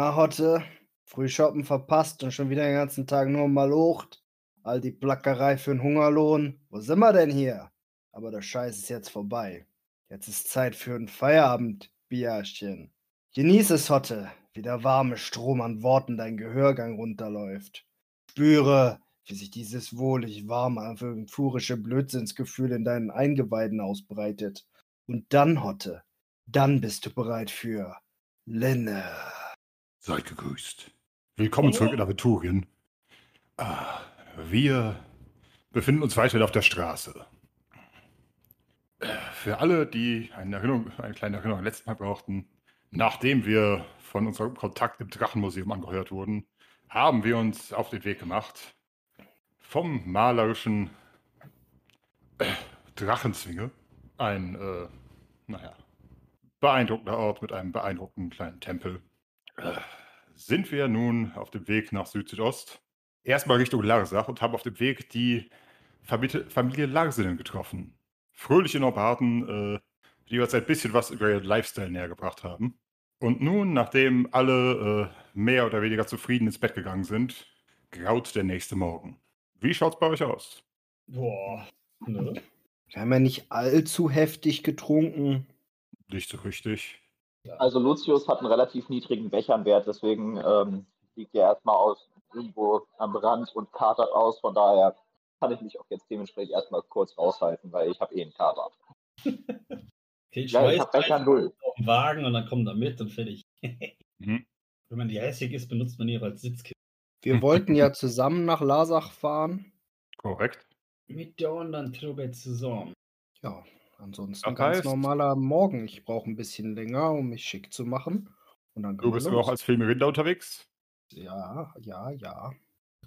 Na, Hotte, Frühshoppen verpasst und schon wieder den ganzen Tag nur malocht. All die Plackerei für den Hungerlohn. Wo sind wir denn hier? Aber der Scheiß ist jetzt vorbei. Jetzt ist Zeit für ein Feierabend, Bierchen. Genieß es, Hotte, wie der warme Strom an Worten dein Gehörgang runterläuft. Spüre, wie sich dieses wohlig warme, aventurische Blödsinnsgefühl in deinen Eingeweiden ausbreitet. Und dann, Hotte, dann bist du bereit für Linne. Seid gegrüßt. Willkommen zurück in Aventurien. Ah, wir befinden uns weiterhin auf der Straße. Für alle, die eine, Erinnerung, eine kleine Erinnerung letztes Mal brauchten, nachdem wir von unserem Kontakt im Drachenmuseum angehört wurden, haben wir uns auf den Weg gemacht vom malerischen äh, Drachenzwinge, ein, äh, naja, beeindruckender Ort mit einem beeindruckenden kleinen Tempel, sind wir nun auf dem Weg nach Süd-Südost, erstmal Richtung Larsach und haben auf dem Weg die Familie, Larsinen getroffen. Fröhliche Norbaten, äh, die uns ein bisschen was über ihren Lifestyle näher gebracht haben. Und nun, nachdem alle äh, mehr oder weniger zufrieden ins Bett gegangen sind, graut der nächste Morgen. Wie schaut's bei euch aus? Boah. Ne? Wir haben ja nicht allzu heftig getrunken. Nicht so richtig. Also Lucius hat einen relativ niedrigen Bechernwert, deswegen ähm, liegt er erstmal aus irgendwo am Rand und katert aus. Von daher kann ich mich auch jetzt dementsprechend erstmal kurz raushalten, weil ich habe eh einen Kater. Okay, ich Ja, ich schmeiß hab Becher null. auf den Wagen und dann kommt er mit und fertig. Mhm. Wenn man die hässig ist, benutzt man ihre als Sitzkissen. Wir wollten ja zusammen nach Lasach fahren. Korrekt. Mit der anderen Truppe zusammen. Ja, ansonsten Das ganz heißt- normaler Morgen. Ich brauche ein bisschen länger, um mich schick zu machen. Und dann Du können bist aber los. auch als Filmerinder unterwegs? Ja, ja, ja.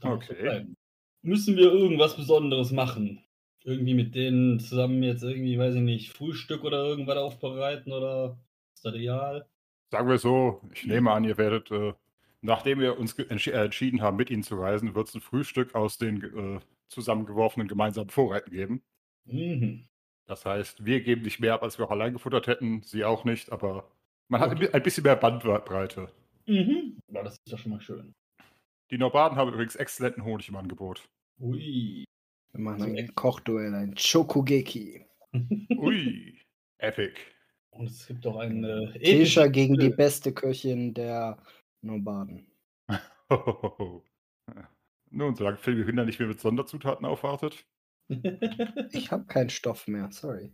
Kann auch so Okay. bleiben. Müssen wir irgendwas Besonderes machen? Irgendwie mit denen zusammen jetzt irgendwie, weiß ich nicht, Frühstück oder irgendwas aufbereiten oder ist das ideal? Sagen wir so, ich nehme an, ihr werdet, äh, nachdem wir uns ge- entsch äh, entschieden haben, mit ihnen zu reisen, wird es ein Frühstück aus den äh, zusammengeworfenen gemeinsamen Vorräten geben. Mhm. Das heißt, wir geben nicht mehr ab, als wir auch allein gefuttert hätten, sie auch nicht, aber man hat ein Okay. ein bisschen mehr Bandbreite. Mhm. Ja, das ist doch schon mal schön. Die Norbaden haben übrigens exzellenten Honig im Angebot. Ui. Wir machen So ein. Kochduell, ein Chokugeki. Ui, epic. Und es gibt auch ein äh, episches gegen die beste Köchin der Nomaden. Nun, solange Filmerinder nicht mehr mit Sonderzutaten aufwartet. Ich habe keinen Stoff mehr, sorry.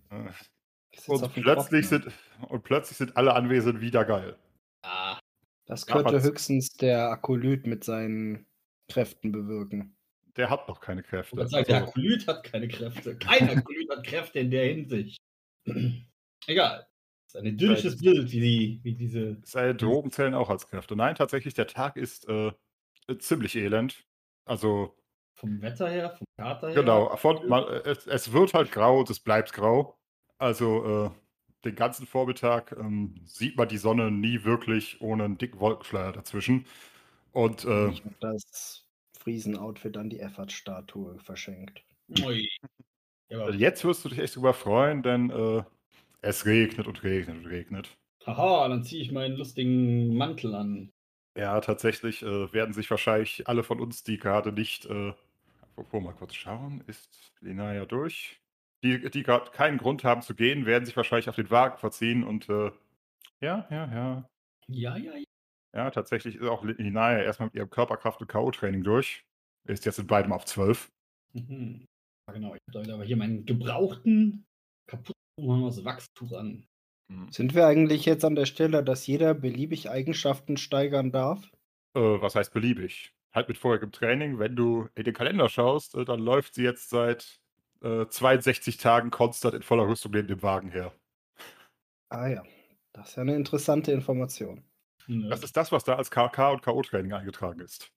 sitz Und plötzlich, sind, und plötzlich sind alle Anwesend wieder geil. ah, Das Ja, könnte was- höchstens der Akolyt mit seinen Kräften bewirken. Der hat noch keine Kräfte. Sagt, der Also, Akolyt hat keine Kräfte. Kein Akolyt hat Kräfte in der Hinsicht. Egal. Das ist ein idyllisches Bild, wie, die, wie diese. seine Drogen zählen auch als Kräfte. Nein, tatsächlich, der Tag ist äh, ziemlich elend. Also, Vom Wetter her, vom Kater her. genau, von, man, es, es wird halt grau und es bleibt grau. Also, äh, den ganzen Vormittag ähm, sieht man die Sonne nie wirklich ohne einen dicken Wolkenschleier dazwischen. Und äh, Ich habe das Friesen-Outfit an die Effert-Statue verschenkt. Ui. Ja, aber, jetzt wirst du dich echt drüber freuen, denn äh, es regnet und regnet und regnet. haha, dann ziehe ich meinen lustigen Mantel an. Ja, tatsächlich äh, werden sich wahrscheinlich alle von uns, die gerade nicht, äh, apropos mal kurz schauen, ist Lina durch? Die, die gerade keinen Grund haben zu gehen, werden sich wahrscheinlich auf den Wagen verziehen und äh, ja, ja, ja. Ja, ja, ja. Ja, tatsächlich ist auch Lina ja erstmal mit ihrem Körperkraft- und K.O.-Training durch. Ist jetzt in beidem auf 12. Mhm. Ja, genau. Ich habe aber hier meinen gebrauchten, kaputten aus Wachstuch an. Sind wir eigentlich jetzt an der Stelle, dass jeder beliebig Eigenschaften steigern darf? Äh, was heißt beliebig? Halt mit vorherigem Training, wenn du in den Kalender schaust, äh, dann läuft sie jetzt seit äh, 62 Tagen konstant in voller Rüstung neben dem Wagen her. Ah ja, das ist ja eine interessante Information. Das ist das, was da als KK und K.O.-Training eingetragen ist.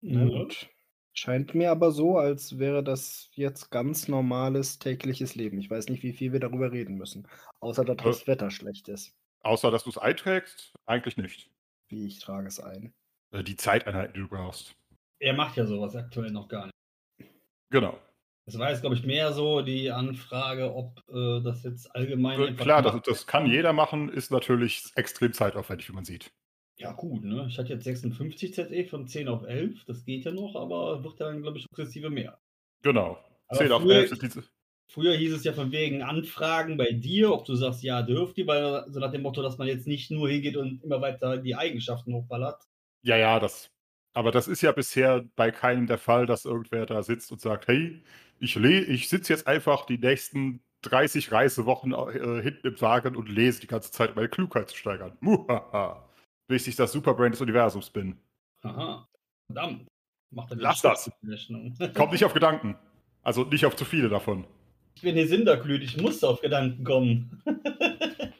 Na gut. Scheint mir aber so, als wäre das jetzt ganz normales tägliches Leben. Ich weiß nicht, wie viel wir darüber reden müssen. Außer, dass Äh. das Wetter schlecht ist. Außer, dass du es einträgst, eigentlich nicht. Wie ich trage es ein. Äh, Die Zeiteinheiten, die du brauchst. Er macht ja sowas aktuell noch gar nicht. Genau. Das war jetzt, glaube ich, mehr so die Anfrage, ob äh, das jetzt allgemein. Äh, Klar, das, das kann jeder machen, ist natürlich extrem zeitaufwendig, wie man sieht. Ja, gut, ne? Ich hatte jetzt 56 ZE von 10 auf 11. Das geht ja noch, aber wird dann, glaube ich, sukzessive mehr. Genau. Aber 10 auf früher- 11 sind diese. Früher hieß es ja von wegen Anfragen bei dir, ob du sagst, ja, dürft ihr, weil so nach dem Motto, dass man jetzt nicht nur hingeht und immer weiter die Eigenschaften hochballert. Ja, ja, das. Aber das ist ja bisher bei keinem der Fall, dass irgendwer da sitzt und sagt, hey, ich, le ich sitze jetzt einfach die nächsten 30 Reisewochen äh, hinten im Wagen und lese die ganze Zeit, um meine Klugheit zu steigern. Muhaha. Bis ich das Superbrain des Universums bin. Haha. Verdammt. Macht er Lass das. Kommt nicht auf Gedanken. Also nicht auf zu viele davon. Ich bin hier Sinderglüht, ich muss auf Gedanken kommen.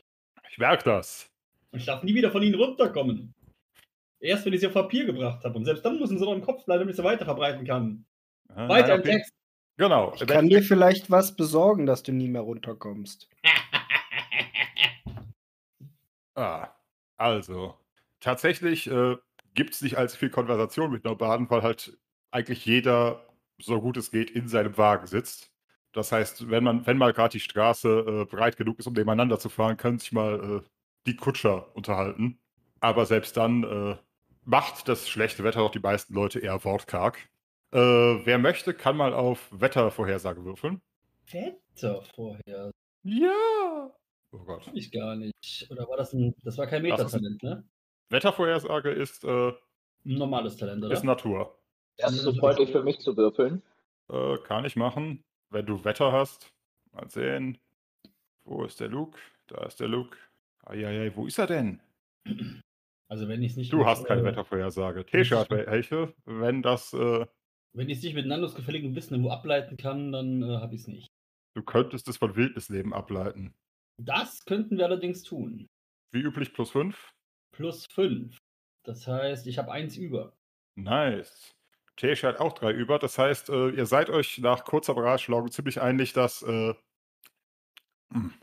Ich merke das. Ich darf nie wieder von ihnen runterkommen. Erst wenn ich sie auf Papier gebracht habe. Und selbst dann müssen sie noch im Kopf bleiben, damit ich sie weiter verbreiten kann. Äh, Weiter nein, im. Text. Genau. Ich kann dir vielleicht was besorgen, dass du nie mehr runterkommst. Ah, also, tatsächlich äh, gibt es nicht allzu viel Konversation mit Nomaden, weil halt eigentlich jeder, so gut es geht, in seinem Wagen sitzt. Das heißt, wenn man, wenn mal gerade die Straße äh, breit genug ist, um nebeneinander zu fahren, können sich mal äh, die Kutscher unterhalten. Aber selbst dann äh, macht das schlechte Wetter doch die meisten Leute eher wortkarg. Äh, wer möchte, kann mal auf Wettervorhersage würfeln. Wetter vorher. Ja! Oh Gott. Ich gar nicht. Oder war das ein. Das war kein Metatalent, ne? Wettervorhersage ist, äh, Ein normales Talent, oder? ist Natur. Das ist so freundlich für mich zu würfeln. Äh, kann ich machen, wenn du Wetter hast. Mal sehen. Wo ist der Luke? Da ist der Luke. Eieiei, wo ist er denn? Also wenn ich es nicht. Du mit, hast keine äh, Wettervorhersage. Tesha hat welche. Wenn das, äh, Wenn ich es nicht mit Nandos gefälligem Wissen irgendwo ableiten kann, dann äh, habe ich es nicht. du könntest es von Wildnisleben ableiten. Das könnten wir allerdings tun. Wie üblich plus 5. Plus 5. Das heißt, ich habe eins über. Nice. Tesha hat auch drei über. Das heißt, äh, ihr seid euch nach kurzer Beratschlagung ziemlich einig, dass, äh, hm,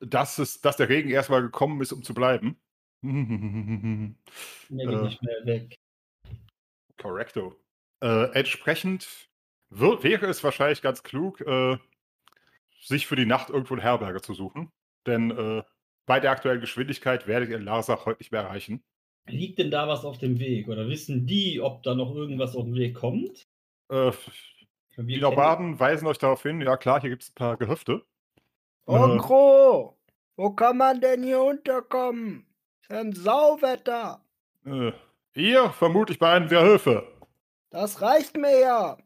dass, es, dass der Regen erstmal gekommen ist, um zu bleiben. Mehr geht Äh. nicht mehr weg. Correcto. Äh, entsprechend wür- wäre es wahrscheinlich ganz klug, äh, sich für die Nacht irgendwo eine Herberge zu suchen. Denn äh, bei der aktuellen Geschwindigkeit werdet ihr Larsach heute nicht mehr erreichen. Liegt denn da was auf dem Weg? Oder wissen die, ob da noch irgendwas auf dem Weg kommt? Äh, die Nomaden weisen euch darauf hin, ja klar, hier gibt es ein paar Gehöfte. Äh. Onkro, wo kann man denn hier unterkommen? Ein Sauwetter. Äh, ihr vermutlich bei einem der Höfe. Das reicht mir ja.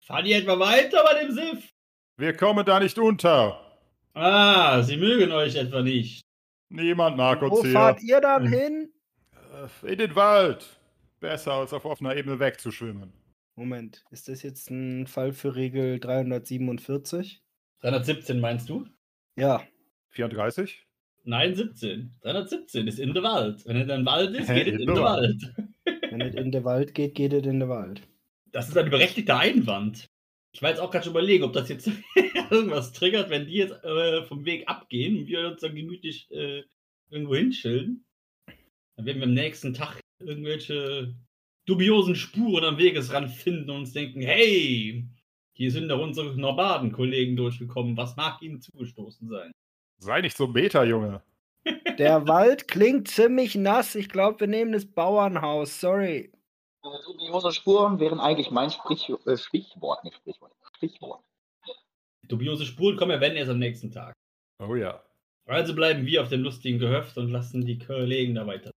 Fahren die etwa weiter bei dem Siff? Wir kommen da nicht unter. Ah, sie mögen euch etwa nicht. Niemand mag uns Wo hier. fahrt ihr dann Hm. hin? Äh, in den Wald. Besser als auf offener Ebene wegzuschwimmen. Moment, ist das jetzt ein Fall für Regel 347? 317 meinst du? Ja. 34? Nein, 17. 317 ist in der Wald. Wenn er in den Wald ist, geht es in der den Wald? Wenn es in den Wald geht, geht es in den Wald. Das ist ein berechtigter Einwand. Ich war jetzt auch gerade schon überlegen, ob das jetzt irgendwas triggert, wenn die jetzt äh, vom Weg abgehen und wir uns dann gemütlich äh, irgendwo hinschilden. Dann werden wir am nächsten Tag irgendwelche dubiosen Spuren am Wegesrand finden und uns denken, hey, hier sind doch unsere Nomaden-Kollegen durchgekommen. Was mag ihnen zugestoßen sein? Sei nicht so Meta, Junge. Der Wald klingt ziemlich nass. Ich glaube, wir nehmen das Bauernhaus. Sorry. Äh, Dubiose Spuren wären eigentlich mein Sprich äh, Stichwort, nicht Sprichwort. Stichwort. Dubiose Spuren kommen ja wenn erst am nächsten Tag. Oh ja. Also bleiben wir auf dem lustigen Gehöft und lassen die Kollegen da weiter.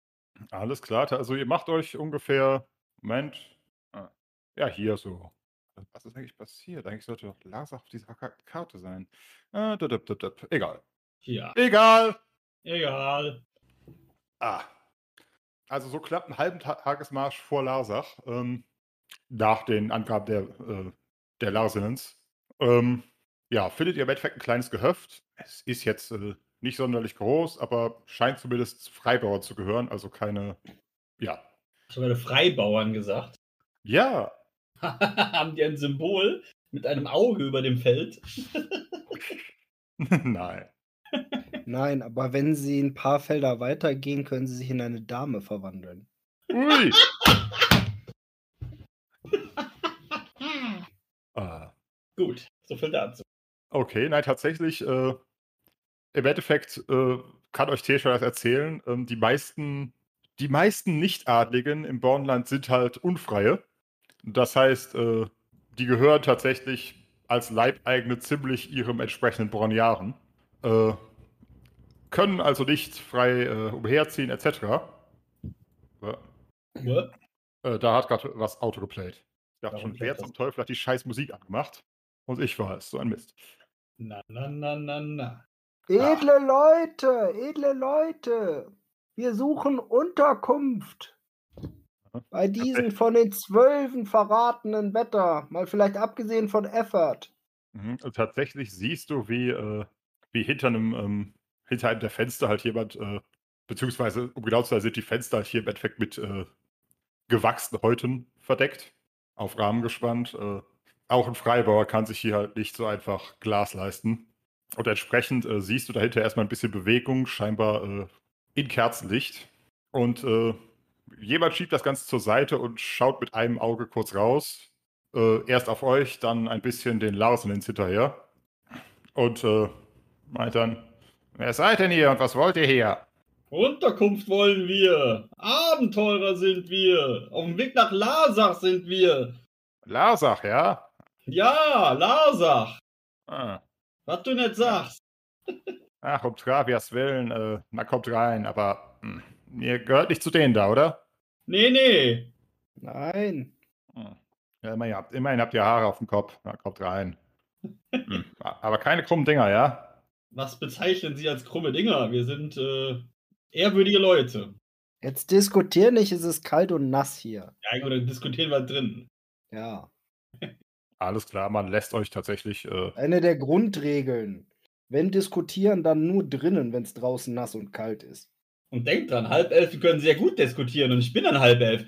Alles klar. Also ihr macht euch ungefähr. Moment. Ah, Ja, hier so. Was ist eigentlich passiert? Eigentlich sollte doch Lars auf dieser Ka- Karte sein. Äh, dup, dup, dup, dup. Egal. Ja, Egal. egal. Ah. Also so klappt ein halben Ta Tagesmarsch vor Larsach, ähm, nach den Angaben der, äh, der Larsinens. Ähm, ja, findet ihr im Endeffekt ein kleines Gehöft. Es ist jetzt äh, nicht sonderlich groß, aber scheint zumindest zu Freibauern zu gehören, also keine, ja. Ich habe Freibauern gesagt. Ja, Haben die ein Symbol mit einem Auge über dem Feld? nein. Nein, aber wenn sie ein paar Felder weitergehen, können sie sich in eine Dame verwandeln. Ui. ah. Gut, so viel dazu. Okay, nein, tatsächlich, äh, im Endeffekt äh, kann euch Tesha das erzählen. Ähm, die meisten die meisten Nichtadligen im Bornland sind halt Unfreie. Das heißt, äh, die gehören tatsächlich als Leibeigene ziemlich ihrem entsprechenden Borniaren. Äh, können also nicht frei äh, umherziehen, etc. What? Äh, da hat gerade was Auto geplayt. Ich dachte Warum schon, wer zum Teufel hat die scheiß Musik angemacht? Und ich war es, so ein Mist. Na, na, na, na, na. Edle Leute, edle Leute, wir suchen Unterkunft. Bei diesen von den Zwölfen verratenen Wetter, mal vielleicht abgesehen von Effert. Mhm. Tatsächlich siehst du, wie, äh, wie hinter einem, ähm, hinter einem der Fenster halt jemand, äh, beziehungsweise, um genau zu sein, sind die Fenster halt hier im Endeffekt mit äh, gewachsenen Häuten verdeckt, auf Rahmen gespannt. Äh, auch ein Freibauer kann sich hier halt nicht so einfach Glas leisten. Und entsprechend äh, siehst du dahinter erstmal ein bisschen Bewegung, scheinbar äh, in Kerzenlicht. Und äh, jemand schiebt das Ganze zur Seite und schaut mit einem Auge kurz raus. Äh, erst auf euch, dann ein bisschen den Larsens hinterher. Und äh, meint dann, wer seid denn ihr und was wollt ihr hier? Unterkunft wollen wir. Abenteurer sind wir. Auf dem Weg nach Lasach sind wir. Larsach, ja? Ja, Lasach. Ah. Was du nicht sagst. Ach, um Travias Willen, äh, na kommt rein, aber hm, ihr gehört nicht zu denen da, oder? Nee, nee. Nein. Hm. Ja, immerhin habt, immerhin habt ihr Haare auf dem Kopf. Na, kommt rein. Hm. Aber keine krummen Dinger, ja? Was bezeichnen Sie als krumme Dinger? Wir sind äh, ehrwürdige Leute. Jetzt diskutier nicht, es ist kalt und nass hier. Ja, gut, dann diskutieren wir drin. Ja. Alles klar, man lässt euch tatsächlich. Äh, Eine der Grundregeln. Wenn diskutieren, dann nur drinnen, wenn es draußen nass und kalt ist. Und denkt dran, Halbelfen können sehr gut diskutieren und ich bin ein Halbelf.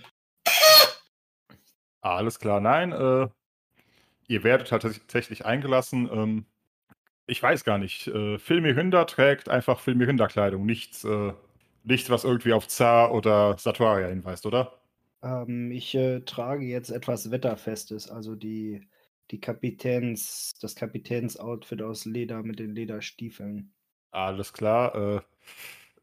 alles klar, nein. Äh, ihr werdet halt tatsächlich eingelassen. Ähm, ich weiß gar nicht. Äh, Filmi Hünder trägt einfach Filmi Hünder Kleidung. Nichts, äh, nichts, was irgendwie auf Zar oder Satuaria hinweist, oder? Ähm, ich äh, trage jetzt etwas Wetterfestes, also die, die Kapitäns, das Kapitänsoutfit aus Leder mit den Lederstiefeln. Alles klar. Äh,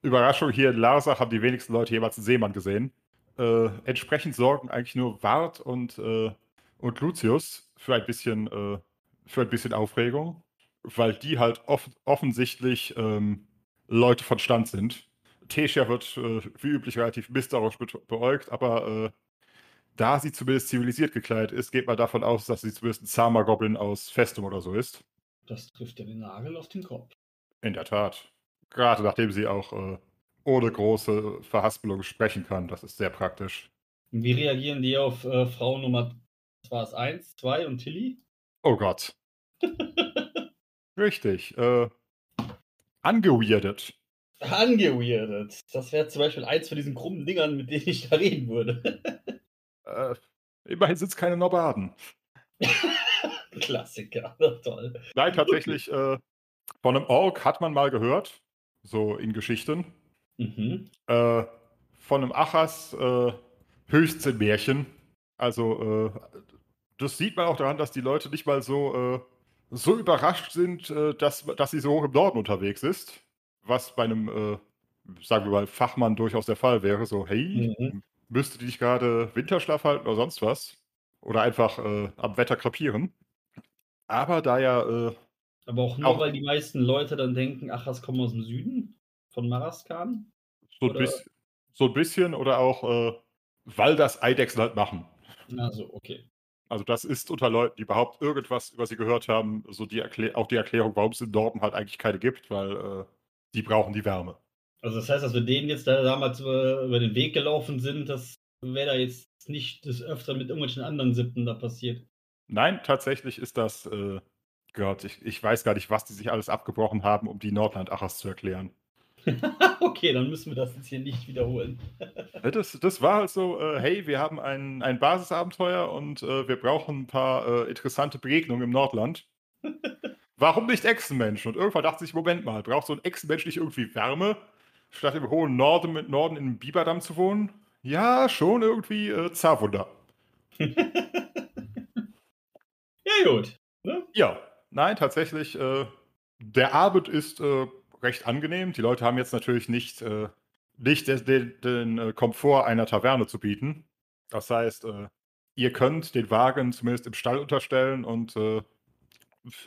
Überraschung, hier in Larsach haben die wenigsten Leute jemals einen Seemann gesehen. Äh, entsprechend sorgen eigentlich nur Wart und, äh, und Lucius für ein bisschen, äh, für ein bisschen Aufregung, weil die halt off offensichtlich ähm, Leute von Stand sind. Tessia wird äh, wie üblich relativ misstrauisch be beäugt, aber äh, da sie zumindest zivilisiert gekleidet ist, geht man davon aus, dass sie zumindest ein Zama-Goblin aus Festum oder so ist. Das trifft ja den Nagel auf den Kopf. In der Tat. Gerade nachdem sie auch äh, ohne große Verhaspelung sprechen kann. Das ist sehr praktisch. Wie reagieren die auf äh, Frau Nummer, was war es, 1, 2 und Tilly? Oh Gott. Richtig. Äh, angeweirdet. Angeweirdet. Das wäre zum Beispiel eins von diesen krummen Dingern, mit denen ich da reden würde. Äh, immerhin sind es keine Nomaden. Klassiker. Toll. Nein, tatsächlich, äh, von einem Ork hat man mal gehört. So in Geschichten. Mhm. Äh, von einem Achas äh, höchstens in Märchen. Also, äh, das sieht man auch daran, dass die Leute nicht mal so, äh, so überrascht sind, äh, dass, dass sie so hoch im Norden unterwegs ist. Was bei einem, äh, sagen wir mal, Fachmann durchaus der Fall wäre. So, hey, Mhm. müsste die nicht gerade Winterschlaf halten oder sonst was? Oder einfach äh, am Wetter krepieren. Aber da ja, äh, Aber auch nur, Auch- weil die meisten Leute dann denken, ach, das kommen aus dem Süden von Maraskan. so, ein bisschen, so ein bisschen oder auch, äh, weil das Eidechsen halt machen. Also, okay. Also das ist unter Leuten, die überhaupt irgendwas über sie gehört haben, so die Erklä auch die Erklärung, warum es im Norden halt eigentlich keine gibt, weil äh, die brauchen die Wärme. Also das heißt, dass wir denen jetzt da damals über, über den Weg gelaufen sind, das wäre da jetzt nicht des Öfteren mit irgendwelchen anderen Sippen da passiert. Nein, tatsächlich ist das, äh, Gott, ich, ich weiß gar nicht, was die sich alles abgebrochen haben, um die Nordland-Achas zu erklären. okay, dann müssen wir das jetzt hier nicht wiederholen. Das, das war halt so, äh, hey, wir haben ein, ein Basisabenteuer und äh, wir brauchen ein paar äh, interessante Begegnungen im Nordland. Warum nicht Echsenmensch? Und irgendwann dachte ich, Moment mal, braucht so ein Echsenmensch nicht irgendwie Wärme, statt im hohen Norden, mit Norden in einem Biberdamm zu wohnen? Ja, schon irgendwie äh, Zarwunder. Ja, gut. Ne? Ja, nein, tatsächlich, äh, der Abend ist äh, recht angenehm. Die Leute haben jetzt natürlich nicht, äh, nicht den, den, den äh, Komfort einer Taverne zu bieten. Das heißt, äh, ihr könnt den Wagen zumindest im Stall unterstellen und äh,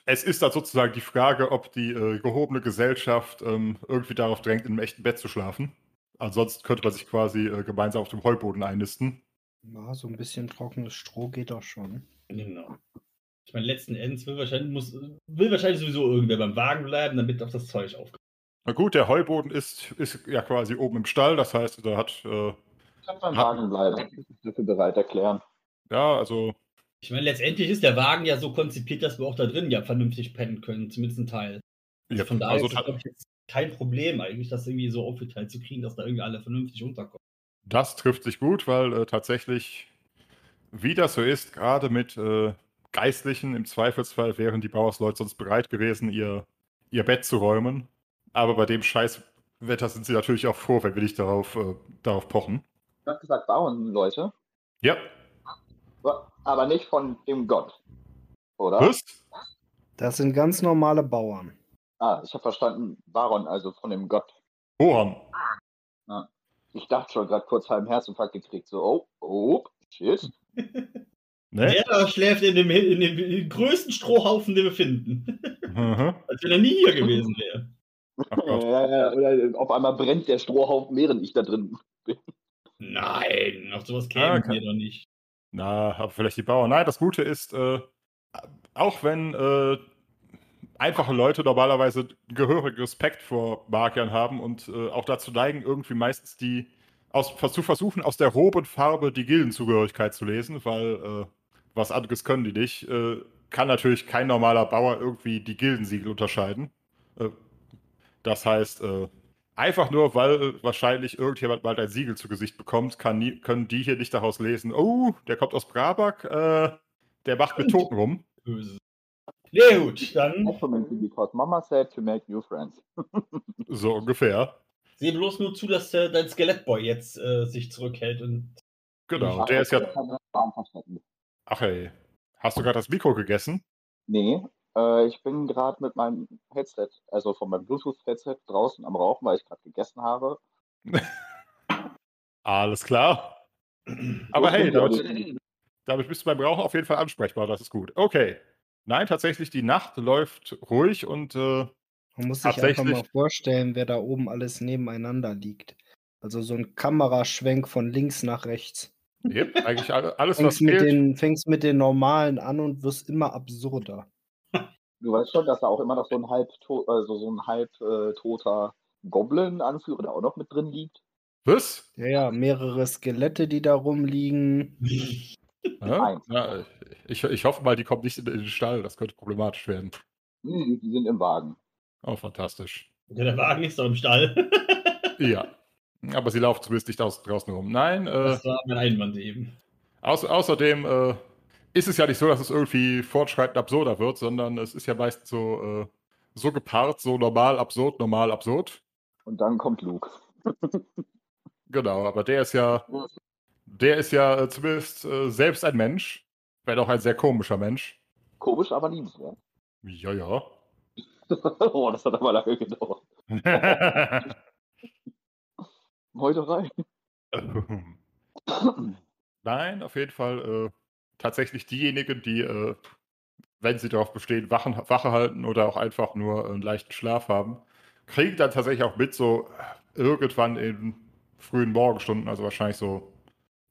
es ist dann sozusagen die Frage, ob die äh, gehobene Gesellschaft ähm, irgendwie darauf drängt, in einem echten Bett zu schlafen. Ansonsten könnte man sich quasi äh, gemeinsam auf dem Heuboden einnisten. Ja, so ein bisschen trockenes Stroh geht doch schon. Genau. Ich meine, letzten Endes will wahrscheinlich, muss, will wahrscheinlich sowieso irgendwer beim Wagen bleiben, damit auf das Zeug aufkommt. Na gut, der Heuboden ist, ist ja quasi oben im Stall, das heißt, da hat. Äh, Ich kann beim Wagen bleiben. Dafür bereit erklären. ja, also Ich meine, letztendlich ist der Wagen ja so konzipiert, dass wir auch da drin ja vernünftig pennen können, zumindest ein Teil. Also Ja, von daher also ist das, glaube ich, jetzt kein Problem eigentlich, das irgendwie so aufgeteilt zu kriegen, dass da irgendwie alle vernünftig unterkommen. Das trifft sich gut, weil äh, tatsächlich, wie das so ist, gerade mit äh, Geistlichen, im Zweifelsfall wären die Bauersleute sonst bereit gewesen, ihr, ihr Bett zu räumen. Aber bei dem Scheißwetter sind sie natürlich auch froh, wenn wir nicht darauf, äh, darauf pochen. Du hast gesagt, bauen Leute, Ja, aber nicht von dem Gott. Oder? was? Das sind ganz normale Bauern. Ah, ich habe verstanden, Baron, also von dem Gott. Hohan. Ich dachte schon gerade kurz halben Herzinfarkt gekriegt. So, oh, oh, shit. Ne? Der da schläft in dem, in dem größten Strohhaufen, den wir finden. Mhm. Als wenn er nie hier gewesen wäre. Ach Gott. Ja, ja, oder auf einmal brennt der Strohhaufen, während ich da drin bin. Nein, auf sowas Ah, kämen okay. wir doch nicht. Na, aber vielleicht die Bauern. Nein, das Gute ist, äh, auch wenn äh, einfache Leute normalerweise gehörigen Respekt vor Magiern haben und äh, auch dazu neigen, irgendwie meistens die aus, zu versuchen, aus der roben Farbe die Gildenzugehörigkeit zu lesen, weil äh, was anderes können die nicht, äh, kann natürlich kein normaler Bauer irgendwie die Gildensiegel unterscheiden. Äh, das heißt, äh, Einfach nur, weil wahrscheinlich irgendjemand mal ein Siegel zu Gesicht bekommt, kann nie, können die hier nicht daraus lesen, oh, der kommt aus Brabak, äh, der macht mit Toten rum. Böse. Nee, gut, dann because Mama said to make new friends. So ungefähr. seh bloß nur zu, dass äh, dein Skelettboy jetzt äh, sich zurückhält und Genau, der ist ja. Ach ey, hast du gerade das Mikro gegessen? Nee, äh, ich bin gerade mit meinem Headset, also von meinem Bluetooth-Headset draußen am Rauchen, weil ich gerade gegessen habe. Alles klar. Aber hey, damit, damit bist du beim Rauchen auf jeden Fall ansprechbar, das ist gut. Okay. Nein, tatsächlich, die Nacht läuft ruhig und äh, Man muss sich einfach mal vorstellen, wer da oben alles nebeneinander liegt. Also so ein Kameraschwenk von links nach rechts. yep, eigentlich alle- alles, was Fängst mit, den, fängst mit den normalen an und wirst immer absurder. Du weißt schon, dass da auch immer noch so ein halb, also so ein halb äh, toter Goblin-Anführer da auch noch mit drin liegt. Was? Ja, ja, mehrere Skelette, die da rumliegen. Ja? Ich, ich hoffe mal, die kommt nicht in den Stall, das könnte problematisch werden. Die sind im Wagen. Oh, fantastisch. Ja, der Wagen ist doch im Stall. Ja. Aber sie laufen zumindest nicht aus, draußen rum. Nein, äh, Das war mein Einwand eben. Auß außerdem äh, ist es ja nicht so, dass es irgendwie fortschreitend absurder wird, sondern es ist ja meistens so, äh, so gepaart, so normal, absurd, normal, absurd. Und dann kommt Luke. Genau, aber der ist ja, der ist ja äh, zumindest äh, selbst ein Mensch, wenn auch ein sehr komischer Mensch. Komisch, aber liebenswert. Ja, ja. oh, das hat aber lange gedauert. Heute rein. Nein, auf jeden Fall äh, tatsächlich diejenigen, die, äh, wenn sie darauf bestehen, Wachen, Wache halten oder auch einfach nur einen leichten Schlaf haben, kriegen dann tatsächlich auch mit, so irgendwann in frühen Morgenstunden, also wahrscheinlich so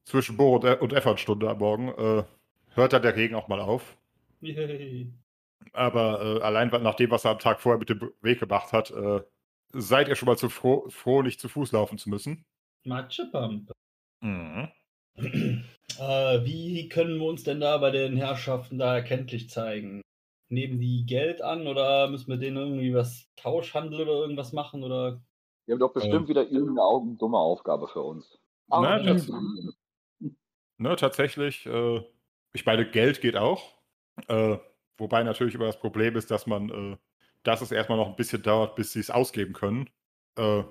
zwischen Bohr und, E- und Effernstunde am Morgen, äh, hört dann der Regen auch mal auf. Yay. Aber äh, allein nach dem, was er am Tag vorher mit dem Weg gemacht hat, äh, seid ihr schon mal zu froh, froh, nicht zu Fuß laufen zu müssen. Matschepampe. Mhm. Äh, wie können wir uns denn da bei den Herrschaften da erkenntlich zeigen? Nehmen die Geld an oder müssen wir denen irgendwie was Tauschhandel oder irgendwas machen? Oder Wir haben doch bestimmt wieder irgendeine dumme Aufgabe für uns. Na, das- Ne, tatsächlich, äh, ich meine, Geld geht auch. Äh, wobei natürlich immer das Problem ist, dass man, äh, dass es erstmal noch ein bisschen dauert, bis sie es ausgeben können. Äh,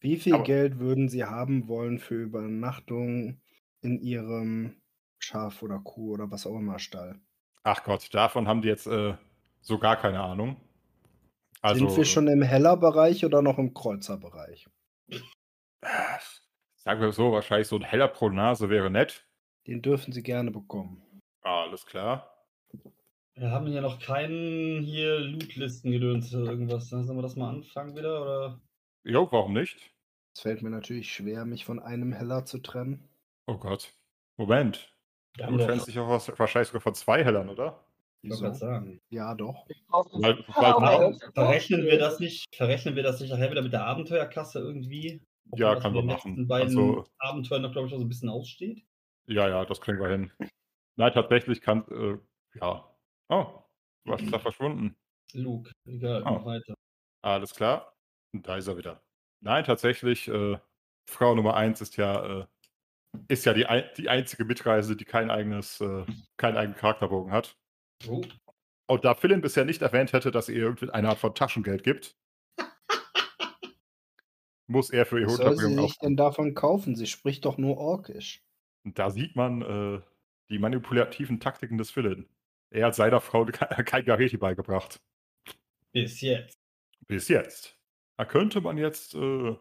Wie viel Aber- Geld würden Sie haben wollen für Übernachtung in Ihrem Schaf oder Kuh oder was auch immer Stall? ach Gott, davon haben die jetzt äh, so gar keine Ahnung. Also, Sind wir schon im Heller-Bereich oder noch im Kreuzer-Bereich? äh, Sagen wir so, wahrscheinlich so ein heller pro Nase wäre nett. Den dürfen Sie gerne bekommen. Alles klar. Wir haben ja noch keinen hier Lootlisten-Gedöns oder irgendwas. Dann sollen wir das mal anfangen wieder, oder? Jo, warum nicht? Es fällt mir natürlich schwer, mich von einem Heller zu trennen. Oh Gott. Moment. Du trennst dich auch aus- wahrscheinlich sogar von zwei Hellern, oder? ich wollte gerade sagen. Ja, doch. Weil, weil, aber- Verrechnen wir das nicht, verrechnen wir das nicht nachher wieder mit der Abenteuerklasse irgendwie? Ob Ja, das können mit wir den machen. letzten beiden Also- Abenteuern noch, glaube ich, auch so ein bisschen aussteht. ja, ja, das kriegen wir hin. Nein, tatsächlich kann, äh, ja. Oh, was ist da verschwunden? Luke, egal, mach weiter. Alles klar. Und da ist er wieder. Nein, tatsächlich, äh, Frau Nummer eins ist ja, äh, ist ja die, die einzige Mitreisende, die kein eigenes, äh, keinen eigenen Charakterbogen hat. Oh, Und da Philin bisher nicht erwähnt hätte, dass ihr irgendwie eine Art von Taschengeld gibt, muss er für ihr Was soll sie Unterbringung sich auch. denn davon kaufen? Sie spricht doch nur Orkisch. Und da sieht man äh, die manipulativen Taktiken des Philin. Er hat seiner Frau ke- kein Gareti beigebracht. bis jetzt. Bis jetzt. Da könnte man jetzt äh,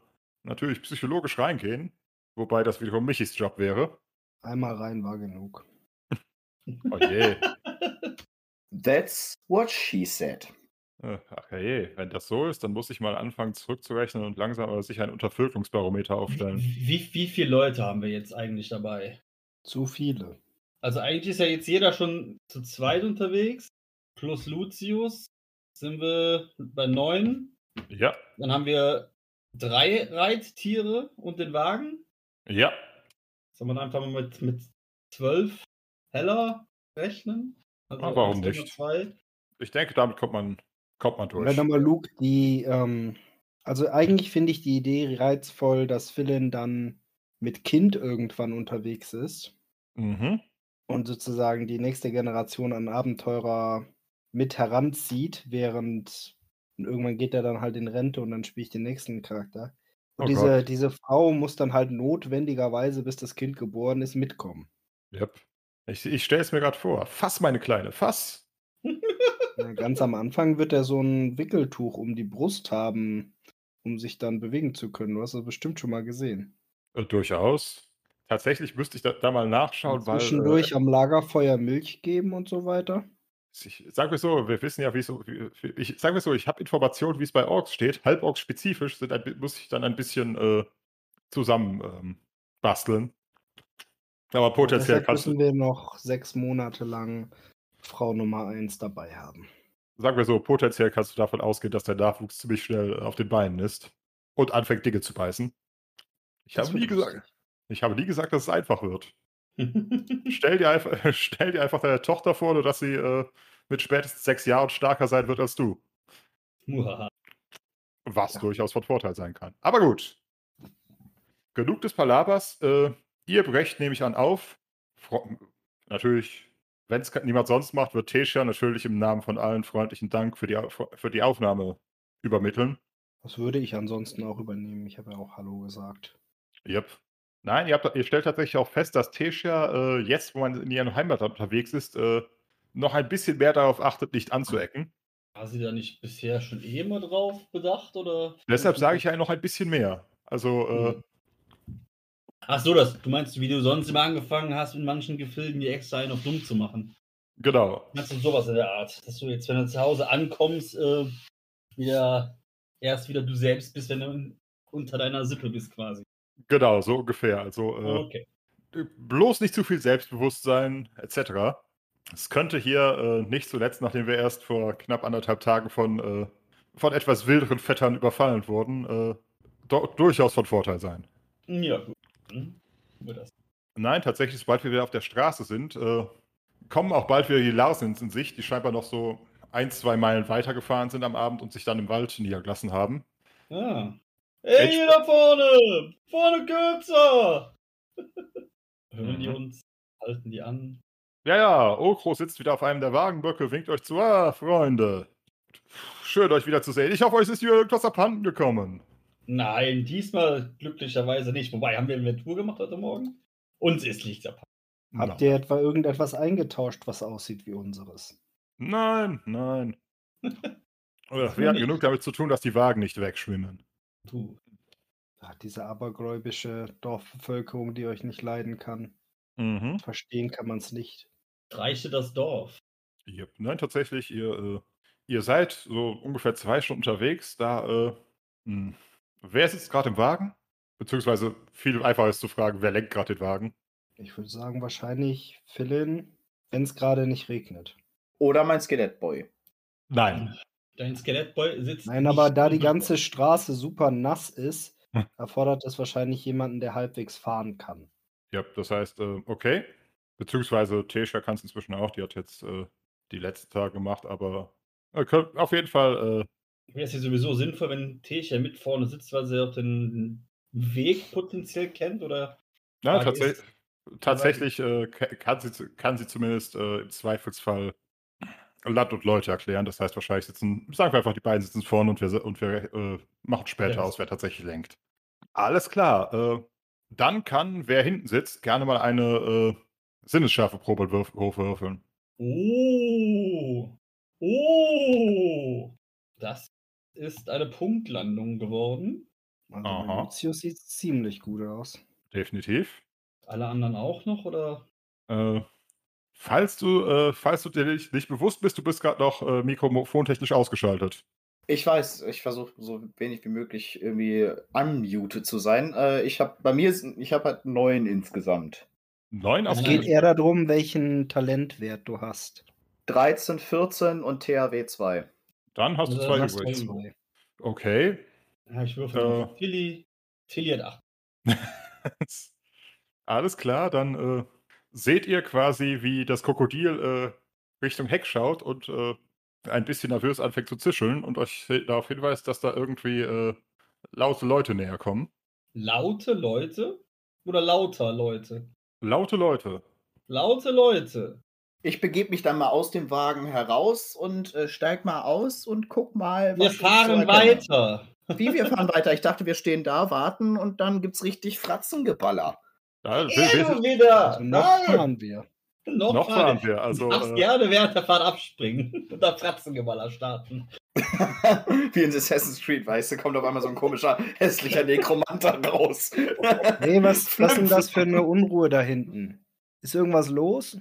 natürlich psychologisch reingehen, wobei das wiederum Michis Job wäre. Einmal rein war genug. Oh je. That's what she said. Äh, Ach je, wenn das so ist, dann muss ich mal anfangen zurückzurechnen und langsam aber sicher ein Untervölkerungsbarometer aufstellen. Wie, wie viele Leute haben wir jetzt eigentlich dabei? Zu viele. Also eigentlich ist ja jetzt jeder schon zu zweit unterwegs. Plus Lucius sind wir bei neun. Ja, Dann haben wir drei Reittiere und den Wagen. Ja. Soll man einfach mal mit, mit zwölf Heller rechnen? Also Ah, warum nicht? Zwei. Ich denke, damit kommt man, kommt man durch. nochmal Luke, die, ähm, also eigentlich finde ich die Idee reizvoll, dass Philin dann mit Kind irgendwann unterwegs ist Mhm. und sozusagen die nächste Generation an Abenteurer mit heranzieht, während und irgendwann geht er dann halt in Rente und dann spiele ich den nächsten Charakter. Und Oh diese, Gott. diese Frau muss dann halt notwendigerweise, bis das Kind geboren ist, mitkommen. Yep. Ich, ich stelle es mir gerade vor. Fass, meine Kleine, fass. Ganz am Anfang wird er so ein Wickeltuch um die Brust haben, um sich dann bewegen zu können. Du hast das bestimmt schon mal gesehen. Äh, durchaus. Tatsächlich müsste ich da, da mal nachschauen, weil. Zwischendurch Äh, am Lagerfeuer Milch geben und so weiter. Ich, sagen wir so, wir wissen ja, wie es so. Ich sagen wir so, ich habe Informationen, wie es bei Orks steht. Halborks spezifisch sind ein, muss ich dann ein bisschen äh, zusammen ähm, basteln. Aber potenziell Deshalb kannst du, müssen wir noch sechs Monate lang Frau Nummer eins dabei haben. sagen wir so, potenziell kannst du davon ausgehen, dass der Nachwuchs ziemlich schnell auf den Beinen ist und anfängt, Dinge zu beißen. Ich Das habe nie gesagt, ich habe nie gesagt, dass es einfach wird. Stell dir einfach, stell dir einfach deine Tochter vor, nur dass sie äh, mit spätestens sechs Jahren stärker sein wird als du. Was Ja. durchaus von Vorteil sein kann. Aber gut. Genug des Palabers. Äh, ihr brecht, nehme ich an, auf. Fro natürlich, wenn es niemand sonst macht, wird Tesha natürlich im Namen von allen freundlichen Dank für die, für die Aufnahme übermitteln. Das würde ich ansonsten auch übernehmen. Ich habe ja auch Hallo gesagt. Yep. Nein, ihr, habt, ihr stellt tatsächlich auch fest, dass Tesha äh, jetzt, wo man in ihrem Heimatland unterwegs ist, äh, noch ein bisschen mehr darauf achtet, nicht anzuecken. War sie da nicht bisher schon eh immer drauf bedacht? Oder? Deshalb sage ich ja noch ein bisschen mehr. Also, äh, Mhm. Ach so, das, du meinst, wie du sonst immer angefangen hast, in manchen Gefilden die extra einen auf dumm zu machen. genau. Meinst du sowas in der Art? Dass du jetzt, wenn du zu Hause ankommst, äh, wieder erst wieder du selbst bist, wenn du unter deiner Sippe bist quasi. Genau, so ungefähr. Also, äh, Okay. bloß nicht zu viel Selbstbewusstsein etc. Es könnte hier äh, nicht zuletzt, nachdem wir erst vor knapp anderthalb Tagen von, äh, von etwas wilderen Vettern überfallen wurden, äh, durchaus von Vorteil sein. Ja, gut. Hm? Nein, tatsächlich, sobald wir wieder auf der Straße sind, äh, kommen auch bald wieder die Larsens in Sicht, die scheinbar noch so ein, zwei Meilen weitergefahren sind am Abend und sich dann im Wald niedergelassen haben. Ah. Hey, ihr da vorne! Vorne kürzer! Hören die Mhm. uns? Halten die an? Ja, ja, Okro sitzt wieder auf einem der Wagenböcke, winkt euch zu. Ah, Freunde. Schön, euch wiederzusehen. Ich hoffe, euch ist hier irgendwas abhanden gekommen. Nein, diesmal glücklicherweise nicht. Wobei, haben wir Inventur gemacht heute Morgen? Uns ist nichts abhanden. Habt ihr etwa irgendetwas eingetauscht, was aussieht wie unseres? Nein, nein. Wir hatten genug damit zu tun, dass die Wagen nicht wegschwimmen. Du. Ach, diese abergläubische Dorfbevölkerung, die euch nicht leiden kann. Mhm. Verstehen kann man es nicht. Reichte das Dorf. Yep. Nein, tatsächlich, ihr, äh, ihr seid so ungefähr zwei Stunden unterwegs. Da, äh, hm, wer sitzt gerade im Wagen? Beziehungsweise viel einfacher ist zu fragen, wer lenkt gerade den Wagen? Ich würde sagen, wahrscheinlich Philin, wenn es gerade nicht regnet. Oder mein Skelettboy. Nein. Dein Skelettboy sitzt. Nein, aber da die ganze Straße super nass ist, Hm. erfordert es wahrscheinlich jemanden, der halbwegs fahren kann. Ja, das heißt, äh, okay. Beziehungsweise Tesha kann es inzwischen auch, die hat jetzt äh, die letzten Tage gemacht, aber äh, auf jeden Fall, äh, Wäre es ja sowieso sinnvoll, wenn Tesha mit vorne sitzt, weil sie auch den Weg potenziell kennt oder ist- tatsächlich äh, ka- kann, sie, kann sie zumindest äh, im Zweifelsfall Land und Leute erklären. Das heißt, wahrscheinlich sitzen, sagen wir einfach, die beiden sitzen vorne und wir, und wir äh, machen später Ja. aus, wer tatsächlich lenkt. Alles klar. Äh, dann kann, wer hinten sitzt, gerne mal eine äh, Sinnesschärfe Probe würf- hochwürfeln. Oh! Oh! Das ist eine Punktlandung geworden. Also Aha. Lucius sieht es ziemlich gut aus. Definitiv. Alle anderen auch noch oder? Äh, falls du, äh, falls du dir nicht, nicht bewusst bist, du bist gerade noch äh, mikrofontechnisch ausgeschaltet. Ich weiß, ich versuche so wenig wie möglich irgendwie unmuted zu sein. Äh, ich habe bei mir, ist- ich habe halt neun insgesamt. Neun Es geht eher darum, welchen Talentwert du hast. 13, 14 und THW 2. Dann hast du Also zwei du übrig. Okay. Ja, ich würfel Äh. Tilly. Tilly hat 8. Alles klar, dann äh, seht ihr quasi, wie das Krokodil äh, Richtung Heck schaut und äh, ein bisschen nervös anfängt zu zischeln und euch darauf hinweist, dass da irgendwie äh, laute Leute näher kommen. Laute Leute oder lauter Leute? Laute Leute. Laute Leute. Ich begebe mich dann mal aus dem Wagen heraus und äh, steig mal aus und guck mal. Wir was ich so fahren weiter. Wie, wir fahren weiter? Ich dachte, wir stehen da, warten und dann gibt's richtig Fratzengeballer. Ja, wir, wieder. Also noch Nein. fahren wir. Noch, noch fahren wir. Also, du darfst äh, gerne während der Fahrt abspringen und da Fratzengeballer starten. Wie in Assassin's Creed, weißt du, kommt auf einmal so ein komischer, hässlicher Nekromant da raus. Nee, was, was ist denn das für eine Unruhe da hinten? Ist irgendwas los?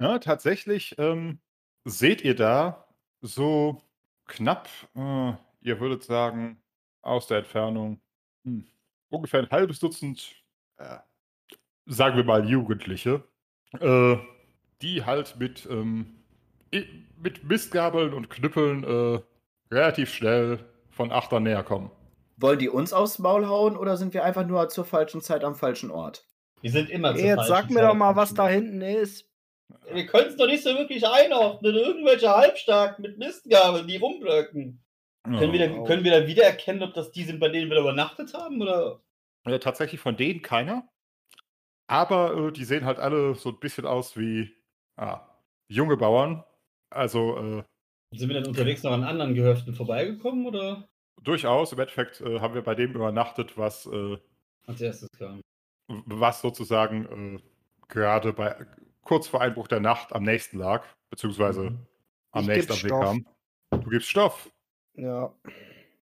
Ja, tatsächlich ähm, seht ihr da so knapp, äh, ihr würdet sagen, aus der Entfernung hm, ungefähr ein halbes Dutzend, äh, sagen wir mal Jugendliche, äh, die halt mit, ähm, mit Mistgabeln und Knüppeln äh, relativ schnell von Achtern näher kommen. Wollen die uns aufs Maul hauen oder sind wir einfach nur zur falschen Zeit am falschen Ort? Wir sind immer Ey, zur jetzt falschen sag mir Zeit doch mal, was da hinten ist. Wir können es doch nicht so wirklich einordnen. Irgendwelche Halbstarken mit Mistgabeln, die rumblöcken. Können, wir dann, können wir dann wieder erkennen, ob das die sind, bei denen wir übernachtet haben? Oder? Äh, tatsächlich von denen keiner. Aber äh, die sehen halt alle so ein bisschen aus wie ah, junge Bauern. Also äh, Sind wir dann unterwegs noch an anderen Gehöften vorbeigekommen oder durchaus. Im Endeffekt äh, haben wir bei dem übernachtet, was, äh, als erstes kam? was sozusagen äh, gerade bei kurz vor Einbruch der Nacht am nächsten lag, beziehungsweise Mhm. am Ich nächsten am Weg kam. Du gibst Stoff. Ja.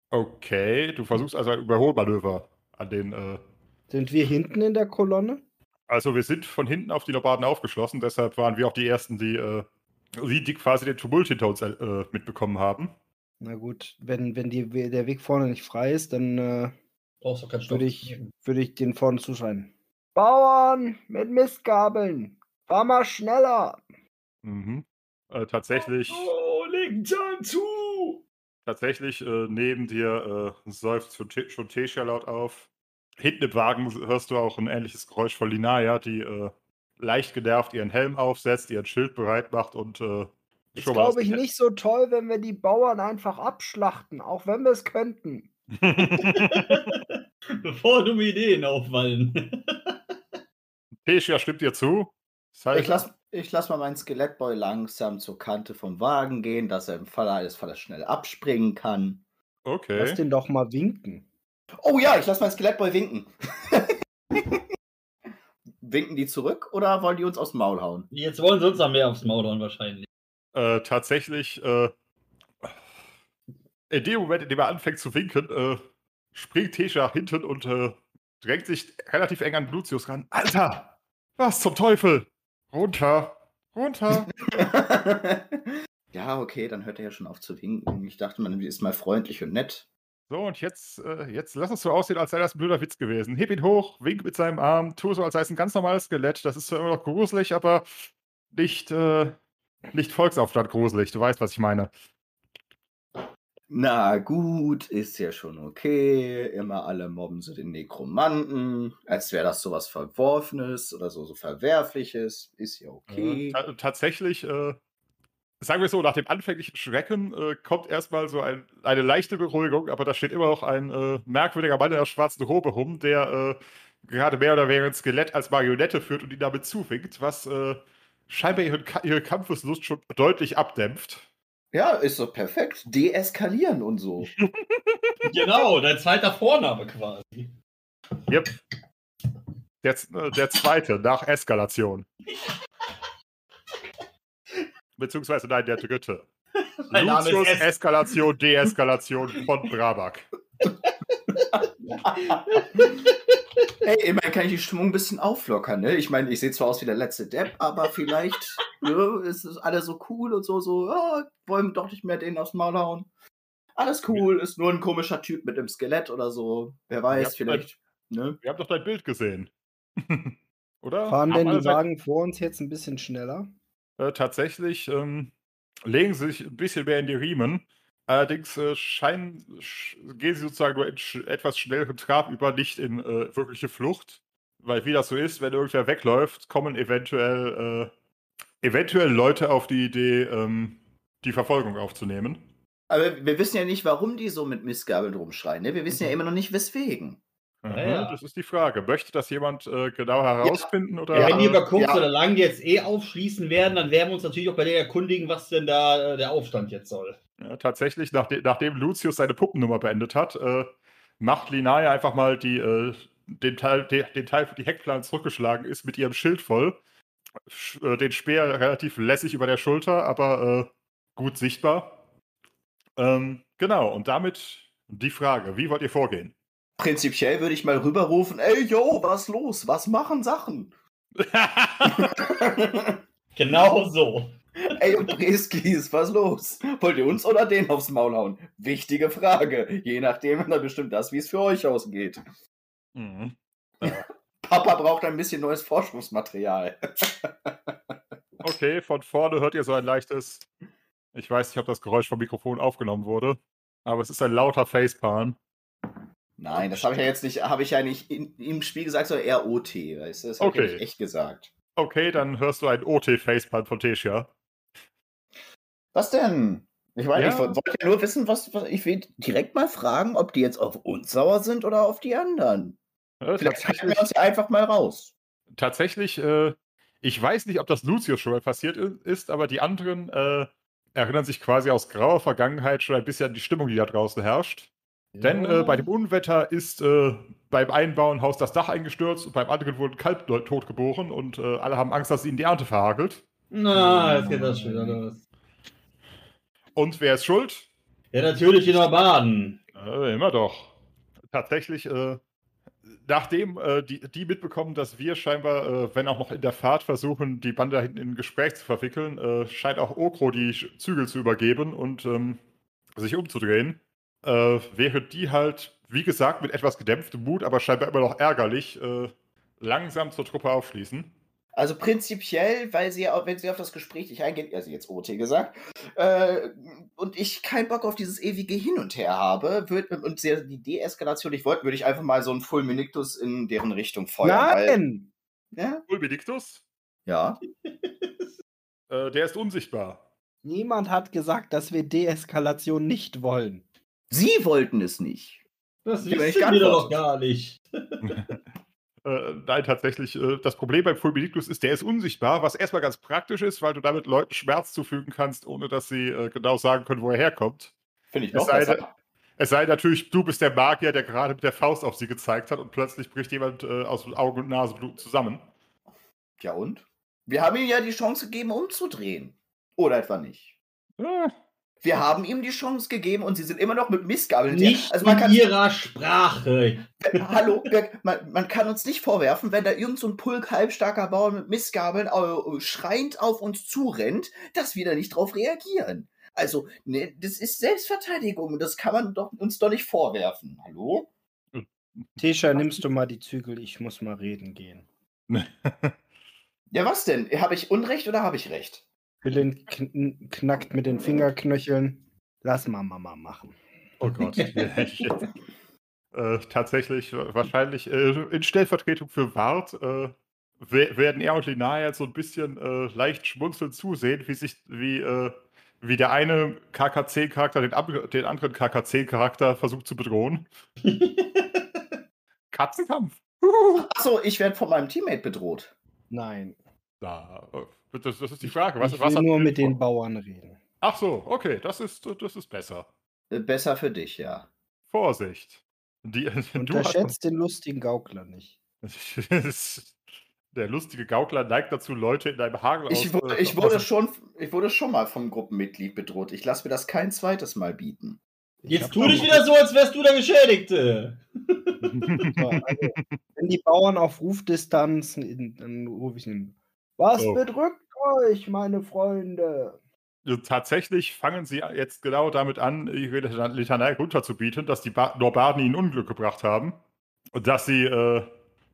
Okay, du versuchst also ein Überholmanöver an den. Äh, Sind wir hinten in der Kolonne? Also wir sind von hinten auf die Lobaden aufgeschlossen, deshalb waren wir auch die ersten, die, äh, die, quasi den Tumult hinter uns äh, mitbekommen haben. Na gut, wenn, wenn die, der Weg vorne nicht frei ist, dann äh, würde ich, würde ich den vorne zuschreien. Bauern mit Mistgabeln, fahr mal schneller. Mhm. Äh, tatsächlich, Oh, legen Zahn zu! tatsächlich äh, neben dir äh, seufzt schon Tesha laut auf. Hinten im Wagen hörst du auch ein ähnliches Geräusch von Linaya, die äh, leicht genervt ihren Helm aufsetzt, ihren Schild bereit macht und äh, Ist, glaube ich, nicht so toll, wenn wir die Bauern einfach abschlachten, auch wenn wir es könnten. Bevor dumme Ideen aufwallen. Tesha stimmt dir zu. Das heißt, Ich lass, ich lass mal meinen Skelettboy langsam zur Kante vom Wagen gehen, dass er im Falle eines Falles schnell abspringen kann. okay. Lass den doch mal winken. Oh ja, ich lass meinen Skelettboy winken. winken die zurück oder wollen die uns aufs Maul hauen? Jetzt wollen sie uns noch mehr aufs Maul hauen wahrscheinlich. Äh, tatsächlich, äh, in dem Moment, in dem er anfängt zu winken, äh, springt Tesha nach hinten und äh, drängt sich relativ eng an Lucius ran. Alter! Was zum Teufel? Runter! Runter! ja, okay, dann hört er ja schon auf zu winken. Ich dachte, man ist mal freundlich und nett. So, und jetzt, äh, jetzt lass es so aussehen, als sei das ein blöder Witz gewesen. Heb ihn hoch, wink mit seinem Arm, tu so, als sei es ein ganz normales Skelett. Das ist zwar immer noch gruselig, aber nicht, äh, nicht Volksaufstand gruselig. Du weißt, was ich meine. Na gut, ist ja schon okay. Immer alle mobben so den Nekromanten, als wäre das sowas Verworfenes oder so, so Verwerfliches. Ist ja okay. Äh, tatsächlich, äh, sagen wir so, nach dem anfänglichen Schrecken äh, kommt erstmal so ein, eine leichte Beruhigung, aber da steht immer noch ein äh, merkwürdiger Mann in der schwarzen Robe rum, der äh, gerade mehr oder weniger ein Skelett als Marionette führt und ihn damit zuwinkt, was äh, scheinbar ihre, ihre Kampfeslust schon deutlich abdämpft. Ja, ist so perfekt. Deeskalieren und so. genau, dein zweiter Vorname quasi. Yep. Der, äh, der zweite, nach Eskalation. Beziehungsweise nein, der dritte. Mein Lucius es Eskalation, Deeskalation von Brabak. Ey, immerhin kann ich die Stimmung ein bisschen auflockern, ne? Ich meine, ich sehe zwar aus wie der letzte Depp, aber vielleicht ne, ist es alles so cool und so, so, oh, wollen doch nicht mehr den aufs Maul hauen. Alles cool, ist nur ein komischer Typ mit dem Skelett oder so. Wer weiß, vielleicht. Dein, ne? Wir haben doch dein Bild gesehen. oder? Fahren denn die Wagen vor uns jetzt ein bisschen schneller? Äh, tatsächlich ähm, legen sie sich ein bisschen mehr in die Riemen. Allerdings äh, scheinen, sch gehen sie sozusagen nur in sch etwas schnelleren Trab über, nicht in äh, wirkliche Flucht. Weil wie das so ist, wenn irgendwer wegläuft, kommen eventuell, äh, eventuell Leute auf die Idee, ähm, die Verfolgung aufzunehmen. Aber wir wissen ja nicht, warum die so mit Missgabeln rumschreien. Ne? Wir wissen ja mhm. immer noch nicht, weswegen. Mhm, ja. Das ist die Frage. Möchte das jemand äh, genau herausfinden? Ja. Oder? Ja, wenn die über kurz oder lang jetzt eh aufschließen werden, dann werden wir uns natürlich auch bei denen erkundigen, was denn da äh, der Aufstand jetzt soll. Ja, tatsächlich, nachdem, nachdem Lucius seine Puppennummer beendet hat, äh, macht Linaya einfach mal die, äh, den, Teil, den, den Teil für die Heckplan zurückgeschlagen ist, mit ihrem Schild voll. Sch, äh, den Speer relativ lässig über der Schulter, aber äh, gut sichtbar. Ähm, genau, und damit die Frage: Wie wollt ihr vorgehen? Prinzipiell würde ich mal rüberrufen, ey, yo, was los? Was machen Sachen? genau so. Ey, und Breskis, was los? Wollt ihr uns oder den aufs Maul hauen? Wichtige Frage. Je nachdem dann bestimmt das, wie es für euch ausgeht. Mhm. Ja. Papa braucht ein bisschen neues Forschungsmaterial. okay, von vorne hört ihr so ein leichtes. Ich weiß nicht, ob das Geräusch vom Mikrofon aufgenommen wurde, aber es ist ein lauter Facepalm. Nein, das habe ich ja jetzt nicht, habe ich ja nicht in, im Spiel gesagt, sondern eher OT, weißt du? Das habe okay. ich echt gesagt. Okay, dann hörst du ein OT-Facepalm von Tesha. Was denn? Ich meine, ja. ich wollte ja nur wissen, was, was, ich will direkt mal fragen, ob die jetzt auf uns sauer sind oder auf die anderen. Ja, Vielleicht halten wir uns ja einfach mal raus. Tatsächlich, äh, ich weiß nicht, ob das Lucius schon mal passiert ist, aber die anderen äh, erinnern sich quasi aus grauer Vergangenheit schon ein bisschen an die Stimmung, die da draußen herrscht. Denn äh, bei dem Unwetter ist äh, beim einen Bauernhaus das Dach eingestürzt und beim anderen wurde ein Kalb tot geboren und äh, alle haben Angst, dass ihnen die Ernte verhagelt. Na, jetzt geht das schon wieder los. Und wer ist schuld? Ja, natürlich die Normaden. Äh, immer doch. Tatsächlich, äh, nachdem äh, die, die, mitbekommen, dass wir scheinbar, wenn auch noch in der Fahrt versuchen, die Bande da hinten in ein Gespräch zu verwickeln, scheint auch Okro die Zügel zu übergeben und ähm, sich umzudrehen äh, während die halt, wie gesagt, mit etwas gedämpftem Mut, aber scheinbar immer noch ärgerlich, äh, langsam zur Truppe aufschließen. Also prinzipiell, weil sie, wenn sie auf das Gespräch nicht eingehen, also jetzt OT gesagt, äh, und ich keinen Bock auf dieses ewige Hin und Her habe, würd, und sie, die Deeskalation nicht wollten, würde ich einfach mal so einen Fulminictus in deren Richtung feuern. Nein! Weil, ja? Fulminictus? Ja. äh, der ist unsichtbar. Niemand hat gesagt, dass wir Deeskalation nicht wollen. Sie wollten es nicht. Das wissen wir doch gar nicht. Äh, nein, tatsächlich. Äh, das Problem beim Fulminicus ist, der ist unsichtbar, was erstmal ganz praktisch ist, weil du damit Leuten Schmerz zufügen kannst, ohne dass sie äh, genau sagen können, wo er herkommt. Finde ich noch es sei, es sei natürlich, du bist der Magier, der gerade mit der Faust auf sie gezeigt hat und plötzlich bricht jemand äh, aus Augen und Nasenblut zusammen. Ja und? Wir haben ihm ja die Chance gegeben, umzudrehen. Oder etwa nicht? Ja, Wir haben ihm die Chance gegeben und sie sind immer noch mit Missgabeln. Nicht also man in kann, ihrer Sprache. Hallo, wir, man, man kann uns nicht vorwerfen, wenn da irgend so ein Pulk halbstarker Bauern mit Missgabeln äh, schreiend auf uns zurennt, dass wir da nicht drauf reagieren. Also, ne, das ist Selbstverteidigung. Das kann man doch, uns doch nicht vorwerfen. Hallo? Tisha, nimmst du mal die Zügel? Ich muss mal reden gehen. Ja, was denn? Habe ich Unrecht oder habe ich Recht? Philin kn knackt mit den Fingerknöcheln. Lass mal Mama machen. Oh Gott. äh, tatsächlich, wahrscheinlich äh, in Stellvertretung für Wart äh, we- werden er und Lina jetzt so ein bisschen äh, leicht schmunzelnd zusehen, wie sich, wie, äh, wie der eine KK10-Charakter den, ab- den anderen KK10-Charakter versucht zu bedrohen. Katzenkampf. Achso, ich werde von meinem Teammate bedroht. Nein. Da, äh, das, das ist die Frage. Was, ich was will hat nur mit den? Bauern reden. Ach so, okay, das ist, das ist besser. Äh, Besser für dich, ja. Vorsicht. Die, Unterschätzt den lustigen Gaukler nicht. Der lustige Gaukler neigt dazu, Leute in einem Hagel Ich, aus- wurde, äh, ich, wurde schon, ich wurde schon mal vom Gruppenmitglied bedroht. Ich lasse mir das kein zweites Mal bieten. Jetzt tu dich wieder so, als wärst du der Geschädigte. So, also, wenn die Bauern auf Rufdistanz, dann rufe ich ihn. Was Oh. bedrückt euch, meine Freunde? Tatsächlich fangen sie jetzt genau damit an, ihre Litanei runterzubieten, dass die ba Norbarden ihnen Unglück gebracht haben. Und dass sie, äh,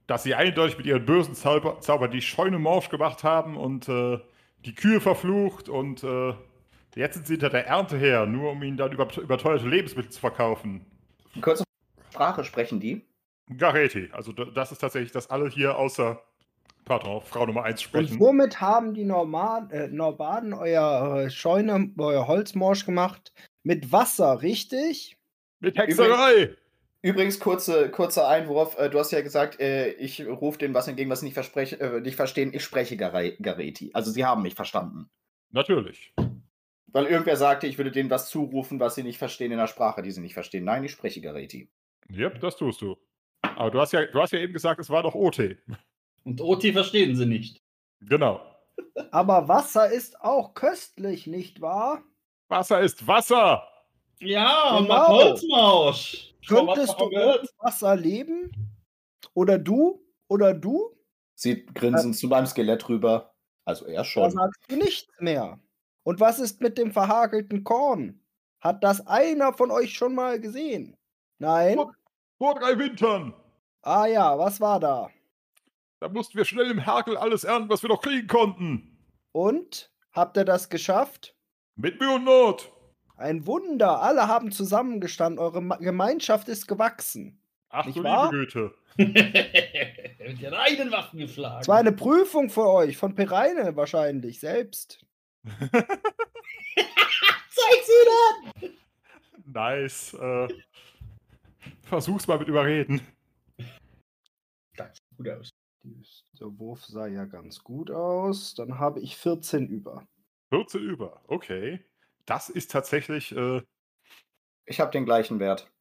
dass sie eindeutig mit ihren bösen Zauber, Zauber die Scheune morsch gemacht haben und äh, die Kühe verflucht. Und äh, jetzt sind sie hinter der Ernte her, nur um ihnen dann über, überteuerte Lebensmittel zu verkaufen. Kurze Sprache sprechen die. Gareti. Also das ist tatsächlich, dass alle hier außer, pardon, Frau Nummer 1 Und sprechen. womit haben die Norma äh, Norbaden euer äh, Scheune, euer Holzmorsch gemacht? Mit Wasser, richtig? Mit Hexerei! Übrigens, kurze, kurzer Einwurf. Äh, Du hast ja gesagt, äh, ich rufe denen was entgegen, was sie nicht, verspreche, äh, nicht verstehen. Ich spreche Gare- Gareti. Also sie haben mich verstanden. Natürlich. Weil irgendwer sagte, ich würde denen was zurufen, was sie nicht verstehen in der Sprache, die sie nicht verstehen. Nein, ich spreche Gareti. Yep, das tust du. Aber du hast ja, du hast ja eben gesagt, es war doch OT. Und OT verstehen sie nicht. Genau. Aber Wasser ist auch köstlich, nicht wahr? Wasser ist Wasser! Ja, und Genau. mach Holzmausch. Könntest du gehört? ohne Wasser leben? Oder du? Oder du? Sie grinsen zu meinem Skelett rüber. Also er Da schon. sagst du nichts mehr. Und was ist mit dem verhagelten Korn? Hat das einer von euch schon mal gesehen? Nein? Vor drei Wintern! Ah ja, was war da? Da mussten wir schnell im Herkel alles ernten, was wir noch kriegen konnten. Und? Habt ihr das geschafft? Mit Mühe und Not. Ein Wunder, alle haben zusammengestanden, eure Ma Gemeinschaft ist gewachsen. Ach Nicht du wahr? liebe Güte. Mit ihren eigenen Waffen geschlagen. Es war eine Prüfung für euch, von Pereine wahrscheinlich selbst. Zeig sie dann! Nice. Äh, versuch's mal mit Überreden. Das sieht gut aus. Der Wurf sah ja ganz gut aus. Dann habe ich 14 über. 14 über. Okay. Das ist tatsächlich. Äh, Ich habe den gleichen Wert.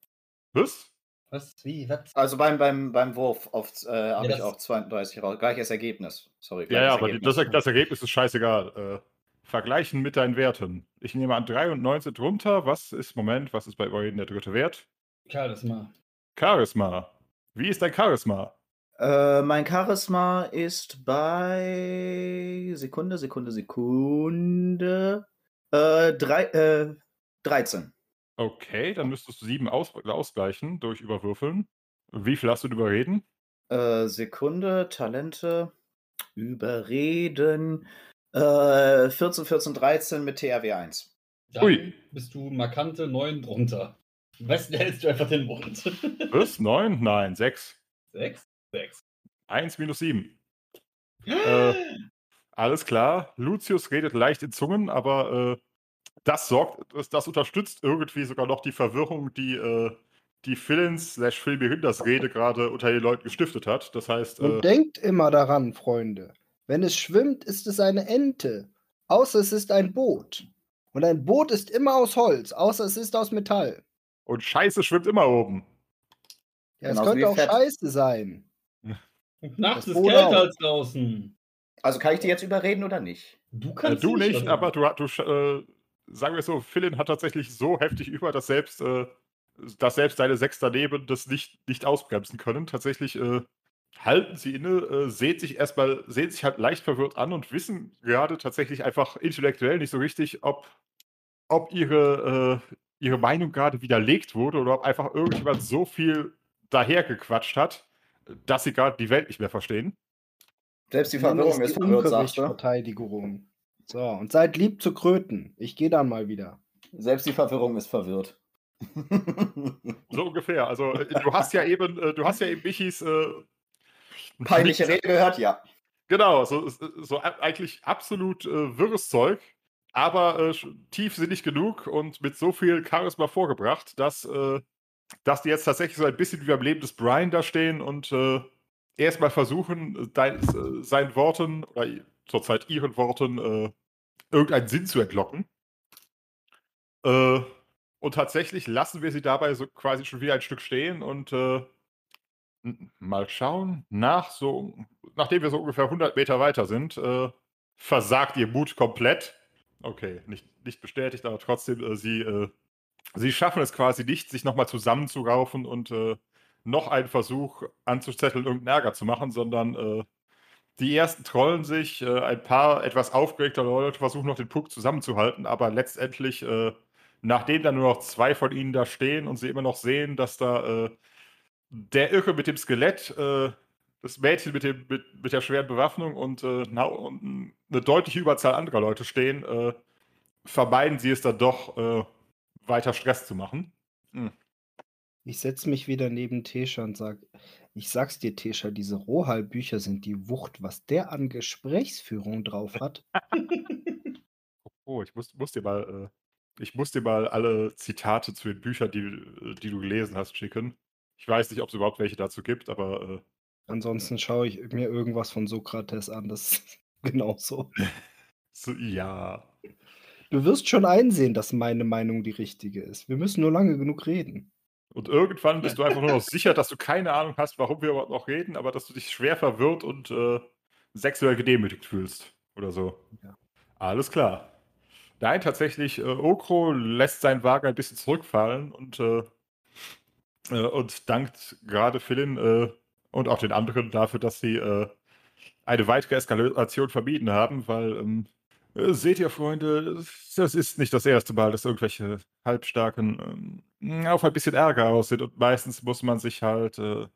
was? Was? Wie? Was? Also beim, beim, beim Wurf äh, habe das- ich auch 32 raus. Gleiches Ergebnis. Sorry. Ja, gleiches ja, aber die, Ergebnis. das, das Ergebnis ist scheißegal. Äh, vergleichen mit deinen Werten. Ich nehme an 3 und 19 drunter. Was ist, Moment, was ist bei Überreden der dritte Wert? Charisma. Charisma. Wie ist dein Charisma? Äh, mein Charisma ist bei Sekunde, Sekunde, Sekunde. Äh, drei, äh, 13. Okay, dann müsstest du 7 aus, ausgleichen durch Überwürfeln. Wie viel hast du Überreden? Äh, Sekunde, Talente, Überreden. Äh, 14, 14, 13 mit TRW 1. Dann Ui. bist du markante 9 drunter. Am besten hältst du einfach den Mund. Was? 9? Nein, 6. 6? 6. 1 minus 7. Äh, Alles klar. Lucius redet leicht in Zungen, aber äh, das sorgt, das, das unterstützt irgendwie sogar noch die Verwirrung, die, äh, die Philins slash Philmirindas Rede gerade unter den Leuten gestiftet hat. Das heißt, Und äh, denkt immer daran, Freunde. Wenn es schwimmt, ist es eine Ente. Außer es ist ein Boot. Und ein Boot ist immer aus Holz, außer es ist aus Metall. und Scheiße schwimmt immer oben. Ja, es könnte auch Fett. Scheiße sein. Und nachts ist kälter auch. als draußen. Also kann ich die jetzt überreden oder nicht? Du Äh, kannst du nicht, also. aber du, du äh, sagen wir so, Philin hat tatsächlich so heftig über, dass selbst, äh, dass selbst seine sechs daneben das nicht, nicht ausbremsen können. Tatsächlich äh, halten sie inne, äh, sehen sich erstmal, sehen sich halt leicht verwirrt an und wissen gerade tatsächlich einfach intellektuell nicht so richtig, ob, ob ihre, äh, ihre Meinung gerade widerlegt wurde oder ob einfach irgendjemand so viel dahergequatscht hat, dass sie gerade die Welt nicht mehr verstehen. Selbst die Verwirrung ist die verwirrt, sagst du? Ungerichtsverteidigung. So, und seid lieb zu Kröten. Ich gehe dann mal wieder. Selbst die Verwirrung ist verwirrt. So ungefähr. Also äh, du hast ja eben, äh, du hast ja eben Michis äh, Peinliche Rede gehört, ja. Genau, so, so a- eigentlich absolut äh, wirres Zeug, aber äh, tiefsinnig genug und mit so viel Charisma vorgebracht, dass, äh, dass die jetzt tatsächlich so ein bisschen wie beim Leben des Brian da stehen und äh, erstmal versuchen, dein, äh, seinen Worten oder zurzeit ihren Worten äh, irgendeinen Sinn zu entlocken. Äh, und tatsächlich lassen wir sie dabei so quasi schon wieder ein Stück stehen und äh, mal schauen, nach so, nachdem wir so ungefähr 100 Meter weiter sind, äh, versagt ihr Mut komplett. Okay, nicht, nicht bestätigt, aber trotzdem, äh, sie, sie schaffen es quasi nicht, sich nochmal zusammenzuraufen und äh, noch einen Versuch anzuzetteln, irgendeinen Ärger zu machen, sondern äh, die ersten trollen sich, äh, ein paar etwas aufgeregter Leute versuchen noch den Puck zusammenzuhalten, aber letztendlich, äh, nachdem dann nur noch zwei von ihnen da stehen und sie immer noch sehen, dass da äh, der Irre mit dem Skelett, äh, das Mädchen mit, dem, mit, mit der schweren Bewaffnung und, äh, na, und eine deutliche Überzahl anderer Leute stehen, vermeiden sie es dann doch, weiter Stress zu machen. Hm. Ich setze mich wieder neben Tesha und sage, ich sag's dir, Tesha, diese Rohal-Bücher sind die Wucht, was der an Gesprächsführung drauf hat. Oh, ich muss, muss dir mal, äh, ich muss dir mal alle Zitate zu den Büchern, die, die du gelesen hast, schicken. Ich weiß nicht, ob es überhaupt welche dazu gibt, aber äh, Ansonsten schaue ich mir irgendwas von Sokrates an, das ist genauso. so, ja. Du wirst schon einsehen, dass meine Meinung die richtige ist. Wir müssen nur lange genug reden. Und irgendwann bist du einfach nur noch sicher, dass du keine Ahnung hast, warum wir überhaupt noch reden, aber dass du dich schwer verwirrt und äh, sexuell gedemütigt fühlst. Oder so. Ja. Alles klar. Nein, tatsächlich, äh, Okro lässt seinen Wagen ein bisschen zurückfallen und, äh, äh, und dankt gerade Philin äh, und auch den anderen dafür, dass sie äh, eine weitere Eskalation vermieden haben, weil, ähm, äh, seht ihr, Freunde, das ist nicht das erste Mal, dass irgendwelche Halbstarken ähm, auf ein bisschen Ärger aus sind und meistens muss man sich halt äh,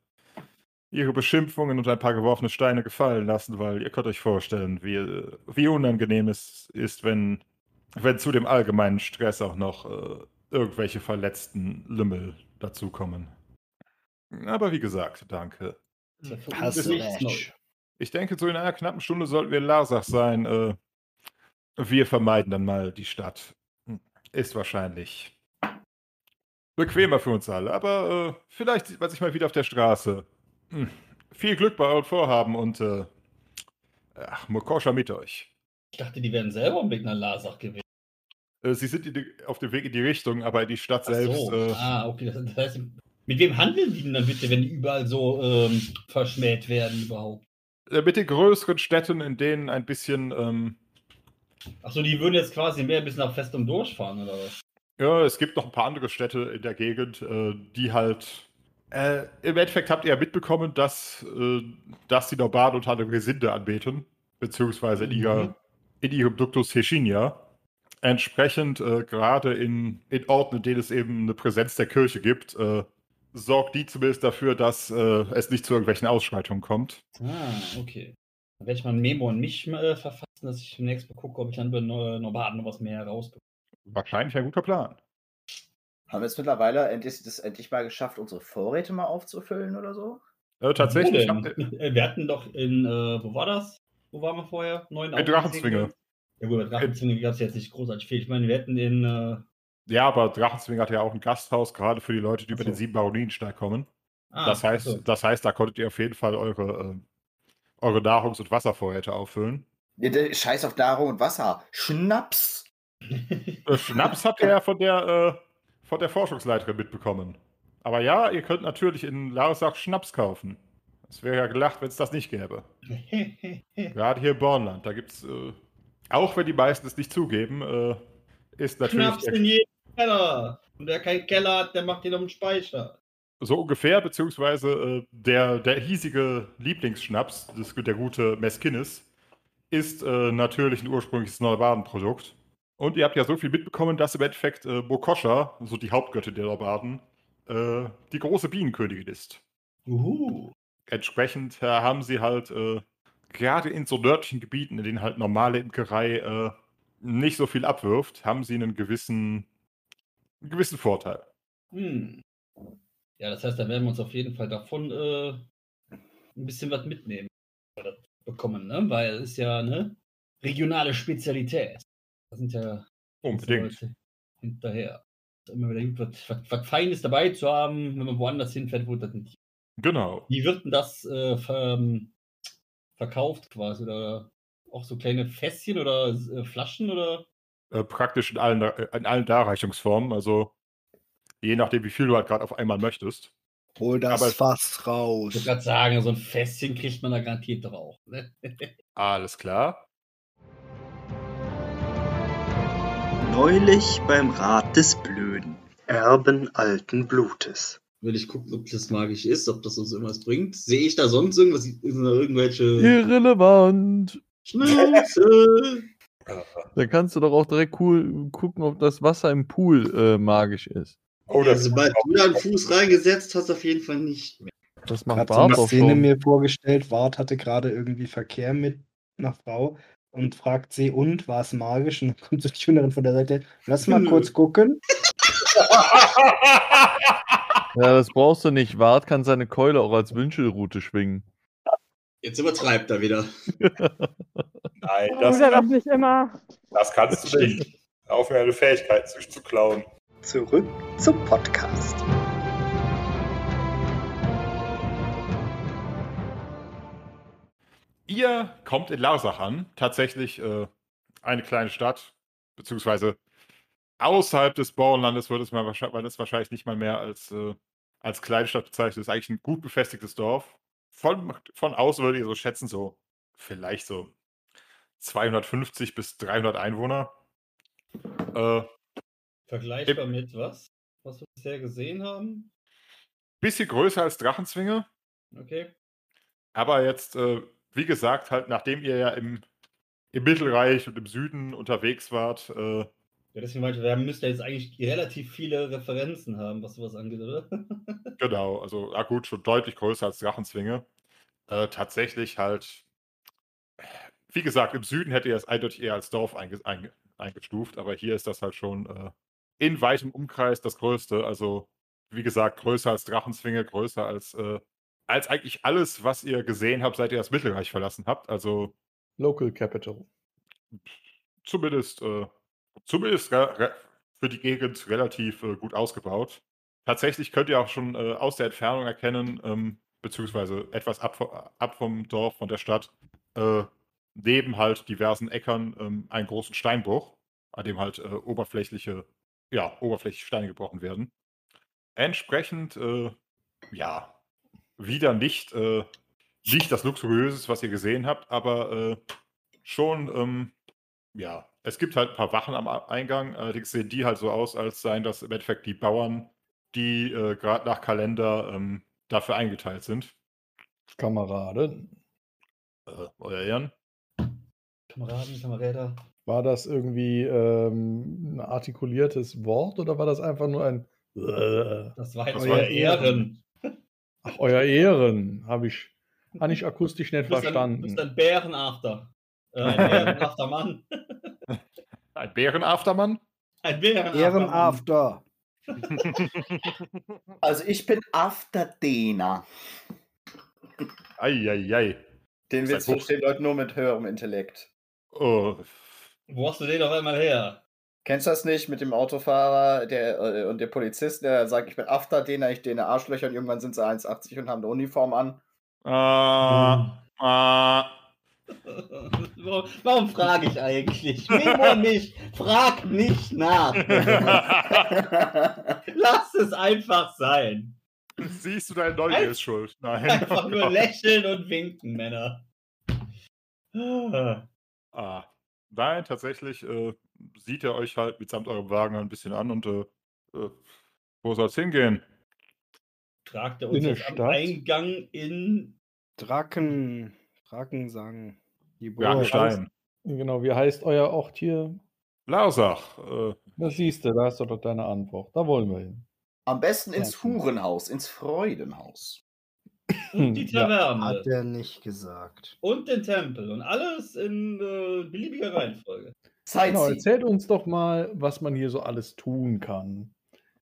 ihre Beschimpfungen und ein paar geworfene Steine gefallen lassen, weil ihr könnt euch vorstellen, wie, äh, wie unangenehm es ist, wenn, wenn zu dem allgemeinen Stress auch noch äh, irgendwelche verletzten Lümmel dazukommen. Aber wie gesagt, danke. Uns Hast recht. Ich denke, so in einer knappen Stunde sollten wir Larsach sein. Äh, wir vermeiden dann mal die Stadt. Hm, Ist wahrscheinlich bequemer für uns alle, aber äh, vielleicht sieht man sich mal wieder auf der Straße. Hm, Viel Glück bei euren Vorhaben und äh, ach, Mokosha mit euch. Ich dachte, die wären selber im Weg nach Lasach gewesen. Äh, Sie sind in die, auf dem Weg in die Richtung, aber in die Stadt Ach selbst. so. Äh, ah, okay. Das, das heißt, mit wem handeln die denn dann bitte, wenn die überall so ähm, verschmäht werden überhaupt? äh, mit den größeren Städten, in denen ein bisschen ähm, Achso, die würden jetzt quasi mehr bis nach Festum durchfahren, oder was? Ja, es gibt noch ein paar andere Städte in der Gegend, äh, die halt. Äh, Im Endeffekt habt ihr ja mitbekommen, dass, äh, dass die Nomaden unter anderem Gesinde anbeten, beziehungsweise in, Mhm. ihrer, in ihrem Duktus Heshinia. Entsprechend, äh, gerade in, in Orten, in denen es eben eine Präsenz der Kirche gibt, äh, sorgt die zumindest dafür, dass äh, es nicht zu irgendwelchen Ausschreitungen kommt. Ah, okay. Dann werde ich mal ein Memo an mich verfassen, dass ich demnächst mal gucke, ob ich dann bei Nomaden noch was mehr herausbekomme. Wahrscheinlich ein guter Plan. Haben wir es mittlerweile endlich, das endlich mal geschafft, unsere Vorräte mal aufzufüllen oder so? Äh, tatsächlich, denn? Äh, Wir hatten doch in, äh, wo war das? Wo waren wir vorher? Neuen Bei Drachenzwinge. Ja gut, bei Drachenzwinge gab es jetzt nicht großartig viel. Ich meine, wir hätten in, äh, ja, aber Drachenzwinger hat ja auch ein Gasthaus, gerade für die Leute, die Ach über so. den sieben Baroninensteig kommen. ah, Das heißt, so. das heißt, da konntet ihr auf jeden Fall eure, äh, eure Nahrungs- und Wasservorräte auffüllen. Scheiß auf Nahrung und Wasser. Schnaps! Äh, Schnaps habt ihr ja von der, äh, von der Forschungsleiterin mitbekommen. Aber ja, ihr könnt natürlich in Larsach Schnaps kaufen. Es wäre ja gelacht, wenn es das nicht gäbe. Gerade hier in Bornland, da gibt es, äh, auch wenn die meisten es nicht zugeben, äh, ist natürlich Schnaps in jedem Keller. Und wer keinen Keller hat, der macht ihn auf den Speicher. so ungefähr, beziehungsweise äh, der, der hiesige Lieblingsschnaps, das, der gute Meskinnis, ist äh, natürlich ein ursprüngliches Norbaden-Produkt. Und ihr habt ja so viel mitbekommen, dass im Endeffekt äh, Bokoscha, so die Hauptgöttin der Norbaden, äh, die große Bienenkönigin ist. Uhu. Entsprechend äh, haben sie halt äh, gerade in so nördlichen Gebieten, in denen halt normale Imkerei äh, nicht so viel abwirft, haben sie einen gewissen, einen gewissen Vorteil. Hm. Ja, das heißt, da werden wir uns auf jeden Fall davon ein bisschen was mitnehmen bekommen, ne? Weil es ist ja eine regionale Spezialität. Da sind ja Unbedingt. Leute hinterher. Immer wieder gut, was, was, was Feines dabei zu haben, wenn man woanders hinfährt, wo das nicht. Genau. Wie wird denn das äh, ver, ähm, verkauft quasi? Oder auch so kleine Fässchen oder äh, Flaschen oder? Äh, praktisch in allen, äh, in allen Darreichungsformen. Also je nachdem, wie viel du halt gerade auf einmal möchtest. Hol das Aber- Fass Ich raus. würde gerade sagen, so ein Fässchen kriegt man da garantiert auch. Ne? Alles klar. Neulich beim Rat des Blöden. Erben alten Blutes. Will ich gucken, ob das magisch ist, ob das uns irgendwas bringt. Sehe ich da sonst irgendwas? Sind da irgendwelche Irrelevant. Schnitzel? Da kannst du doch auch direkt cool gucken, ob das Wasser im Pool äh, magisch ist. Oh, Ja, sobald du da einen Fuß reingesetzt hast, auf jeden Fall nicht mehr. Das macht Hat so Bart eine Szene schon. mir vorgestellt, Wart hatte gerade irgendwie Verkehr mit einer Frau und fragt sie, und war es magisch? Und dann kommt so die Schülerin von der Seite, lass mal Nö. kurz gucken. Ja, das brauchst du nicht. Wart kann seine Keule auch als Wünschelrute schwingen. Jetzt übertreibt er wieder. Nein, Muss ja doch nicht immer. das kannst du nicht. Auf eine Fähigkeit sich zu klauen. Zurück zum Podcast. Ihr kommt in Larsach an, tatsächlich äh, eine kleine Stadt, beziehungsweise außerhalb des Bauernlandes wird es mal wahrscheinlich, wahrscheinlich nicht mal mehr als, äh, als kleine Stadt bezeichnet. Es ist eigentlich ein gut befestigtes Dorf. Von, von außen würdet ihr so schätzen, so vielleicht so 250 bis 300 Einwohner. Äh, Vergleichbar mit was? Was wir bisher gesehen haben? bisschen größer als Drachenzwinge, Okay. aber jetzt, äh, wie gesagt, halt nachdem ihr ja im, im Mittelreich und im Süden unterwegs wart, äh, Ja, deswegen meinte, ich, wir müssten ja jetzt eigentlich relativ viele Referenzen haben, was sowas angeht, oder? Genau, also ja gut, schon deutlich größer als Drachenzwinge. Äh, tatsächlich halt, wie gesagt, im Süden hätte er es eindeutig eher als Dorf einge eingestuft, aber hier ist das halt schon äh, in weitem Umkreis das Größte. Also, wie gesagt, größer als Drachenzwinge, größer als, äh, als eigentlich alles, was ihr gesehen habt, seit ihr das Mittelreich verlassen habt. Also Local Capital. zumindest, äh, zumindest für die Gegend relativ äh, gut ausgebaut. Tatsächlich könnt ihr auch schon äh, aus der Entfernung erkennen, ähm, beziehungsweise etwas ab, ab vom Dorf, von der Stadt, äh, neben halt diversen Äckern ähm, einen großen Steinbruch, an dem halt äh, oberflächliche, ja, oberflächliche Steine gebrochen werden. Entsprechend, äh, ja, wieder nicht, äh, nicht das Luxuriöses, was ihr gesehen habt, aber äh, schon, ähm, ja, es gibt halt ein paar Wachen am Eingang, allerdings sehen die halt so aus, als seien das im Endeffekt die Bauern, die äh, gerade nach Kalender ähm, dafür eingeteilt sind. Kameraden. Äh, euer Ehren. Kameraden, Kameräder. War das irgendwie ähm, ein artikuliertes Wort oder war das einfach nur ein Das war jetzt euer war Ehren. Ach, euer Ehren, habe ich, hab ich akustisch nicht Du bist ein, du verstanden. bist ein Bärenafter. Äh, ein Bärenafter Mann. Ein Bärenaftermann? Ein Bärenafter. Ehrenafter. Also ich bin Afterdehner. Eieiei. Den Witz verstehen Leute nur mit höherem Intellekt. Oh, Wo hast du den auf einmal her? Kennst du das nicht mit dem Autofahrer der, äh, und der Polizist, der sagt, ich bin Afterdehner, ich dehne Arschlöcher und irgendwann sind sie 1,80 und haben eine Uniform an? ah, ah. Warum, warum frage ich eigentlich? Memo nicht. Frag nicht nach. Lass es einfach sein. Siehst du, deine Neugier ist schuld. Nein. Einfach nur lächeln und winken, Männer. Ah, Ah, nein, tatsächlich, äh, sieht er euch halt mitsamt eurem Wagen ein bisschen an und äh, äh, wo soll es hingehen? Tragt er In uns der jetzt am? Eingang in. Draken, Drakensang. Die Burg. Jagenstein. Genau, wie heißt euer Ort hier? Lausach. Äh, Das siehst du, da hast du doch deine Antwort. Da wollen wir hin. Am besten ins. Hurenhaus, ins Freudenhaus. Und die Ja, Taverne. Hat er nicht gesagt. und den Tempel. Und alles in äh, beliebiger Reihenfolge. Sightseeing. Genau, erzählt uns doch mal, was man hier so alles tun kann.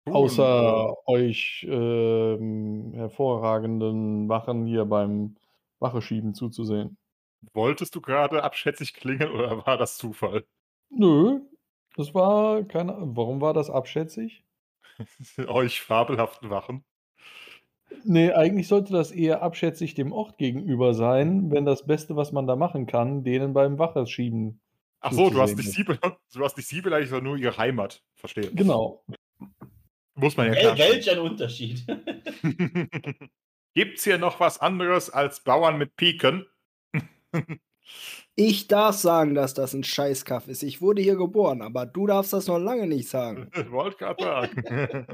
tun, Außer euch ähm, hervorragenden Wachen hier beim Wacheschieben zuzusehen. äh, wolltest du gerade abschätzig klingen oder war das Zufall? Nö, das war keine Warum war das abschätzig? euch fabelhaften Wachen. Nee, eigentlich sollte das eher abschätzig dem Ort gegenüber sein, wenn das Beste, was man da machen kann, denen beim Wacheschieben. Ach so, du hast nicht. Siebel, du hast nicht Siebel eigentlich, sondern nur ihre Heimat. Verstehe. Genau. Muss man ja Wel klar. welch ein Unterschied. Gibt's hier noch was anderes als Bauern mit Piken? Ich darf sagen, dass das ein Scheißkaff ist. Ich wurde hier geboren, aber du darfst das noch lange nicht sagen. Ich wollte gerade sagen.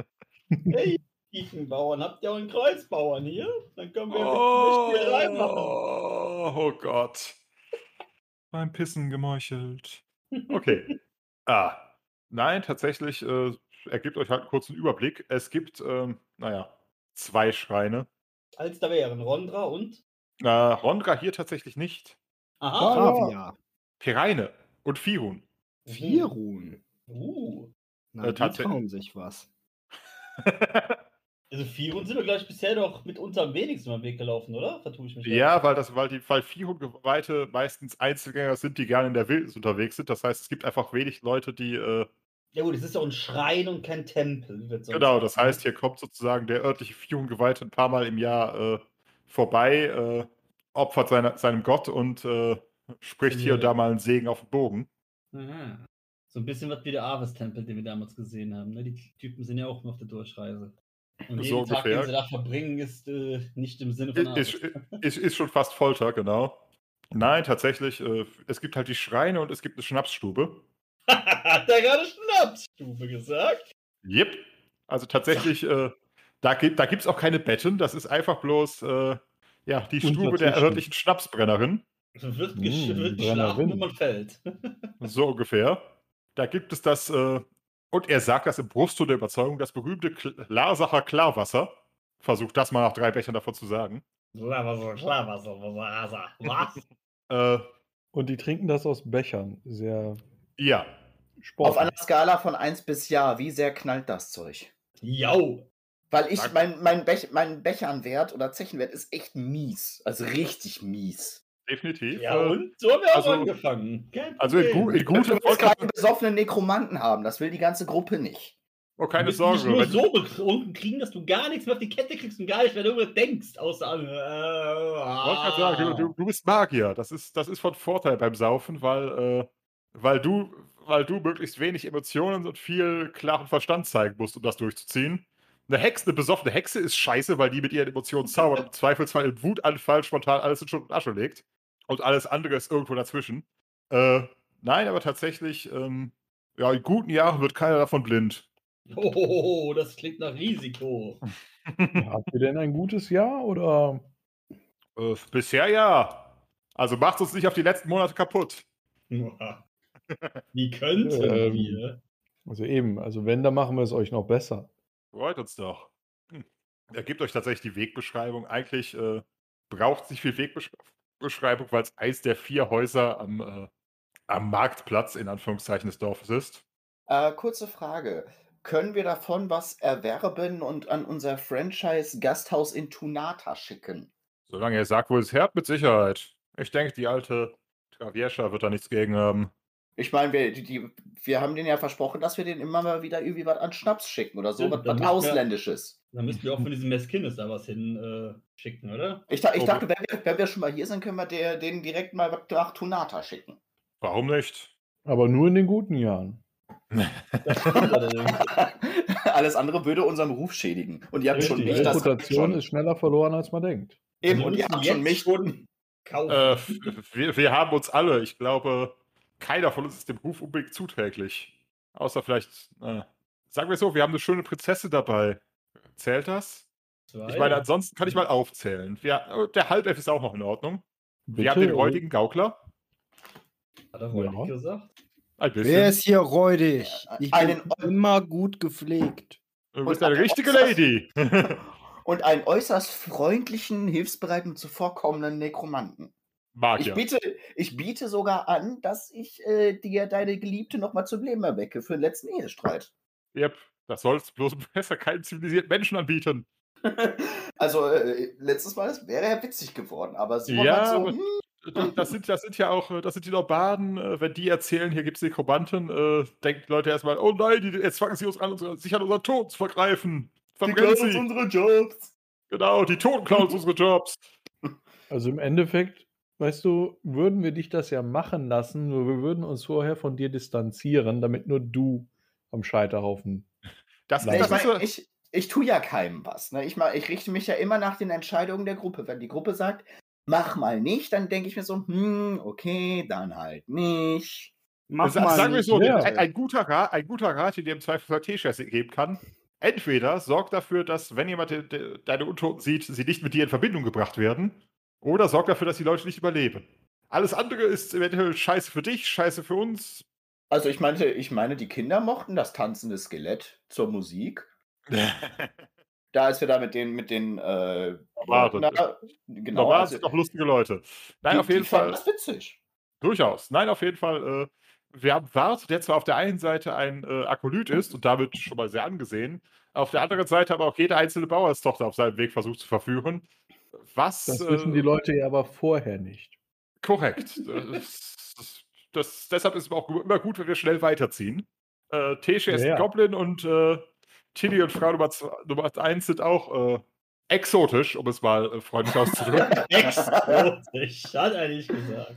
hey, Tiefenbauern, habt ihr auch einen Kreuzbauern hier? Dann können wir oh. oh, reinmachen. oh Gott. Beim Pissen gemeuchelt. Okay. ah. Nein, tatsächlich äh, ergibt euch halt einen kurzen Überblick. Es gibt, ähm, naja, zwei Schreine. Als da wären Rondra und. Äh, Rondra hier tatsächlich nicht. Aha. Kaviar. Pereine und Firun. Virun. Uh. Na, Äh, die trauen sich was. Also Firun sind wir gleich bisher doch mitunter am wenigsten am Weg gelaufen, oder? Vertue ich mich? Ja, weil das, weil die, weil Firun-Geweihte meistens Einzelgänger sind, die gerne in der Wildnis unterwegs sind. Das heißt, es gibt einfach wenig Leute, die. Äh, Ja gut, es ist doch ein Schrein und kein Tempel. genau, das sagen. heißt, hier kommt sozusagen der örtliche Firun-Geweihte ein paar Mal im Jahr äh, vorbei, äh, opfert seine, seinem Gott und äh, spricht hier und da mal einen Segen auf den Bogen. Aha. So ein bisschen was wie der Ares-Tempel, den wir damals gesehen haben. Ne? Die Typen sind ja auch nur auf der Durchreise. Und So jeden Tag, ungefähr. den sie da verbringen, ist äh, nicht im Sinne von Ist, ist, ist schon fast Folter, genau. Nein, tatsächlich, äh, es gibt halt die Schreine und es gibt eine Schnapsstube. Hat er gerade Schnapsstube gesagt? Yep. Also tatsächlich, äh, da gibt es auch keine Betten, das ist einfach bloß äh, ja, die Stube der örtlichen Schnapsbrennerin. Wird, Mm, gesch wird geschlafen, wenn man fällt. So ungefähr. Da gibt es das, äh, und er sagt das im Brustton der Überzeugung, das berühmte Larsacher Klarwasser. Versucht das mal nach drei Bechern davon zu sagen. Klar, klar, was, was? Äh, Und die trinken das aus Bechern. Sehr ja. sportlich. Auf einer Skala von 1 bis Ja, wie sehr knallt das Zeug? Jau! Weil ich, mein, mein, Bech, mein Bechernwert oder Zechenwert ist echt mies. Also richtig mies. Definitiv. Ja, äh, und so haben wir also- auch angefangen. Kein Also in, gu in Ich gute will keine besoffenen Nekromanten haben. Das will die ganze Gruppe nicht. Oh, keine Sorge. nicht nur wenn- so betrunken kriegen, dass du gar nichts mehr auf die Kette kriegst und gar nicht mehr darüber denkst, außer. Äh, Ich wollte gerade sagen, du, du, du bist Magier. Das ist, das ist von Vorteil beim Saufen, weil, äh, weil, du, weil du möglichst wenig Emotionen und viel klaren Verstand zeigen musst, um das durchzuziehen. Eine Hexe, eine besoffene Hexe ist scheiße, weil die mit ihren Emotionen zaubert und im Zweifelsfall im Wutanfall spontan alles in Schutt und Asche legt. Und alles andere ist irgendwo dazwischen. Äh, nein, aber tatsächlich, ähm, ja, in guten Jahren wird keiner davon blind. Oh, das klingt nach Risiko. Habt ihr denn ein gutes Jahr oder? Äh, bisher ja. Also macht uns nicht auf die letzten Monate kaputt. Wie könnten Ähm, wir? Also eben, also wenn, dann machen wir es euch noch besser. Freut uns doch. Hm. Er gibt euch tatsächlich die Wegbeschreibung. Eigentlich äh, braucht es nicht viel Wegbeschreibung, weil es eins der vier Häuser am, äh, am Marktplatz in Anführungszeichen des Dorfes ist. Äh, kurze Frage. Können wir davon was erwerben und an unser Franchise-Gasthaus in Tunata schicken? Solange er sagt, wo es her hat, mit Sicherheit. Ich denke, die alte Travierscha wird da nichts gegen haben. Ich meine, wir, die, die, wir haben denen ja versprochen, dass wir denen immer mal wieder irgendwie was an Schnaps schicken oder so, Ja, was, dann was müssen wir- Ausländisches. Da müssten wir auch von diesem Meskines da was hin äh, schicken, oder? Ich, ich Okay. dachte, wenn wir, wenn wir schon mal hier sind, können wir der, denen direkt mal was nach Tunata schicken. Warum nicht? Aber nur in den guten Jahren. Alles andere würde unseren Ruf schädigen. Und ihr habt schon Richtig, mich, das Reputation schon, ist schneller verloren, als man denkt. eben, Also und ihr habt schon mich. schon kaufen. Äh, wir, wir haben uns alle, ich glaube, keiner von uns ist dem Beruf unbedingt zuträglich. Außer vielleicht, äh, sagen wir so, wir haben eine schöne Prinzessin dabei. Zählt das? Zwei. Ich meine, ansonsten kann ich mal aufzählen. Wir, äh, der Halbelf ist auch noch in Ordnung. wir Bitte, haben den äh, räudigen Gaukler. Hat er wohl Ja. nicht gesagt? Ein bisschen. Wer ist hier räudig? Ich bin Einen- immer gut gepflegt. du bist eine ein richtige äußerst- Lady. Und einen äußerst freundlichen, hilfsbereiten, zuvorkommenden Nekromanten. Mag Ich ja. Ich biete sogar an, dass ich äh, dir deine Geliebte nochmal zum Leben erwecke für den letzten Ehestreit. Yep, das sollst bloß besser keinen zivilisierten Menschen anbieten. Also, äh, letztes Mal das wäre ja witzig geworden, aber Simon Ja, hat so, aber- hm, Das sind, das sind ja auch, äh, das sind die Norbaden, äh, wenn die erzählen, hier gibt es Nekromanten, äh, denken die Leute erstmal, oh nein, die, jetzt fangen sie uns an, sich an unseren Tod zu vergreifen. die klauen uns sie. unsere Jobs. Genau, die Toten klauen uns unsere Jobs. Also im Endeffekt, weißt du, würden wir dich das ja machen lassen, nur wir würden uns vorher von dir distanzieren, damit nur du am Scheiterhaufen. Das, Nein, das ich, ist so, ich, ich tue ja keinem was. Ne? Ich, mach, ich richte mich ja immer nach den Entscheidungen der Gruppe. Wenn die Gruppe sagt, mach mal nicht, dann denke ich mir so, hm, okay, dann halt nicht. Mach Sa- mal sagen wir nicht. so, Ja. ein, ein, guter Rat, ein guter Rat, den dir im Zweifel T-Shirts geben kann. Entweder sorg dafür, dass, wenn jemand de, de, deine Untoten sieht, sie nicht mit dir in Verbindung gebracht werden. Oder sorg dafür, dass die Leute nicht überleben. Alles andere ist eventuell scheiße für dich, scheiße für uns. Also ich meinte, ich meine, die Kinder mochten das tanzende Skelett zur Musik. Da als wir da mit den, mit den äh, Warte. na, genau, Normal also, sind doch lustige Leute. Nein, die, auf jeden Fall. das witzig. Durchaus. Nein, auf jeden Fall. Äh, wir haben Wart, der zwar auf der einen Seite ein äh, Akolyt ist und damit schon mal sehr angesehen, auf der anderen Seite aber auch jede einzelne Bauerstochter auf seinem Weg versucht zu verführen. Was. Das äh, wissen die Leute ja aber vorher nicht. Korrekt. Das, das, das, deshalb ist es auch immer gut, wenn wir schnell weiterziehen. Äh, Tesche ist Ja, ein ja. Goblin und äh, Tilly und Frau Nummer, zwei- Nummer 1 sind auch äh, exotisch, um es mal äh, freundlich auszudrücken. Exotisch, hat er nicht gesagt.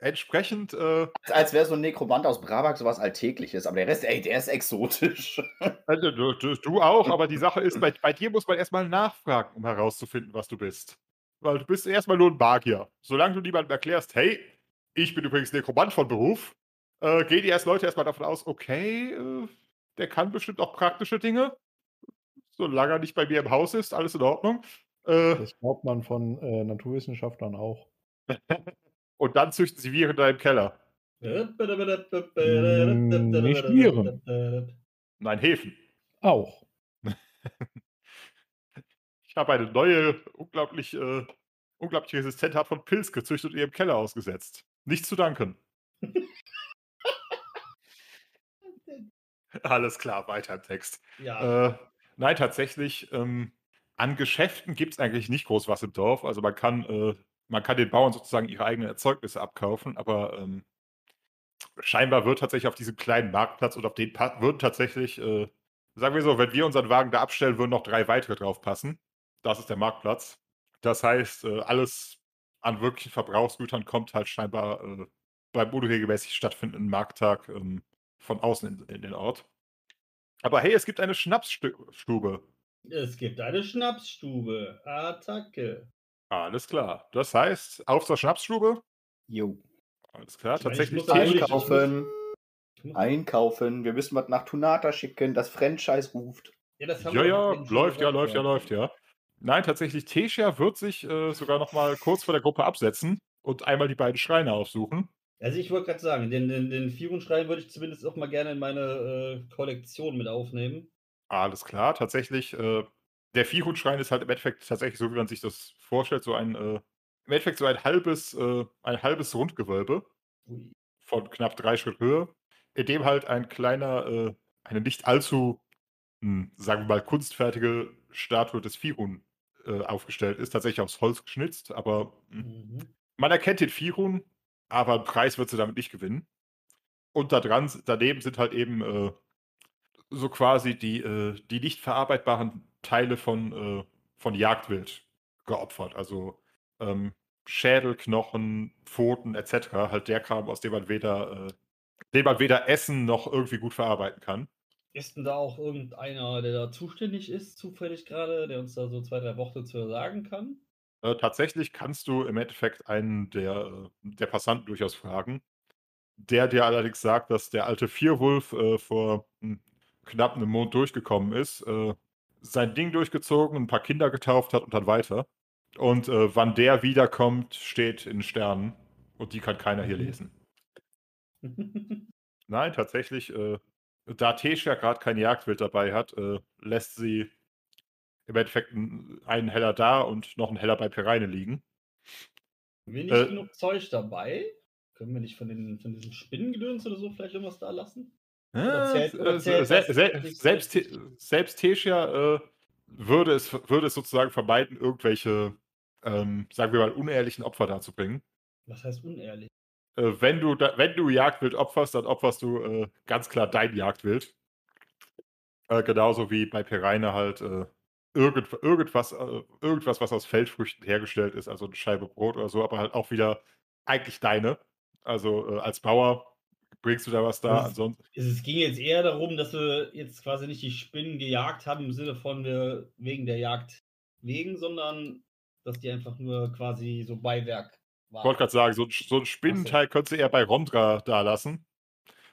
Entsprechend, äh, Als, als wäre so ein Nekromant aus Brabak sowas Alltägliches. Aber der Rest, ey, der ist exotisch. also, du, du, du auch, aber die Sache ist, bei, bei dir muss man erstmal nachfragen, um herauszufinden, was du bist. Weil du bist erstmal nur ein Magier. Solange du niemandem erklärst, hey, ich bin übrigens Nekromant von Beruf, äh, gehen die erst Leute erstmal davon aus, okay, äh, der kann bestimmt auch praktische Dinge. Solange er nicht bei mir im Haus ist, alles in Ordnung. Äh, Das glaubt man von äh, Naturwissenschaftlern auch. und dann züchten sie Viren da im Keller. nicht Viren. Nein, Hefen. Auch. Ich habe eine neue, unglaublich, äh, unglaublich resistente Art von Pilz gezüchtet und ihr im Keller ausgesetzt. Nichts zu danken. Alles klar, weiter im Text. Ja. Äh, nein, tatsächlich, ähm, an Geschäften gibt es eigentlich nicht groß was im Dorf. Also man kann, äh, man kann den Bauern sozusagen ihre eigenen Erzeugnisse abkaufen, aber ähm, scheinbar wird tatsächlich auf diesem kleinen Marktplatz und auf den pa würden tatsächlich, äh, sagen wir so, wenn wir unseren Wagen da abstellen, würden noch drei weitere drauf passen. Das ist der Marktplatz. Das heißt, äh, alles an wirklichen Verbrauchsgütern kommt halt scheinbar äh, beim unregelmäßig stattfindenden Markttag ähm, von außen in, in den Ort. Aber hey, es gibt eine Schnapsstube. Es gibt eine Schnapsstube. Attacke. Alles klar. Das heißt, auf zur Schnapsstube. Jo. Alles klar, Ich meine, ich tatsächlich. Einkaufen. Einkaufen. Wir müssen was nach Tunata schicken. Das Franchise ruft. Ja, das haben Ja, wir ja, läuft ja, läuft ja, läuft ja. Nein, tatsächlich, Tessia wird sich äh, sogar noch mal kurz vor der Gruppe absetzen und einmal die beiden Schreine aufsuchen. Also ich wollte gerade sagen, den, den, den Firunschrein würde ich zumindest auch mal gerne in meine äh, Kollektion mit aufnehmen. Alles klar, tatsächlich. Äh, der Vierhundschrein ist halt im Endeffekt tatsächlich so, wie man sich das vorstellt, so ein, äh, im Endeffekt so ein halbes, äh, ein halbes Rundgewölbe von knapp drei Schritt Höhe, in dem halt ein kleiner, äh, eine nicht allzu, hm, sagen wir mal, kunstfertige Statue des Firun äh, aufgestellt ist. Tatsächlich aus Holz geschnitzt, aber hm, Mhm. man erkennt den Firun, aber einen Preis wird sie damit nicht gewinnen. Und da dran, daneben sind halt eben äh, so quasi die, äh, die nicht verarbeitbaren Teile von, äh, von Jagdwild geopfert. Also ähm, Schädel, Knochen, Pfoten etc. Halt der Kram, aus dem man weder, äh, den man weder essen noch irgendwie gut verarbeiten kann. Ist denn da auch irgendeiner, der da zuständig ist, zufällig gerade, der uns da so zwei, drei Worte zu sagen kann? Äh, tatsächlich kannst du im Endeffekt einen der, äh, der Passanten durchaus fragen. der dir allerdings sagt, dass der alte Vierwulf äh, vor hm, knapp einem Mond durchgekommen ist, äh, sein Ding durchgezogen, ein paar Kinder getauft hat und dann weiter. Und äh, wann der wiederkommt, steht in Sternen. Und die kann keiner hier lesen. Nein, tatsächlich, äh, da Tesha gerade kein Jagdwild dabei hat, äh, lässt sie im Endeffekt einen Heller da und noch einen Heller bei Pereine liegen. Haben wir nicht Äh, genug Zeug dabei? Können wir nicht von, den, von diesem Spinnengedöns oder so vielleicht irgendwas da lassen? Äh, se- se- selbst, selbst Tesha äh, würde, es, würde es sozusagen vermeiden, irgendwelche, ähm, sagen wir mal, unehrlichen Opfer darzubringen. Was heißt unehrlich? Äh, wenn, du da, wenn du Jagdwild opferst, dann opferst du äh, ganz klar dein Jagdwild. Äh, genauso wie bei Pereine halt äh, irgend, irgendwas, irgendwas, was aus Feldfrüchten hergestellt ist, also eine Scheibe Brot oder so, aber halt auch wieder eigentlich deine. Also als Bauer bringst du da was da, Das- ansonsten. Es ging jetzt eher darum, dass wir jetzt quasi nicht die Spinnen gejagt haben im Sinne von wir wegen der Jagd wegen, sondern dass die einfach nur quasi so Beiwerk Ich wollte gerade sagen, so, ein- so ein Spinnenteil könntest du eher bei Rondra da lassen.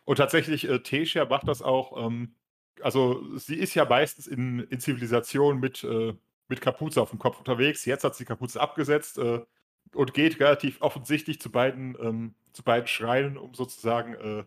Und tatsächlich, äh, Tesha macht das auch. Ähm, also, sie ist ja meistens in, in Zivilisation mit, äh, mit Kapuze auf dem Kopf unterwegs. Jetzt hat sie die Kapuze abgesetzt äh, und geht relativ offensichtlich zu beiden, ähm, zu beiden Schreinen, um sozusagen äh,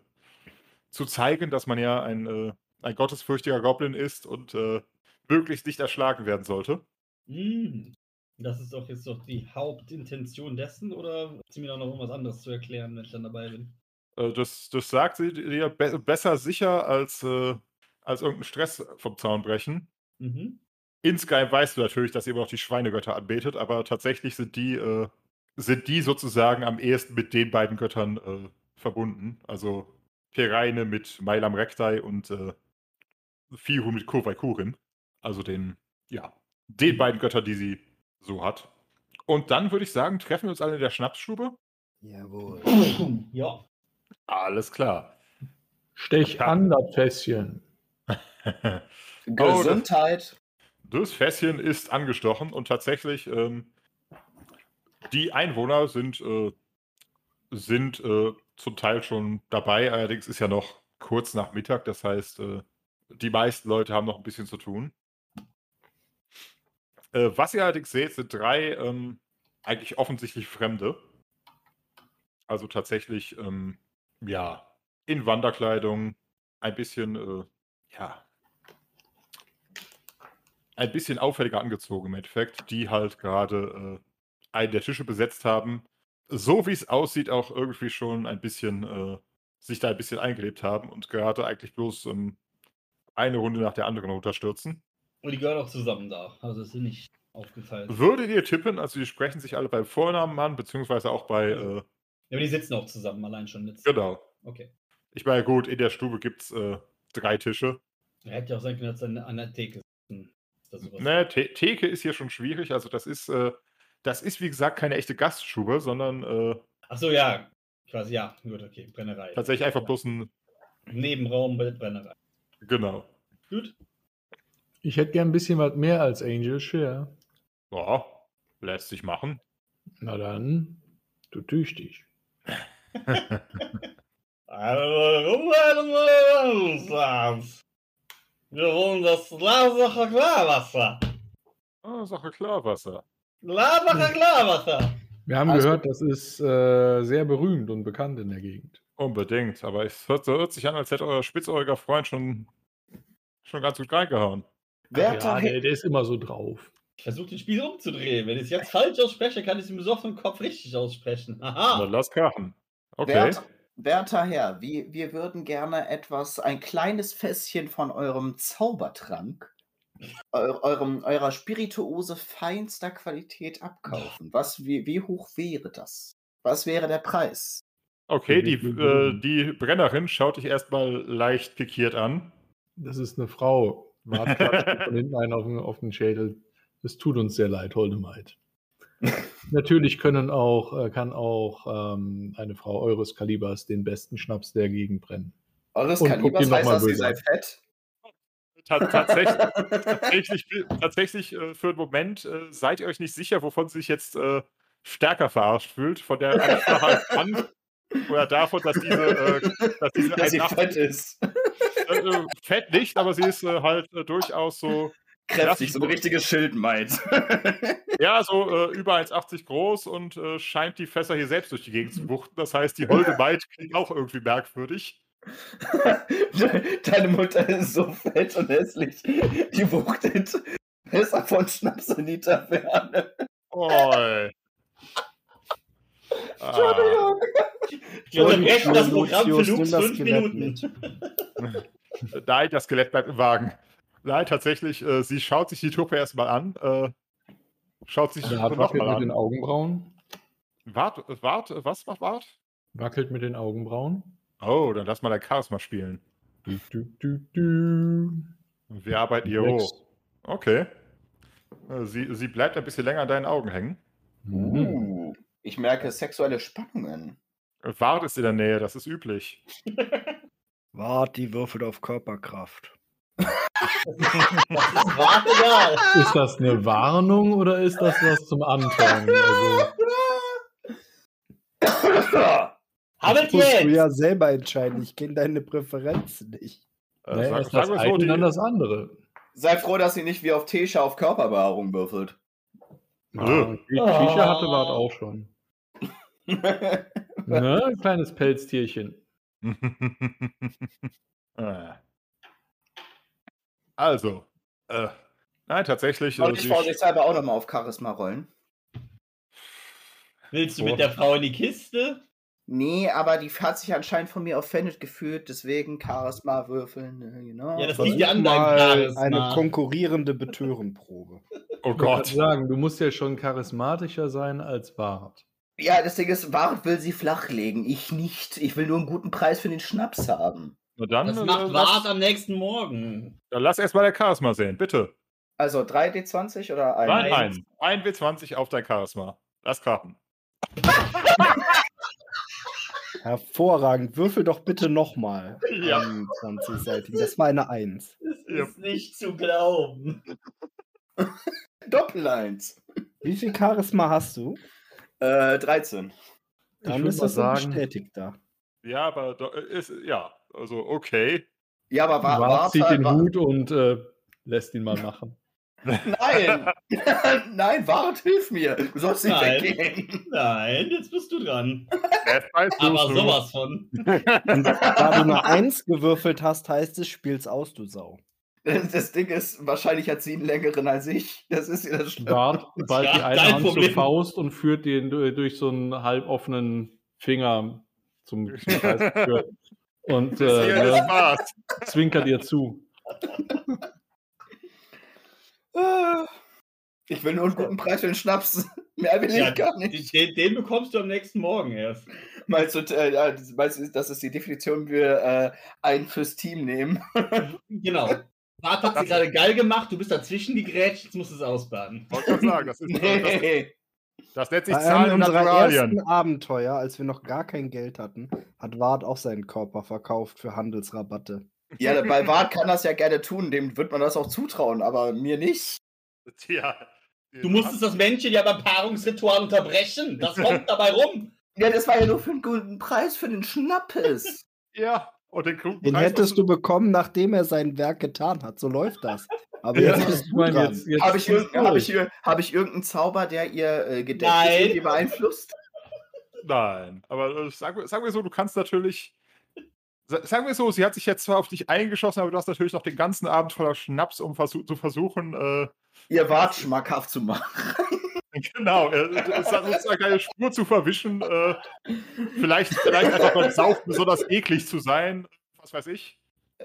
zu zeigen, dass man ja ein, äh, ein gottesfürchtiger Goblin ist und äh, möglichst nicht erschlagen werden sollte. Mhm. Das ist doch jetzt doch die Hauptintention dessen oder ist mir da noch irgendwas anderes zu erklären, wenn ich dann dabei bin? Äh, das, das sagt sie dir be besser sicher als, äh, als irgendein Stress vom Zaun brechen. Mhm. Insgeheim weißt du natürlich, dass ihr immer noch die Schweinegötter anbetet, aber tatsächlich sind die, äh, sind die sozusagen am ehesten mit den beiden Göttern äh, verbunden. Also Pereine mit Mailam Rektai und äh, Fihu mit Kurvaikurin. Also den, ja, den beiden Göttern, die sie so hat. Und dann würde ich sagen, treffen wir uns alle in der Schnapsstube. Jawohl. Ja. Alles klar. Stech an, das Fässchen. Gesundheit. Das Fässchen ist angestochen und tatsächlich ähm, die Einwohner sind, äh, sind äh, zum Teil schon dabei. Allerdings ist ja noch kurz nach Mittag, das heißt, äh, die meisten Leute haben noch ein bisschen zu tun. Äh, was ihr allerdings seht, sind drei ähm, eigentlich offensichtlich Fremde. Also tatsächlich, ähm, ja, in Wanderkleidung, ein bisschen, äh, ja, ein bisschen auffälliger angezogen im Endeffekt, die halt gerade äh, einen der Tische besetzt haben. So wie es aussieht, auch irgendwie schon ein bisschen äh, sich da ein bisschen eingelebt haben und gerade eigentlich bloß ähm, eine Runde nach der anderen runterstürzen. Und die gehören auch zusammen da. Also es sind nicht aufgeteilt. Würdet ihr tippen, also die sprechen sich alle beim Vornamen an, beziehungsweise auch bei, äh, Ja, aber die sitzen auch zusammen, allein schon jetzt. genau. Okay. Ich meine, gut, in der Stube gibt es äh, drei Tische. Er hätte ja auch sein können, dass an der Theke sitzen. Ne, The Theke ist hier schon schwierig, also das ist, äh, das ist wie gesagt keine echte Gaststube, sondern äh, Achso, ja. Quasi, ja. Gut, okay. Brennerei. tatsächlich einfach bloß ein, Nebenraum der Brennerei. genau. Gut. Ich hätte gern ein bisschen was mehr als Angel Share. Ja, lässt sich machen. Na dann, du tüchtig. Wir wollen das Lasacher Klarwasser. Ah, Sache Klarwasser. Lasacher Klarwasser. Wir haben Also- gehört, das ist äh, sehr berühmt und bekannt in der Gegend. Unbedingt, aber es hört, so hört sich an, als hätte euer spitzohriger Freund schon, schon ganz gut reingehauen. Werter ja, Herr, der, der ist immer so drauf. Ich versuche den Spiel umzudrehen. Wenn ich es jetzt falsch ausspreche, kann ich es im besoffenen Kopf richtig aussprechen. Dann Haha. lass krachen. Okay. Wert, werter Herr, wir, wir würden gerne etwas, ein kleines Fässchen von eurem Zaubertrank, eurem, eurer Spirituose feinster Qualität abkaufen. Was, wie, wie hoch wäre das? Was wäre der Preis? Okay, die, äh, die Brennerin schaut dich erstmal leicht pikiert an. Das ist eine Frau. Wart von hinten einen auf den, auf den Schädel. Es tut uns sehr leid, holde Maid. Natürlich können auch, äh, kann auch ähm, eine Frau eures Kalibers den besten Schnaps der Gegend brennen. Eures Und Kalibers heißt das, ihr seid an. fett? Ta tatsächlich, tatsächlich, tatsächlich äh, für einen Moment äh, seid ihr euch nicht sicher, wovon sie sich jetzt äh, stärker verarscht fühlt. Von der Ansprache als Mann Oder davon, dass diese, äh, dass diese Dass sie 1,80 fett ist. äh, äh, fett nicht, aber sie ist halt durchaus so, Kräftig, so ein richtiges Schildmeid. ja, so über 1,80 groß und scheint die Fässer hier selbst durch die Gegend zu wuchten. Das heißt, die holde Maid klingt auch irgendwie merkwürdig. Deine Mutter ist so fett und hässlich. Die wuchtet besser von Schnaps in die Taverne. Oi. Ah, Wir unterbrechen das Programm für das fünf Minuten. nein, das Skelett bleibt im Wagen. Nein, tatsächlich, äh, sie schaut sich die Truppe erstmal an. Äh, schaut sich die Er hat Truppe wackelt nochmal mit den an. Augenbrauen. Wart, wart, was macht Wart? Wackelt mit den Augenbrauen. Oh, dann lass mal dein Charisma spielen. Du, du, du, du. Wir arbeiten hier hoch. Okay. Äh, Sie, sie bleibt ein bisschen länger an deinen Augen hängen. Uh, ich merke sexuelle Spannungen. Wart ist in der Nähe, das ist üblich. Wart, die würfelt auf Körperkraft. Warte egal. Ist das eine Warnung oder ist das was zum Anfangen? Also, Habelt Das musst du jetzt! ja selber entscheiden. Ich kenne deine Präferenzen nicht. Äh, ne, sag- das eine, so, die- dann das andere. Sei froh, dass sie nicht wie auf Tesha auf Körperbehaarung würfelt. Ah, Shisha hatte Bart auch schon. Ne? Ein kleines Pelztierchen. Äh. also, äh, nein, tatsächlich. Soll Äh, ich vorsichtshalber auch nochmal auf Charisma rollen? Willst du mit der Frau in die Kiste? Nee, aber die hat sich anscheinend von mir offended gefühlt, deswegen Charisma würfeln, genau. Ja, das liegt ja an deinem Charisma. eine konkurrierende Betörenprobe. oh Ich Gott. sagen, du musst ja schon charismatischer sein als Bart. Ja, das Ding ist, Bart will sie flachlegen, ich nicht. Ich will nur einen guten Preis für den Schnaps haben. Na dann, Das äh, macht Wart am nächsten Morgen. dann lass erstmal der Charisma sehen, bitte. Also 3D20 oder ein? Nein, nein. Ein W20 auf dein Charisma. Lass krachen. Hervorragend. Würfel doch bitte nochmal. Ja. 20 seitigen. Das war eine 1. Das Ja. ist nicht zu glauben. Doppel-Eins. Wie viel Charisma hast du? Äh, 13. Dann ist das ein sagen- bestätigter. Ja, aber do- äh, ist, ja, also okay. Ja, aber war, Bart zieht den war, Hut und äh, lässt ihn mal machen. Nein! Nein, Bart, hilf mir! Du sollst nicht Nein. weggehen. Nein, jetzt bist du dran. Aber sowas von. Und da du eine 1 gewürfelt hast, heißt es, spiel's aus, du Sau. Das Ding ist, wahrscheinlich hat sie einen längeren als ich. Das ist ja das Schlimme. Bart ballt Ja, die eine Hand Problem. zur Faust und führt den du- durch so einen halboffenen Finger zum geführt. und äh, zwinkert ihr zu. Ich will nur einen guten Preis für den Schnaps. Mehr will ich Ja, gar nicht. Den, den bekommst du am nächsten Morgen erst. Meinst du, äh, ja, das- meinst du, das ist die Definition, wir äh, einen fürs Team nehmen? Genau. Bart hat sie gerade geil gemacht, du bist dazwischen die Grätsch, jetzt musst du es ausbaden. Wollte gerade sagen, das, ist, das, Nee. das nennt sich Bei Zahlen und Naturalien. ersten Abenteuer, als wir noch gar kein Geld hatten, hat Ward auch seinen Körper verkauft für Handelsrabatte. Ja, bei Bart kann das ja gerne tun, dem wird man das auch zutrauen, aber mir nicht. Tja. Du musstest das Männchen ja beim Paarungsritual unterbrechen. Das kommt dabei rum. Ja, das war ja nur für einen guten Preis für den Schnappes. Ja, und den guten Den Preis hättest du bekommen, nachdem er sein Werk getan hat. So läuft das. Aber Ja, jetzt bist ich du dran. jetzt, jetzt Habe ich, hab ich, hab ich irgendeinen Zauber, der ihr äh, Gedächtnis beeinflusst? Nein, aber äh, sagen, wir, sagen wir so, du kannst natürlich. Sa- Sagen wir so, sie hat sich jetzt zwar auf dich eingeschossen, aber du hast natürlich noch den ganzen Abend voller Schnaps, um versuch, zu versuchen, äh, Ihr wart schmackhaft zu machen. genau, äh, sozusagen eine Spur zu verwischen. Äh, vielleicht, vielleicht einfach beim Saufen besonders eklig zu sein. Was weiß ich.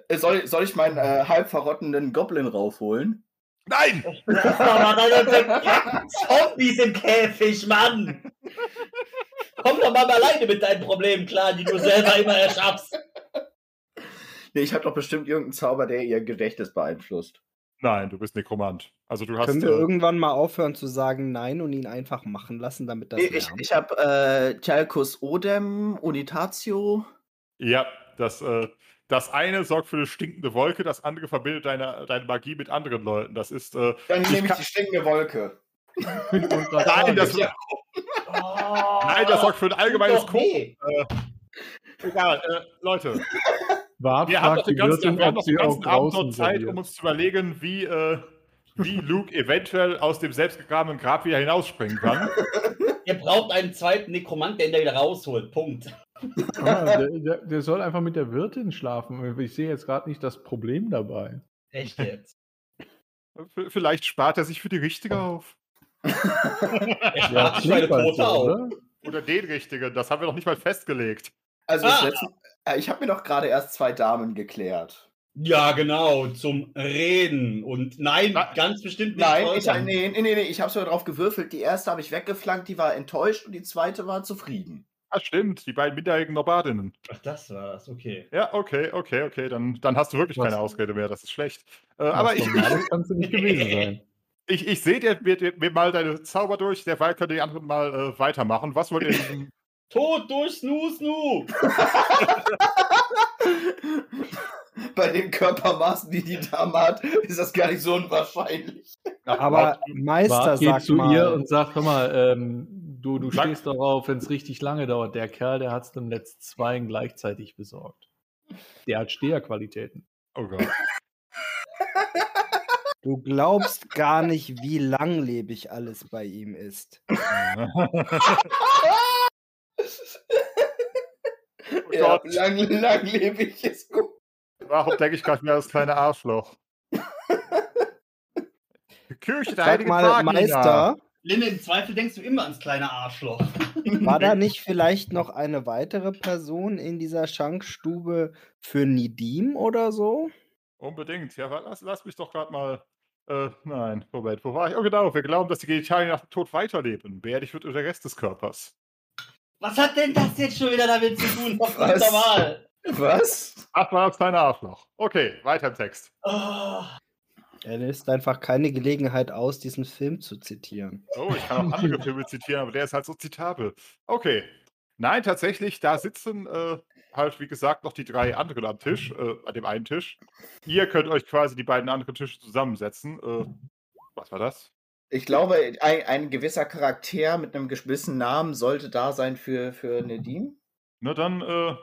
Äh, Soll, soll ich meinen äh, halb verrottenden Goblin raufholen? Nein! Zombies im Käfig, Mann! Komm doch mal alleine mit deinen Problemen klar, die du selber immer erschaffst. Nee, ich habe doch bestimmt irgendeinen Zauber, der ihr Gedächtnis beeinflusst. Nein, du bist Nekromant. Also du hast. Können wir Äh, irgendwann mal aufhören zu sagen Nein und ihn einfach machen lassen, damit das Nee, ich ich habe äh, Chalcus Odem, Unitatio. ja, das, äh, das eine sorgt für eine stinkende Wolke, das andere verbindet deine, deine Magie mit anderen Leuten. Das ist. Äh, Dann nehme ich die stinkende Wolke. Nein, das, Oh, nein, das sorgt für ein allgemeines Ko weh. Egal, äh, Leute. Wart Wir haben noch den die ganzen, Wirtin, wir haben noch den ganzen Abend noch Zeit, um uns zu überlegen, wie, äh, wie Luke eventuell aus dem selbstgegrabenen Grab wieder hinausspringen kann. Ihr braucht einen zweiten Nekromant, der ihn da wieder rausholt. Punkt. Ah, der, der, der soll einfach mit der Wirtin schlafen. Ich sehe jetzt gerade nicht das Problem dabei. Echt jetzt. Vielleicht spart er sich für die Richtige auf. Ja, meine Tote so, oder? Oder den Richtigen. Das haben wir noch nicht mal festgelegt. Also das Ah. letzte, äh, ich habe mir doch gerade erst zwei Damen geklärt. Ja, genau, zum Reden. Und nein, Na- ganz bestimmt nicht. Nein, ich, nee, nee, nee, ich habe sogar drauf gewürfelt. Die erste habe ich weggeflankt, die war enttäuscht und die zweite war zufrieden. Ah, stimmt, die beiden minderjährigen Nobadinnen. Ach, das war's, okay. Ja, okay, okay, okay. Dann, dann hast du wirklich Was- keine Ausrede mehr. Das ist schlecht. Äh, aber ich, Normales kannst du nicht gewesen sein. Ich, ich sehe dir, mir, mir mal deine Zauber durch. Derweil können die anderen mal äh, weitermachen. Was wollt ihr in diesem Tod durch Snu Snu! Bei den Körpermaßen, die die Dame hat, ist das gar nicht so unwahrscheinlich. Aber Meister, Wart geht sag zu mal. ihr und sagt, hör mal, ähm, du, du Sag- stehst darauf, wenn es richtig lange dauert. Der Kerl, der hat es dem Letzt zwei gleichzeitig besorgt. Der hat Steherqualitäten. Oh Gott. Du glaubst gar nicht, wie langlebig alles bei ihm ist. Oh Ja, lang, langlebig ist gut. Warum denke ich gerade wieder das kleine Arschloch? Die Kirche der Sag mal, Vagina. Meister, Linde, im Zweifel denkst du immer ans kleine Arschloch. war da nicht vielleicht noch eine weitere Person in dieser Schankstube für Nidim oder so? Unbedingt. Ja, lass, lass mich doch gerade mal. Äh, nein, Moment, wo war ich? Oh, genau. Wir glauben, dass die Genitalien nach dem Tod weiterleben. Beerdigt wird der Rest des Körpers. Was hat denn das jetzt schon wieder damit zu tun? Auf Was? guter Wahl. Was? Ach, war das kleine Arschloch. Okay, weiter im Text. Oh, Er lässt einfach keine Gelegenheit aus, diesen Film zu zitieren. Oh, ich kann auch andere Filme zitieren, aber der ist halt so zitabel. Okay. Nein, tatsächlich, da sitzen äh, halt, wie gesagt, noch die drei anderen am Tisch, äh, an dem einen Tisch. Ihr könnt euch quasi die beiden anderen Tische zusammensetzen. Äh, was war das? Ich glaube, ein, ein gewisser Charakter mit einem gewissen Namen sollte da sein für, für Nadine. Na dann, äh,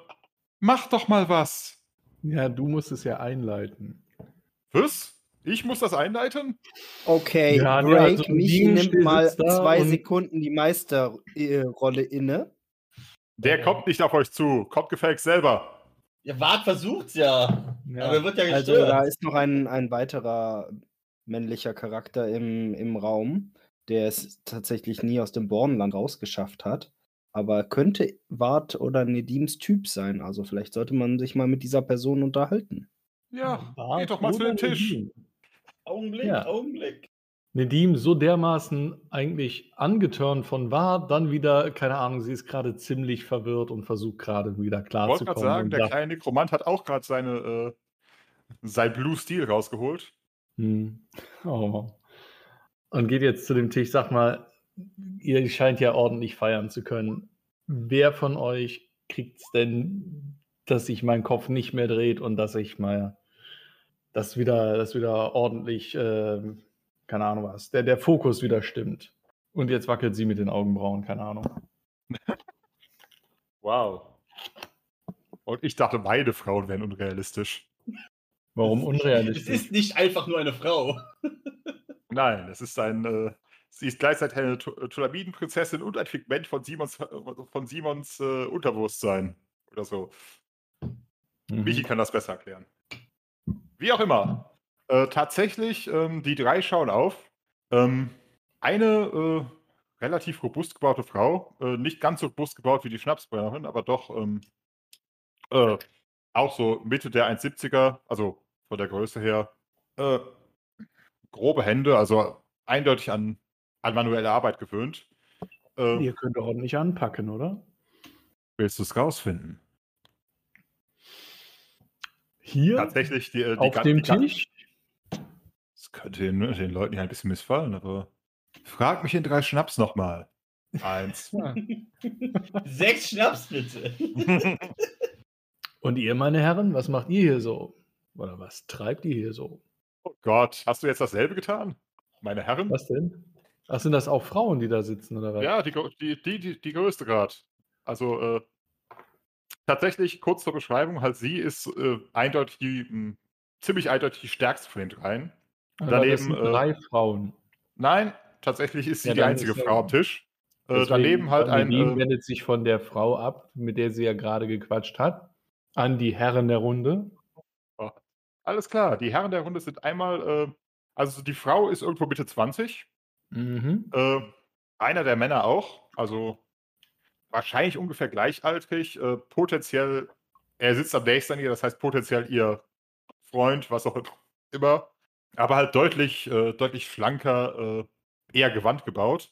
mach doch mal was. Ja, du musst es ja einleiten. Was? Ich muss das einleiten? Okay, Ja, der hat so Drake, ein Michi nimmt mal zwei und- Sekunden die Meisterrolle inne. Der kommt nicht auf euch zu. Kommt gefälligst selber. ja, Wart versucht's ja. Ja. Aber er wird ja Also gestört. da ist noch ein, ein weiterer männlicher Charakter im, im Raum, der es tatsächlich nie aus dem Bornland rausgeschafft hat. Aber könnte Wart oder Nedims Typ sein. Also vielleicht sollte man sich mal mit dieser Person unterhalten. Ja, Bart geht doch mal zu dem Tisch. Nedim? Augenblick, Ja. Augenblick. Nedim so dermaßen eigentlich angeturnt von war, dann wieder, keine Ahnung, sie ist gerade ziemlich verwirrt und versucht gerade wieder Ich wollte gerade sagen, der kleine Nekromant hat auch gerade seine, äh, sein Blue Steel rausgeholt. Hm. Oh. Und geht jetzt zu dem Tisch, sag mal, ihr scheint ja ordentlich feiern zu können. Wer von euch kriegt es denn, dass sich mein Kopf nicht mehr dreht und dass ich mal das wieder, das wieder ordentlich, ähm, keine Ahnung was, der, der Fokus wieder stimmt. Und jetzt wackelt sie mit den Augenbrauen, keine Ahnung. Wow. Und ich dachte, beide Frauen wären unrealistisch. Warum Es unrealistisch? ist nicht einfach nur eine Frau. Nein, es ist ein, äh, sie ist gleichzeitig eine Tu- äh, Tulamidenprinzessin und ein Figment von Simons, äh, von Simons äh, Unterbewusstsein. Oder so. Mhm. Michi kann das besser erklären. Wie auch immer. Äh, tatsächlich, ähm, die drei schauen auf. Ähm, eine äh, relativ robust gebaute Frau, äh, nicht ganz so robust gebaut wie die Schnapsbrennerin, aber doch ähm, äh, auch so Mitte der 1,70er, also von der Größe her. Äh, grobe Hände, also eindeutig an, an manuelle Arbeit gewöhnt. Äh, Ihr könnt ordentlich anpacken, oder? Willst du es rausfinden? Hier Tatsächlich, die, die auf gan- dem die Tisch? Könnte den, den Leuten ja ein bisschen missfallen, aber frag mich in drei Schnaps nochmal. Eins. Ja. Sechs Schnaps bitte. Und ihr, meine Herren, was macht ihr hier so? Oder was treibt ihr hier so? oh Gott, hast du jetzt dasselbe getan? Meine Herren? Was denn? Ach, sind das auch Frauen, die da sitzen, oder was? Ja, die, die, die, die, die größte gerade. Also, äh, tatsächlich, kurz zur Beschreibung, halt sie ist äh, eindeutig die, mh, ziemlich eindeutig die stärkste von den dreien. Aber Daneben, sind äh, drei Frauen. Nein, tatsächlich ist sie Ja, die einzige Frau am Tisch. Äh, daneben halt ein. Nadine Äh, wendet sich von der Frau ab, mit der sie ja gerade gequatscht hat, an die Herren der Runde. alles klar, die Herren der Runde sind einmal. Äh, also die Frau ist irgendwo Mitte 20. Mhm. Äh, einer der Männer auch. Also wahrscheinlich ungefähr gleichaltrig. Äh, potenziell, er sitzt am nächsten an ihr, das heißt potenziell ihr Freund, was auch immer. Aber halt deutlich, äh, deutlich schlanker, äh, eher gewandt gebaut.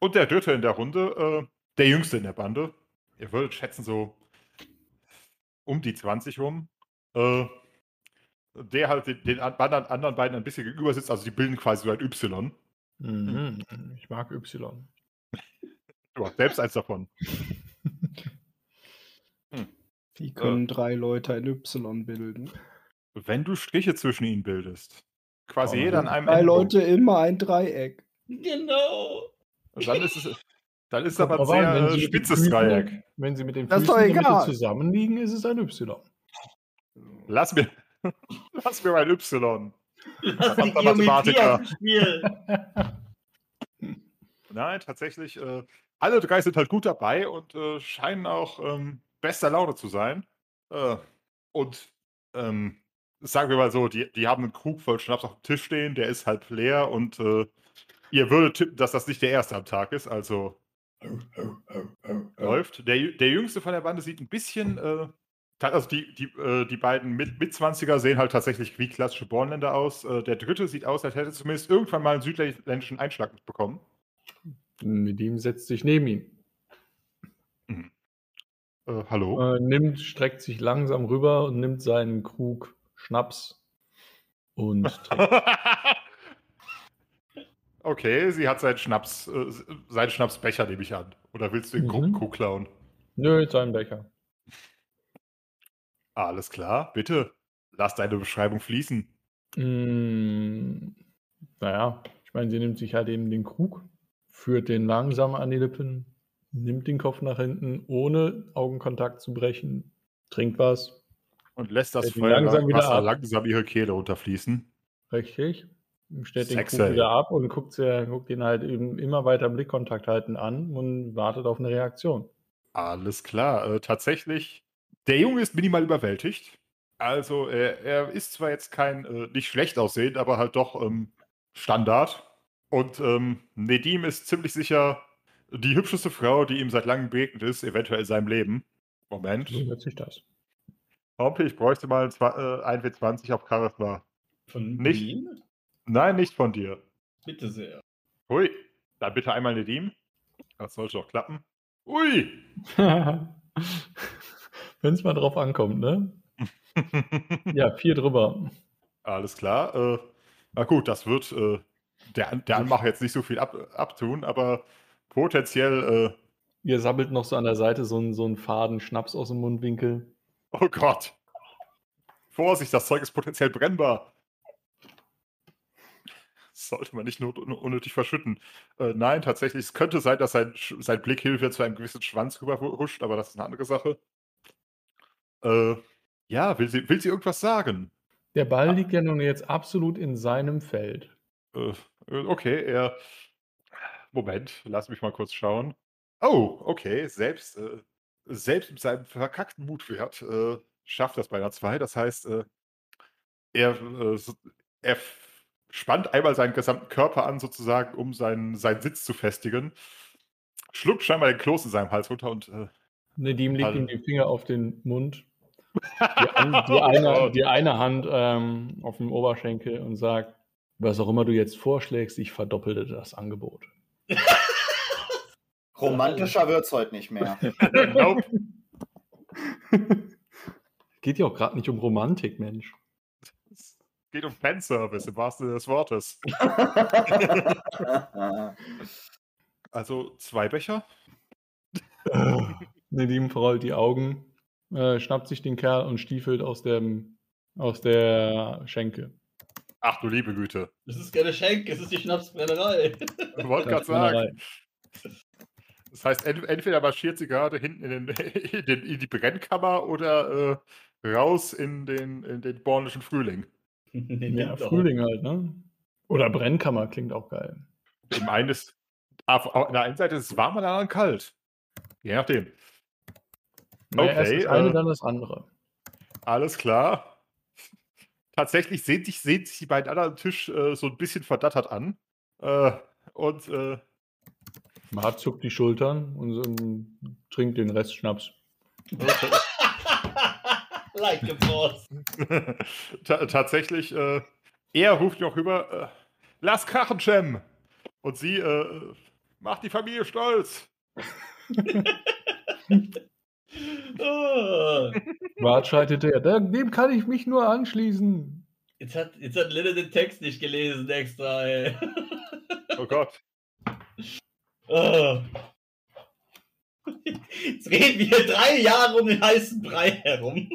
Und der dritte in der Runde, äh, der jüngste in der Bande. Ihr würdet schätzen, so um die 20 rum. Äh, der halt den, den anderen, anderen beiden ein bisschen gegenüber sitzt, also die bilden quasi so ein Y. Mhm. Ich mag Y. Du hast selbst eins davon. Wie können drei Leute ein Y bilden? Wenn du Striche zwischen ihnen bildest, quasi Oh, jeder an einem Drei Endpunkt, Leute immer ein Dreieck. Genau. dann ist es, dann ist aber ein an, sehr äh, den spitzes Füßen- Dreieck. Wenn sie mit den Das Füßen in der Mitte zusammenliegen, ist es ein Y. Lass mir, lass mir mein Y. Lass Geometrie Mathematiker. Nein, tatsächlich, äh, alle drei sind halt gut dabei und äh, scheinen auch ähm, bester Laune zu sein. Äh, und ähm, sagen wir mal so, die, die haben einen Krug voll Schnaps auf dem Tisch stehen, der ist halb leer und äh, ihr würdet tippen, dass das nicht der erste am Tag ist, also läuft. Der, der jüngste von der Bande sieht ein bisschen, äh, also die, die, äh, die beiden mit, mit 20er sehen halt tatsächlich wie klassische Bornländer aus. Äh, der dritte sieht aus, als hätte er zumindest irgendwann mal einen südländischen Einschlag mitbekommen. Mit ihm setzt sich neben ihn. Äh, hallo? Äh, nimmt, streckt sich langsam rüber und nimmt seinen Krug Schnaps und trinkt. okay, sie hat seinen Schnaps, äh, seinen Schnapsbecher, nehme ich an. Oder willst du den Mhm. Gruppenkuh klauen? Nö, seinen Becher. Alles klar, bitte. Lass deine Beschreibung fließen. Mm, naja, ich meine, sie nimmt sich halt eben den Krug, führt den langsam an die Lippen, nimmt den Kopf nach hinten, ohne Augenkontakt zu brechen, trinkt was, Und lässt das Feuer langsam Wasser langsam ihre Kehle runterfließen. richtig, stellt den Sexy. Krug wieder ab und guckt, sehr, guckt ihn halt eben immer weiter Blickkontakt halten an und wartet auf eine Reaktion. Alles klar. Äh, tatsächlich, der Junge ist minimal überwältigt. Also, er, er ist zwar jetzt kein, äh, nicht schlecht aussehend, aber halt doch ähm, Standard. Und ähm, Nedim ist ziemlich sicher die hübscheste Frau, die ihm seit langem begegnet ist, eventuell in seinem Leben. Moment. So hört sich das. Hompi, ich bräuchte mal ein äh, 1W20 auf Charisma. Von Nicht- Wien? Nein, nicht von dir. Bitte sehr. Hui, dann bitte einmal Nedim. Das sollte doch klappen. Ui! Wenn es mal drauf ankommt, ne? Ja, vier drüber. Alles klar. Äh, na gut, das wird äh, der, der Anmacher jetzt nicht so viel ab, abtun, aber potenziell, äh, Ihr sammelt noch so an der Seite so einen, so einen faden Schnaps aus dem Mundwinkel. Oh Gott. Vorsicht, das Zeug ist potenziell brennbar. Das sollte man nicht unnötig verschütten. Äh, nein, tatsächlich, es könnte sein, dass sein, sein Blickhilfe zu einem gewissen Schwanz rüberhuscht, aber das ist eine andere Sache. Äh, ja, will sie, will sie irgendwas sagen? Der Ball liegt ja nun jetzt absolut in seinem Feld. Äh, äh, okay, er. Moment, lass mich mal kurz schauen. Oh, okay, selbst, äh, selbst mit seinem verkackten Mutwert äh, schafft das bei einer 2. Das heißt, äh, er, äh, so- er spannt einmal seinen gesamten Körper an, sozusagen, um seinen, seinen Sitz zu festigen. Schluckt scheinbar den Kloß in seinem Hals runter und. Äh, Nedim legt ihm die Finger auf den Mund, die, an, die, eine, die eine Hand ähm, auf dem Oberschenkel und sagt, was auch immer du jetzt vorschlägst, ich verdoppelte das Angebot. Romantischer wird's heute nicht mehr. nope. Geht ja auch gerade nicht um Romantik, Mensch. Es geht um Fanservice im wahrsten Sinne des Wortes. Also zwei Becher. Nedim verrollt die Augen, äh, schnappt sich den Kerl und stiefelt aus, dem, aus der Schenke. Ach du liebe Güte. Das ist keine Schenk, es ist die Schnapsbrennerei. Ich wollte gerade sagen. Das heißt, ent entweder marschiert sie gerade hinten in, den, in, den, in die Brennkammer oder äh, raus in den, in den bornischen Frühling. Ja, Frühling halt, ne? Oder Brennkammer klingt auch geil. Im einen ist, auf, auf der einen Seite ist es warm, an der anderen kalt. Je nachdem. Naja, erst Okay, das eine, äh, dann das andere. Alles klar. Tatsächlich sehen sich, sehen sich die beiden anderen am Tisch äh, so ein bisschen verdattert an. Äh, und äh, Mart zuckt die Schultern und, und trinkt den Rest Schnaps. like a boss. ta tatsächlich, äh, er ruft noch rüber, äh, lass krachen, Cem. Und sie, äh, macht die Familie stolz. Oh. Mart schaltet er. "Da- Dem kann ich mich nur anschließen. Jetzt hat, jetzt hat Lille den Text nicht gelesen extra, ey. Oh Gott. Oh. Jetzt reden wir drei Jahre um den heißen Brei herum.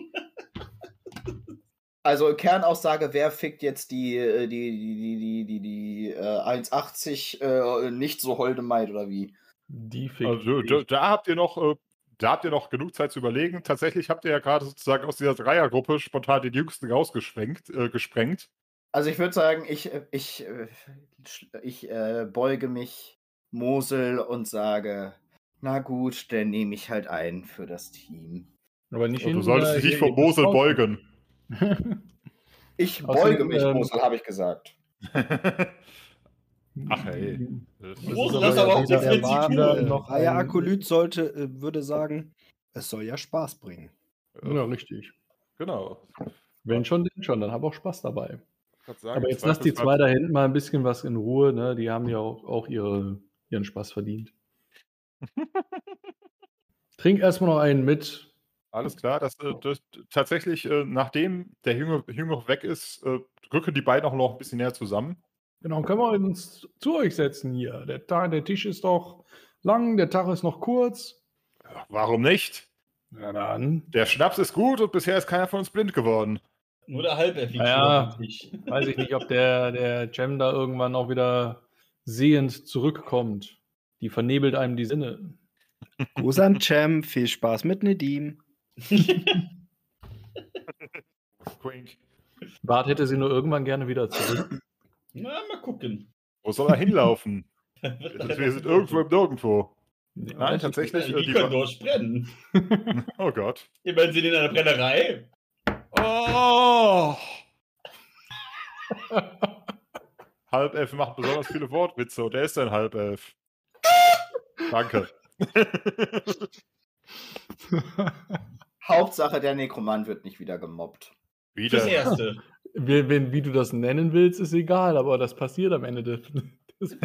Also Kernaussage, wer fickt jetzt die, äh, die, die, die, die, die, die äh, 1,80 äh, nicht so holde Maid oder wie? Die fickt Also, da, da habt ihr noch, äh, da habt ihr noch genug Zeit zu überlegen. Tatsächlich habt ihr ja gerade sozusagen aus dieser Dreiergruppe spontan den Jüngsten rausgesprengt, äh, gesprengt. Also ich würde sagen, ich, äh, ich, äh, ich äh, beuge mich Mosel und sage, na gut, dann nehme ich halt ein für das Team. Aber nicht Und du solltest da dich nicht vor Mosel beugen. Ich Außerdem, beuge mich, ähm, Mosel, habe ich gesagt. Ach ey. Das Das Groß, ist aber auch wahre tun. noch ein- Akolyt sollte, äh, würde sagen, es soll ja Spaß bringen. Ja, richtig. Genau. Wenn schon, denn schon. Dann hab auch Spaß dabei. Sagen, Aber jetzt lass die zwei da hinten mal ein bisschen was in Ruhe. Ne? Die haben ja auch, auch ihre, ihren Spaß verdient. Trink erstmal noch einen mit. Alles klar, das, äh, das tatsächlich, äh, nachdem der Jüngere, Jüngere weg ist, äh, rücken die beiden auch noch ein bisschen näher zusammen. Genau, können wir uns zu euch setzen hier. Der, Tag, der Tisch ist doch lang, der Tag ist noch kurz. Warum nicht? Na dann. Der Schnaps ist gut und bisher ist keiner von uns blind geworden. Nur der halbeffektive Ja. Tisch. Weiß ich nicht, ob der, der Cem da irgendwann auch wieder sehend zurückkommt. Die vernebelt einem die Sinne. Gruß an Cem, viel Spaß mit Nedim. Quink. Bart hätte sie nur irgendwann gerne wieder zurück. Na, mal gucken. Wo soll er hinlaufen? Wir sind irgendwo im Nirgendwo. Nein, tatsächlich. Die, Äh, die können Wa- durchbrennen. oh Gott. Immerhin sind die in einer Brennerei. Oh! Halbelf macht besonders viele Wortwitze und er ist ein Halbelf. Danke. Hauptsache, der Nekromant wird nicht wieder gemobbt. Wieder. Erste. Wie, wenn, wie du das nennen willst, ist egal, aber das passiert am Ende des. des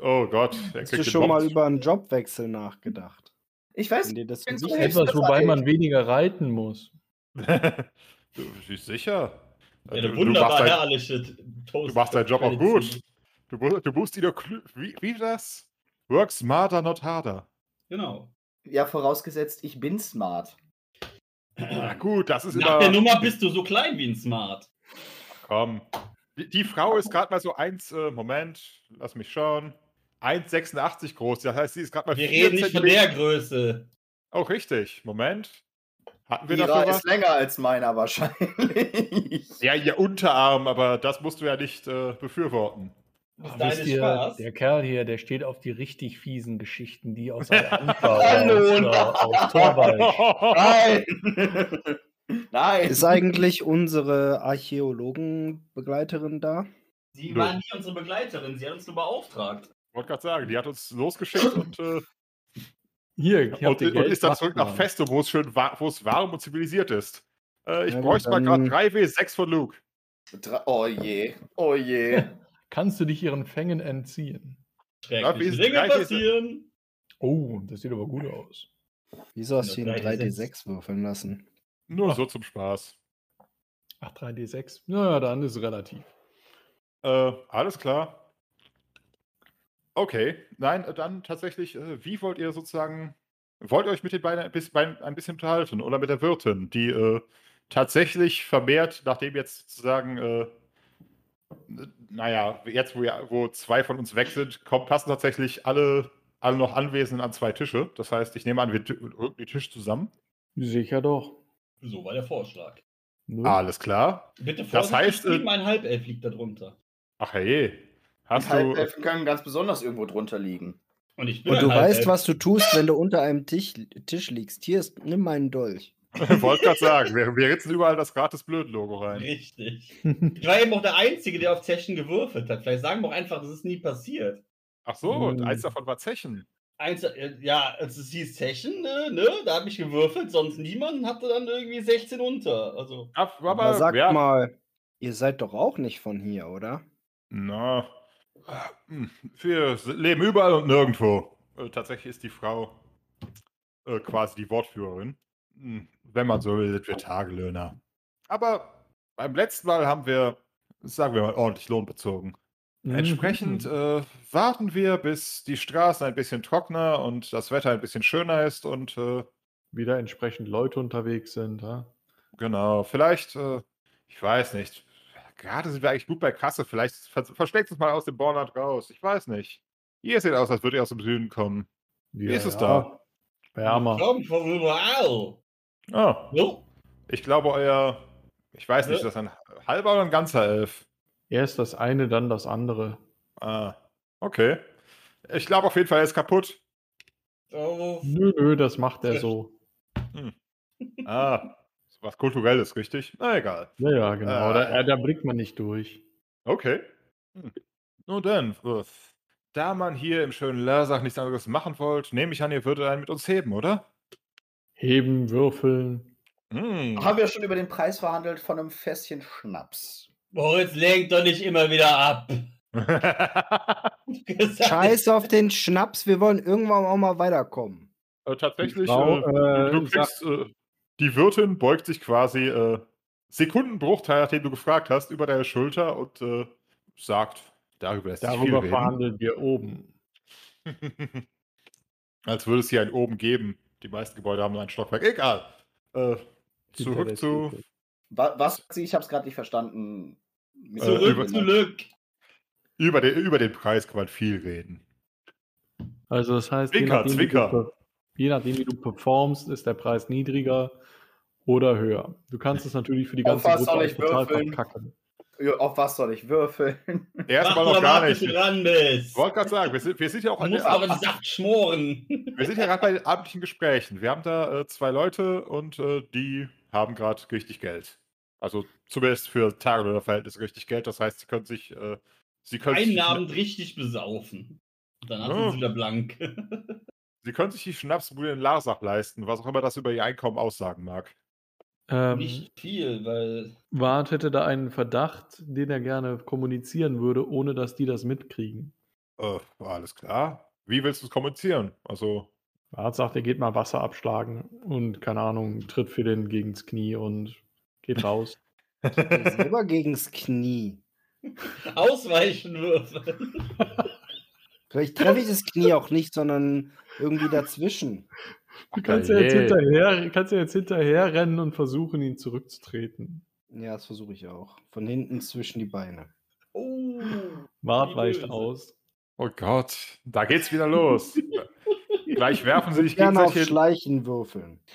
Oh Gott. Der Hast du schon mal über einen Jobwechsel nachgedacht? Ich weiß dir das ist? Etwas, wobei man weniger reiten muss. du bist sicher? Ja, du, eine du, wunderbar machst dein, herrliche Toast. du machst deinen Job auch gut. Du, du musst ihn doch. Wie, wie das? Work smarter, not harder. Genau. Ja, vorausgesetzt, ich bin smart. Na gut, das ist Nach der. Nummer bist du so klein wie ein Smart. Komm. Die, die Frau ist gerade mal so eins. Äh, Moment, lass mich schauen. 1,86 groß. Das heißt, sie ist gerade mal Wir reden nicht von der Größe. Oh, richtig. Moment. Hatten wir Ihrer dafür was? ist länger als meiner wahrscheinlich. Ja, ihr Unterarm, aber das musst du ja nicht äh, befürworten. Wisst ihr, Spaß. der Kerl hier, der steht auf die richtig fiesen Geschichten, die aus Anfang Hallo. aus, aus Torwald. Nein! Nein! Ist eigentlich unsere Archäologenbegleiterin da? Sie Nö. war nie unsere Begleiterin, sie hat uns nur beauftragt. wollte gerade sagen, die hat uns losgeschickt und, äh, Hier, ich und, und Geld ist dann zurück nach. Festo, wo es schön wa wo es warm und zivilisiert ist. Äh, ich Ja, bräuchte mal gerade dann- 3W6 von Luke. Oh je, oh je. Kannst du dich ihren Fängen entziehen? Ist Dinge passieren. Oh, das sieht aber gut aus. Wieso hast du ihn Ja, 3D6 würfeln lassen? Nur so zum Spaß. Ach, 3D6. Naja, dann ist es relativ. Äh, alles klar. Okay, nein, äh, dann tatsächlich, äh, wie wollt ihr sozusagen, wollt ihr euch mit den beiden ein bisschen, beiden ein bisschen unterhalten oder mit der Wirtin, die äh, tatsächlich vermehrt, nachdem jetzt sozusagen, äh, naja, jetzt wo, ja, wo zwei von uns weg sind, kommen, passen tatsächlich alle alle noch Anwesenden an zwei Tische. Das heißt, ich nehme an, wir rücken die Tische zusammen. Sicher doch. So war der Vorschlag. Ne? Alles klar. Bitte Das heißt, äh, mein Halbelf liegt da drunter. Ach hey. Hast du. Halbelfen können ganz besonders irgendwo drunter liegen. Und ich bin Und du weißt, Halbelf. was du tust, wenn du unter einem Tisch, Tisch liegst. Hier ist, nimm meinen Dolch. Wollte gerade sagen, wir, wir ritzen überall das gratis Blöd-Logo rein. Richtig. Ich war eben auch der Einzige, der auf Zechen gewürfelt hat. Vielleicht sagen wir auch einfach, das ist nie passiert. Ach so, Hm. eins davon war Zechen. Eins, äh, ja, als es hieß Zechen, äh, ne, da habe ich gewürfelt, sonst niemand hatte dann irgendwie 16 unter. Also, Aber, Aber sag wer- mal, ihr seid doch auch nicht von hier, oder? Na, wir leben überall und nirgendwo. Äh, tatsächlich ist die Frau äh, quasi die Wortführerin. Hm, Wenn man so will, sind wir Tagelöhner. Aber beim letzten Mal haben wir, sagen wir mal, ordentlich Lohn bezogen. Mhm. Entsprechend äh, warten wir, bis die Straßen ein bisschen trockener und das Wetter ein bisschen schöner ist und äh, wieder entsprechend Leute unterwegs sind. Ja? genau, vielleicht, äh, ich weiß nicht, gerade sind wir eigentlich gut bei Kasse, vielleicht ver verschlägt es mal aus dem Bornland raus, ich weiß nicht. Ihr seht aus, als würdet ihr aus dem Süden kommen. Wie ist es da? Wärmer. komm von überall. Ah, So, ich glaube, euer, ich weiß nicht, Ja. ist das ein halber oder ein ganzer Elf? Erst das eine, dann das andere. Ah, okay. Ich glaube auf jeden Fall, er ist kaputt. oh, Nö, nö, das macht er so. Ah, was Kulturelles, richtig? Na egal. Ja, ja, genau. Äh. Da, äh, da blickt man nicht durch. Okay. Hm. Nun denn, da man hier im schönen Lersach nichts anderes machen wollt, nehme ich an, ihr würdet einen mit uns heben, oder? Heben, würfeln. Hm. Haben wir schon über den Preis verhandelt von einem Fässchen Schnaps? Moritz lenkt doch nicht immer wieder ab. Scheiß auf den Schnaps, wir wollen irgendwann auch mal weiterkommen. äh, tatsächlich, Frau, äh, du äh, kriegst, äh, die Wirtin beugt sich quasi äh, Sekundenbruchteil, nachdem du gefragt hast, über deine Schulter und äh, sagt, darüber lässt viel Darüber reden. verhandeln wir oben. Als würde es hier ein oben geben. Die meisten Gebäude haben nur ein Stockwerk. Egal. Äh, zurück zu. Was? Ich habe es gerade nicht verstanden. Äh, über- zurück, zurück. Über den, über den Preis kann man viel reden. Also das heißt, Zwinker, Zwinker. Je nachdem, wie du performst, ist der Preis niedriger oder höher. Du kannst es natürlich für die ganze was soll Gruppe ich total würfeln? verkacken. Ja, Auf was soll ich würfeln? Erstmal noch gar nicht. Ich wollte gerade sagen, wir sind, wir sind ja auch Du an musst aber den Saft schmoren. wir sind ja gerade bei den abendlichen Gesprächen. Wir haben da äh, zwei Leute und äh, die haben gerade richtig Geld. Also zumindest für Tagelöhner-Verhältnisse richtig Geld. Das heißt, sie können sich, äh, sie können sich, Einen die Schna- Abend richtig besaufen. Danach Ja. sind sie wieder blank. sie können sich die Schnapsbude in Larsach leisten, was auch immer das über ihr Einkommen aussagen mag. Ähm, Nicht viel, weil Wart hätte da einen Verdacht, den er gerne kommunizieren würde, ohne dass die das mitkriegen. Äh, alles klar. Wie willst du es kommunizieren? Also, Wart sagt, er geht mal Wasser abschlagen und, keine Ahnung, tritt für den gegens Knie und geht raus. Selber gegens Knie. ausweichen würfeln. Vielleicht treffe ich das Knie auch nicht, sondern irgendwie dazwischen. Du kannst ja, jetzt je. hinterher, kannst ja jetzt hinterher rennen und versuchen, ihn zurückzutreten. Ja, das versuche ich auch. Von hinten zwischen die Beine. Oh. Wart weicht aus. oh Gott, da geht's wieder los. Gleich werfen sie sich Gerne auf. Schleichen würfeln.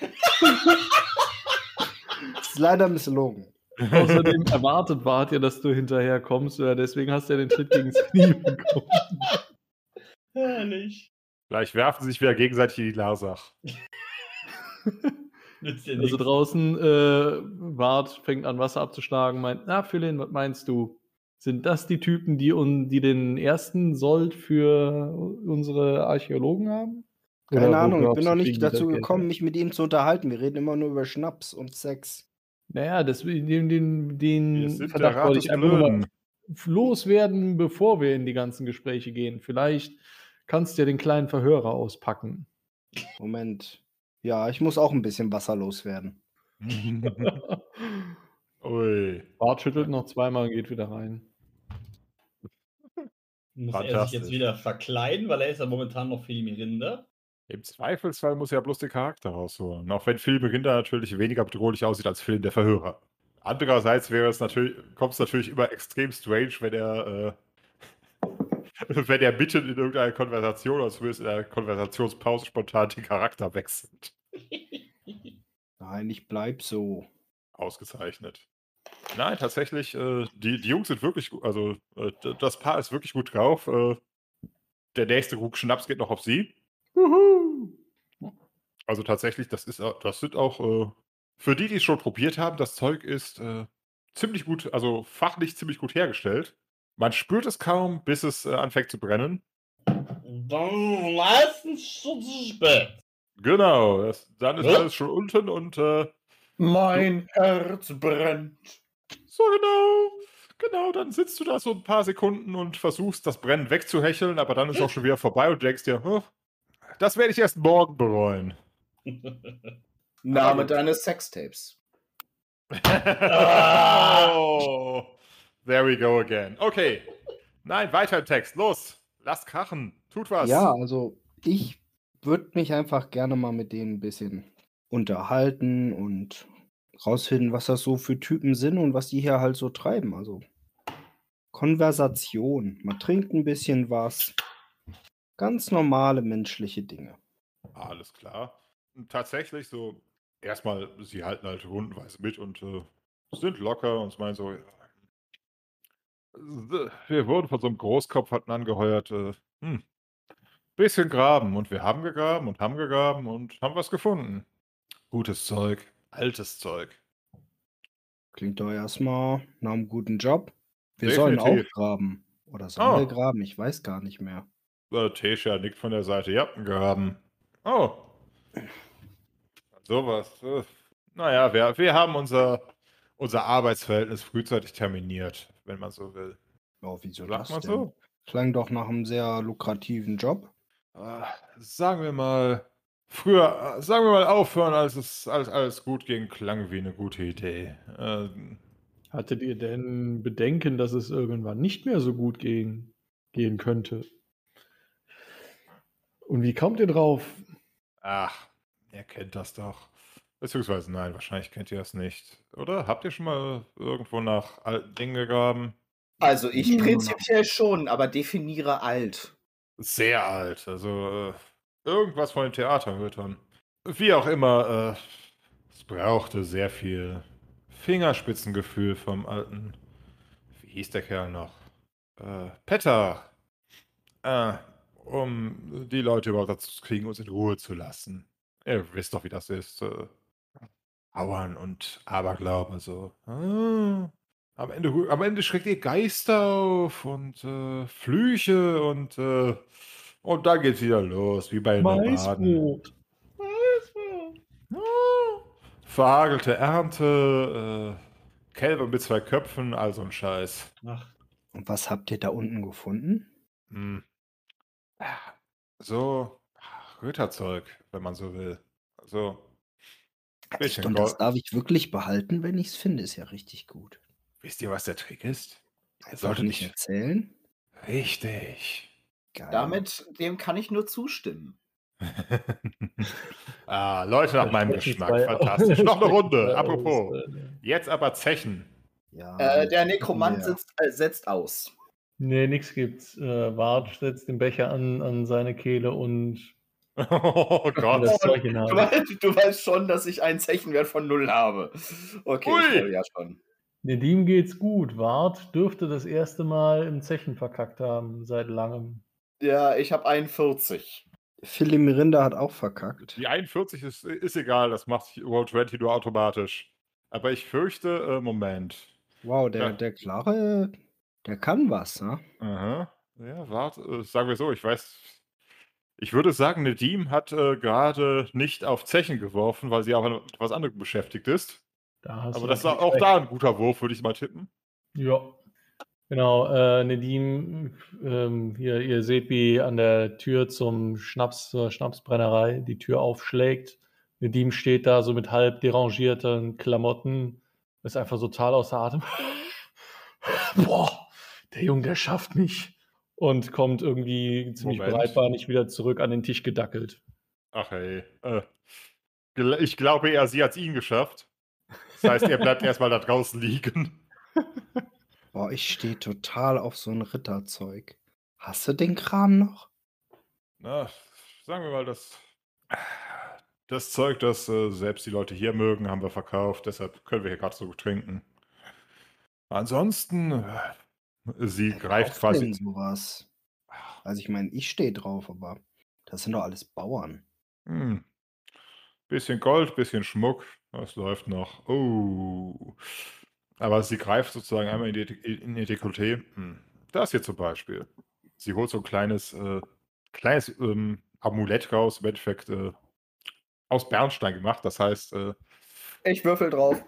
ist leider misslungen. Außerdem erwartet Wart ja, dass du hinterher kommst, deswegen hast du ja den Tritt gegens Knie bekommen. Herrlich. Gleich werfen sie sich wieder gegenseitig in die Larsach. Nützt dir Also draußen, äh, Wart fängt an, Wasser abzuschlagen, meint, na, Philin, was meinst du? Sind das die Typen, die, un, die den ersten Sold für unsere Archäologen haben? Oder Keine wo Ahnung, ich bin noch nicht dazu gekommen, mich mit ihnen zu unterhalten. Wir reden immer nur über Schnaps und Sex. Naja, das, den, den, den Verdacht wollte ich einfach mal loswerden, bevor wir in die ganzen Gespräche gehen. Vielleicht kannst du ja den kleinen Verhörer auspacken. Moment. Ja, ich muss auch ein bisschen Wasser loswerden. Ui. Bart schüttelt noch zweimal und geht wieder rein. Muss er sich jetzt wieder verkleiden, weil er ist ja momentan noch Filmirinder. Im Zweifelsfall muss er bloß den Charakter rausholen. Auch wenn Phil Rinder natürlich weniger bedrohlich aussieht als Phil der Verhörer. Andererseits wäre es natürlich, kommt es natürlich immer extrem strange, wenn er äh, wenn er mitten in irgendeiner Konversation oder zumindest in einer Konversationspause spontan den Charakter wechselt. Nein, ich bleib so. Ausgezeichnet. Nein, tatsächlich, äh, die, die Jungs sind wirklich gut, also äh, das Paar ist wirklich gut drauf. Äh, der nächste Krug Schnaps geht noch auf sie. Also tatsächlich, das ist, das sind auch, äh, für die, die es schon probiert haben, das Zeug ist äh, ziemlich gut, also fachlich ziemlich gut hergestellt. Man spürt es kaum, bis es äh, anfängt zu brennen. Dann meistens schon zu spät. Genau, das, dann ist Ja. alles schon unten und äh, Mein Herz brennt. so genau, genau, dann sitzt du da so ein paar Sekunden und versuchst, das Brennen wegzuhecheln, aber dann ist auch schon wieder vorbei und du denkst dir, "Huh, das werde ich erst morgen bereuen. Name deines Sextapes. oh, there we go again. Okay, nein, weiter im Text, los, lasst krachen, tut was. Ja, also ich würde mich einfach gerne mal mit denen ein bisschen unterhalten und rausfinden, was das so für Typen sind und was die hier halt so treiben. Also Konversation. Man trinkt ein bisschen was. Ganz normale menschliche Dinge. Alles klar. Und tatsächlich so, erstmal, sie halten halt rundenweise mit und äh, sind locker und meinen so, wir wurden von so einem Großkopf hatten angeheuert, äh, hm, bisschen graben und wir haben gegraben und haben gegraben und haben was gefunden. Gutes Zeug, altes Zeug. Klingt doch erstmal nach einem guten Job. Wir sollen auch Definitiv. graben. Oder sollen Oh. wir graben? Ich weiß gar nicht mehr. Äh, Tesha nickt von der Seite, ja, gegraben. Oh. Sowas. Äh, naja, wir, wir haben unser, unser Arbeitsverhältnis frühzeitig terminiert, wenn man so will. Oh, wieso Sagt das man denn? so? Klang doch nach einem sehr lukrativen Job. Äh, sagen wir mal, früher, äh, sagen wir mal aufhören, als es als alles gut ging, klang wie eine gute Idee. Äh, Hattet ihr denn Bedenken, dass es irgendwann nicht mehr so gut gehen, gehen könnte? Und wie kommt ihr drauf? ach, ihr kennt das doch. Beziehungsweise nein, wahrscheinlich kennt ihr das nicht. Oder? Habt ihr schon mal irgendwo nach alten Dingen gegraben? Also ich Ja. prinzipiell schon, aber definiere alt. Sehr alt. Also äh, irgendwas von den Theaterhütern. Wie auch immer, äh, es brauchte sehr viel Fingerspitzengefühl vom alten. Wie hieß der Kerl noch? Äh, Petter. Äh, um die Leute überhaupt dazu zu kriegen, uns in Ruhe zu lassen. Ihr wisst doch, wie das ist. Äh, Auern und Aberglaube, so. Ah, am, Ende, am Ende schreckt ihr Geister auf und äh, Flüche und, äh, und dann geht's wieder los, wie bei Nomaden. Maisbrot. Ah, Verhagelte Ernte, äh, Kälber mit zwei Köpfen, all so ein Scheiß. Ach, Und was habt ihr da unten gefunden? Hm. Ah, So Ritterzeug, wenn man so will. Also, Echt? Und das darf ich wirklich behalten, wenn ich es finde, ist ja richtig gut. Wisst ihr, was der Trick ist? Einfach solltet nicht erzählen. Richtig. Geil. Damit, dem kann ich nur zustimmen. ah, Leute nach meinem Geschmack. Fantastisch. Noch eine Runde. Apropos. äh, Jetzt aber Zechen. Ja, Äh, der Nekromant ja. sitzt, äh, setzt aus. Nee, nix gibt's. Äh, Wart setzt den Becher an, an seine Kehle und Oh Gott. das Zeug Du, weißt, du weißt schon, dass ich einen Zechenwert von null habe. Okay, Ui. ich glaube ja schon. Nedim geht's gut. Wart dürfte das erste Mal im Zechen verkackt haben, seit langem. Ja, ich habe 41. Philly Mirinda hat auch verkackt. Die 41 ist, ist egal, das macht Roll 20 nur automatisch. Aber ich fürchte, äh, Moment. Wow, der, Ja. der Klare, der kann was, ne? Aha. Ja, warte, äh, sagen wir so, ich weiß. Ich würde sagen, Nedim hat äh, gerade nicht auf Zechen geworfen, weil sie auch an etwas anderem beschäftigt ist. Da Aber das ist natürlich auch recht. da ein guter Wurf, würde ich mal tippen. Ja. Genau, äh, Nedim, ähm, hier, ihr seht, wie an der Tür zum Schnaps, zur Schnapsbrennerei die Tür aufschlägt. Nedim steht da so mit halb derangierten Klamotten, ist einfach total außer Atem. Boah, der Junge, der schafft mich. Und kommt irgendwie ziemlich Moment. breitbeinig wieder zurück an den Tisch gedackelt. Ach hey. Äh, gl- ich glaube eher, sie hat es ihn geschafft. Das heißt, er bleibt erstmal da draußen liegen. Boah, ich stehe total auf so ein Ritterzeug. Hast du den Kram noch? Na, sagen wir mal, das, das Zeug, das äh, selbst die Leute hier mögen, haben wir verkauft. Deshalb können wir hier gerade so gut trinken. Ansonsten, sie greift Kauft quasi. sowas? Also ich meine, ich stehe drauf, aber das sind doch alles Bauern. Hm. Bisschen Gold, bisschen Schmuck. Das läuft noch. Oh. Aber sie greift sozusagen einmal in, die, in ihr Dekolleté. Hm. Das hier zum Beispiel. Sie holt so ein kleines, äh, kleines ähm, Amulett raus, im Endeffekt äh, aus Bernstein gemacht. Das heißt, äh, Ich würfel drauf.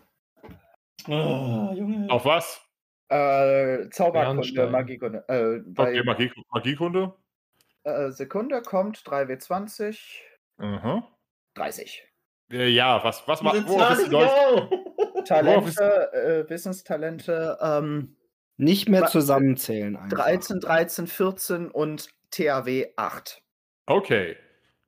Ah, Junge. auf was? Äh, Zauberkunde. Magiekunde. Äh, Okay, Magie, Magiekunde. äh, Sekunde kommt 3W20, Aha. 30. Äh, Ja, was, was macht, sind worauf ist die 20 Leute? Euro. Talente, äh, Wissenstalente, ähm, Nicht mehr zusammenzählen einfach. 13, 13, 14 und THW 8. Okay.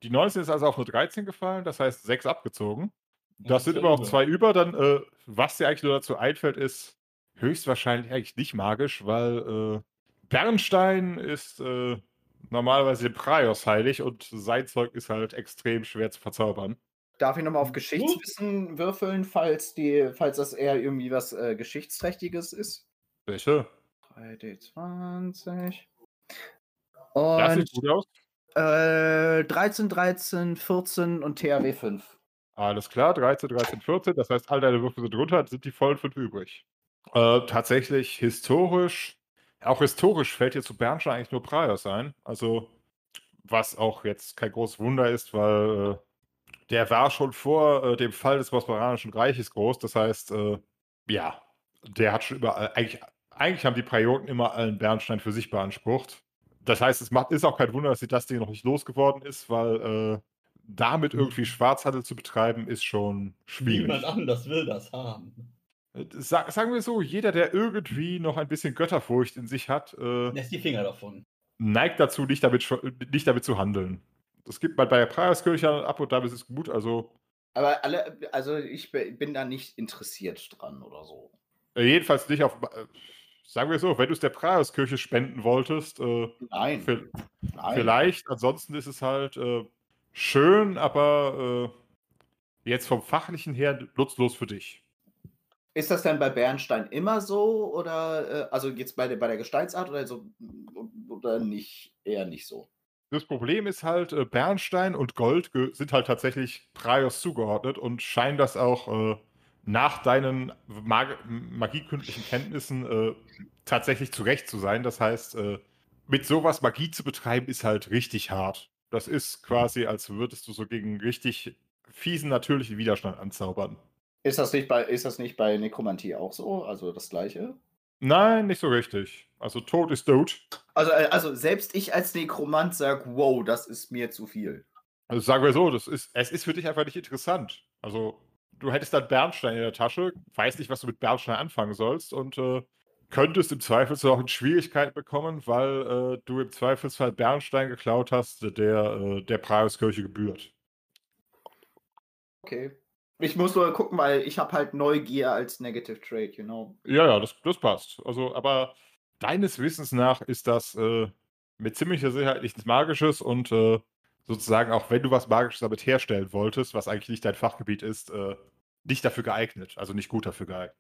Die 19 ist also auf eine 13 gefallen, das heißt 6 abgezogen. Das sind zwei immer noch über. zwei über. Dann, äh, was dir eigentlich nur dazu einfällt, ist höchstwahrscheinlich eigentlich nicht magisch, weil äh, Bernstein ist äh, normalerweise dem Praios heilig und sein Zeug ist halt extrem schwer zu verzaubern. Darf ich nochmal auf Geschichtswissen würfeln, falls, die, falls das eher irgendwie was äh, Geschichtsträchtiges ist? Welche? 3D20. Das Und sieht gut aus. äh, 13, 13, 14 und THW 5. Alles klar, 13, 13, 14. Das heißt, all deine Würfel sind runter, sind die vollen fünf übrig. Äh, tatsächlich historisch, auch historisch fällt hier zu Bernstein eigentlich nur Praios ein. Also, was auch jetzt kein großes Wunder ist, weil äh, der war schon vor äh, dem Fall des Bosporanischen Reiches groß. Das heißt, äh, ja, der hat schon überall, eigentlich, eigentlich haben die Prioten immer allen Bernstein für sich beansprucht. Das heißt, es macht, ist auch kein Wunder, dass sie das Ding noch nicht losgeworden ist, weil äh, damit irgendwie Schwarzhandel zu betreiben, ist schon schwierig. Niemand anders will das haben. Sag, sagen wir so, jeder, der irgendwie noch ein bisschen Götterfurcht in sich hat, äh, Lässt die Finger davon. neigt dazu, nicht damit, nicht damit zu handeln. Das gibt man bei der Praiaskirche ab und da ist es gut. Also Aber alle, also ich bin da nicht interessiert dran oder so. äh, jedenfalls nicht auf, äh, sagen wir so, wenn du es der Praiaskirche spenden wolltest, äh, Nein. vi- nein. vielleicht. Ansonsten ist es halt äh, schön, aber äh, jetzt vom Fachlichen her nutzlos für dich. Ist das denn bei Bernstein immer so oder äh, also jetzt bei der, bei der Gestaltsart oder so oder nicht eher nicht so? Das Problem ist halt, äh, Bernstein und Gold sind halt tatsächlich Praios zugeordnet und scheinen das auch äh, nach deinen Mag magiekündlichen Kenntnissen äh, tatsächlich zurecht zu sein. Das heißt, äh, mit sowas Magie zu betreiben, ist halt richtig hart. Das ist quasi, als würdest du so gegen richtig fiesen natürlichen Widerstand anzaubern. Ist das nicht bei ist das nicht bei Nekromantie auch so? Also das gleiche? Nein, nicht so richtig. Also Tod ist tot. Also äh, also selbst ich als Nekromant sag, wow, das ist mir zu viel. Also sagen wir so, das ist, es ist für dich einfach nicht interessant. Also du hättest dann Bernstein in der Tasche, weißt nicht, was du mit Bernstein anfangen sollst und äh, könntest im Zweifelsfall auch in Schwierigkeiten bekommen, weil äh, du im Zweifelsfall Bernstein geklaut hast, der äh, der Praiuskirche gebührt. Okay. Ich muss nur gucken, weil ich habe halt Neugier als Negative Trait, you know. Ja, ja, das, das passt. Also, aber deines Wissens nach ist das äh, mit ziemlicher Sicherheit nichts Magisches und äh, sozusagen auch wenn du was Magisches damit herstellen wolltest, was eigentlich nicht dein Fachgebiet ist, äh, nicht dafür geeignet, also nicht gut dafür geeignet.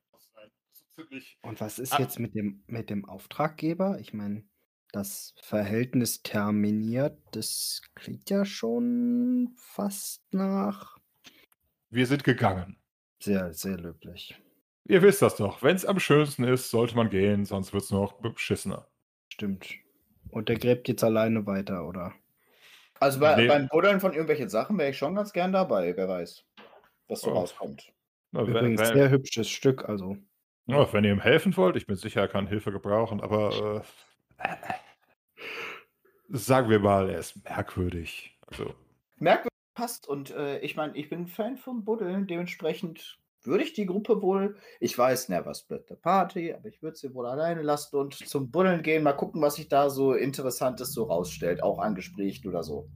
Und was ist Ah. jetzt mit dem, mit dem Auftraggeber? Ich meine, das Verhältnis terminiert, das klingt ja schon fast nach Wir sind gegangen. sehr, sehr löblich. Ihr wisst das doch. Wenn es am schönsten ist, sollte man gehen, sonst wird es noch beschissener. Stimmt. Und der gräbt jetzt alleine weiter, oder? Also bei, Nee. beim Buddeln von irgendwelchen Sachen wäre ich schon ganz gern dabei, wer weiß, was so Oh. rauskommt. Na, wenn, Übrigens, wenn, sehr hübsches Stück, also. ja, wenn ihr ihm helfen wollt, ich bin sicher, er kann Hilfe gebrauchen, aber äh, sagen wir mal, er ist merkwürdig. Also, Merkwürdig passt und äh, ich meine, ich bin Fan von Buddeln, dementsprechend würde ich die Gruppe wohl, ich weiß, never split the party, aber ich würde sie wohl alleine lassen und zum Buddeln gehen, mal gucken, was sich da so Interessantes so rausstellt, auch an Gesprächen oder so.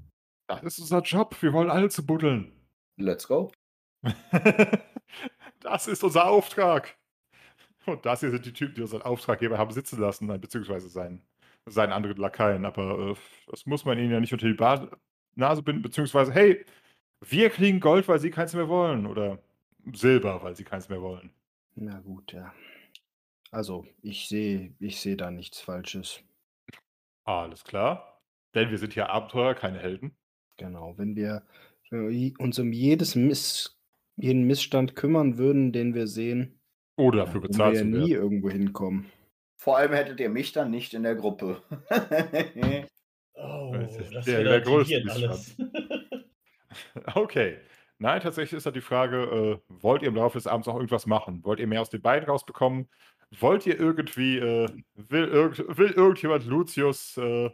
das ist unser Job. Wir wollen alle zu buddeln. Let's go. das ist unser Auftrag. Und das hier sind die Typen, die unseren Auftraggeber haben sitzen lassen, beziehungsweise seinen, seinen anderen Lakaien, aber äh, das muss man ihnen ja nicht unter die ba Nase binden, beziehungsweise, hey, wir kriegen Gold, weil sie keins mehr wollen oder Silber, weil sie keins mehr wollen. Na gut, ja. Also, ich sehe ich sehe da nichts Falsches. Alles klar. Denn wir sind ja Abenteurer, keine Helden. Genau, wenn wir wenn wir uns um jedes Miss jeden Missstand kümmern würden, den wir sehen, Oder dann dafür würden wir bezahlt ja zu nie werden. irgendwo hinkommen. Vor allem hättet ihr mich dann nicht in der Gruppe. Oh, Das der- der größte alles. Okay. Nein, tatsächlich ist da die Frage, äh, wollt ihr im Laufe des Abends auch irgendwas machen? Wollt ihr mehr aus den beiden rausbekommen? Wollt ihr irgendwie, äh, will, irgend, will irgendjemand Lucius äh,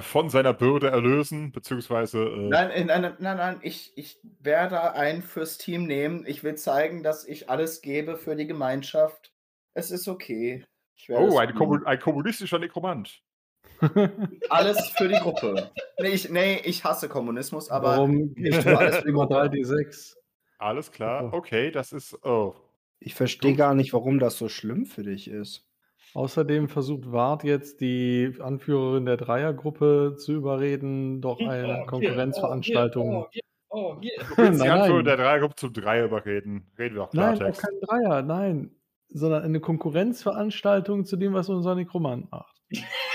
von seiner Bürde erlösen? Beziehungsweise, äh, Nein, äh, nein, nein, nein, nein, ich, ich werde einen fürs Team nehmen. Ich will zeigen, dass ich alles gebe für die Gemeinschaft. Es ist okay. Oh, ein, tun. Kommu ein kommunistischer Nekromant. Alles für die Gruppe. Nee ich, nee, ich hasse Kommunismus, aber Warum ich tue alles für die Gruppe. 3D6? Alles klar, okay, das ist, oh. Ich verstehe gar nicht, warum das so schlimm für dich ist. Außerdem versucht Wart jetzt die Anführerin der Dreiergruppe zu überreden, doch eine Oh, Konkurrenzveranstaltung. Oh, hier, oh, hier, oh, Du willst die Nein, Anführer nein. der Dreiergruppe zum Dreier überreden. Reden wir auch Nein, auch Klartext. kein Dreier, nein. Sondern eine Konkurrenzveranstaltung zu dem, was unser Nekromant macht.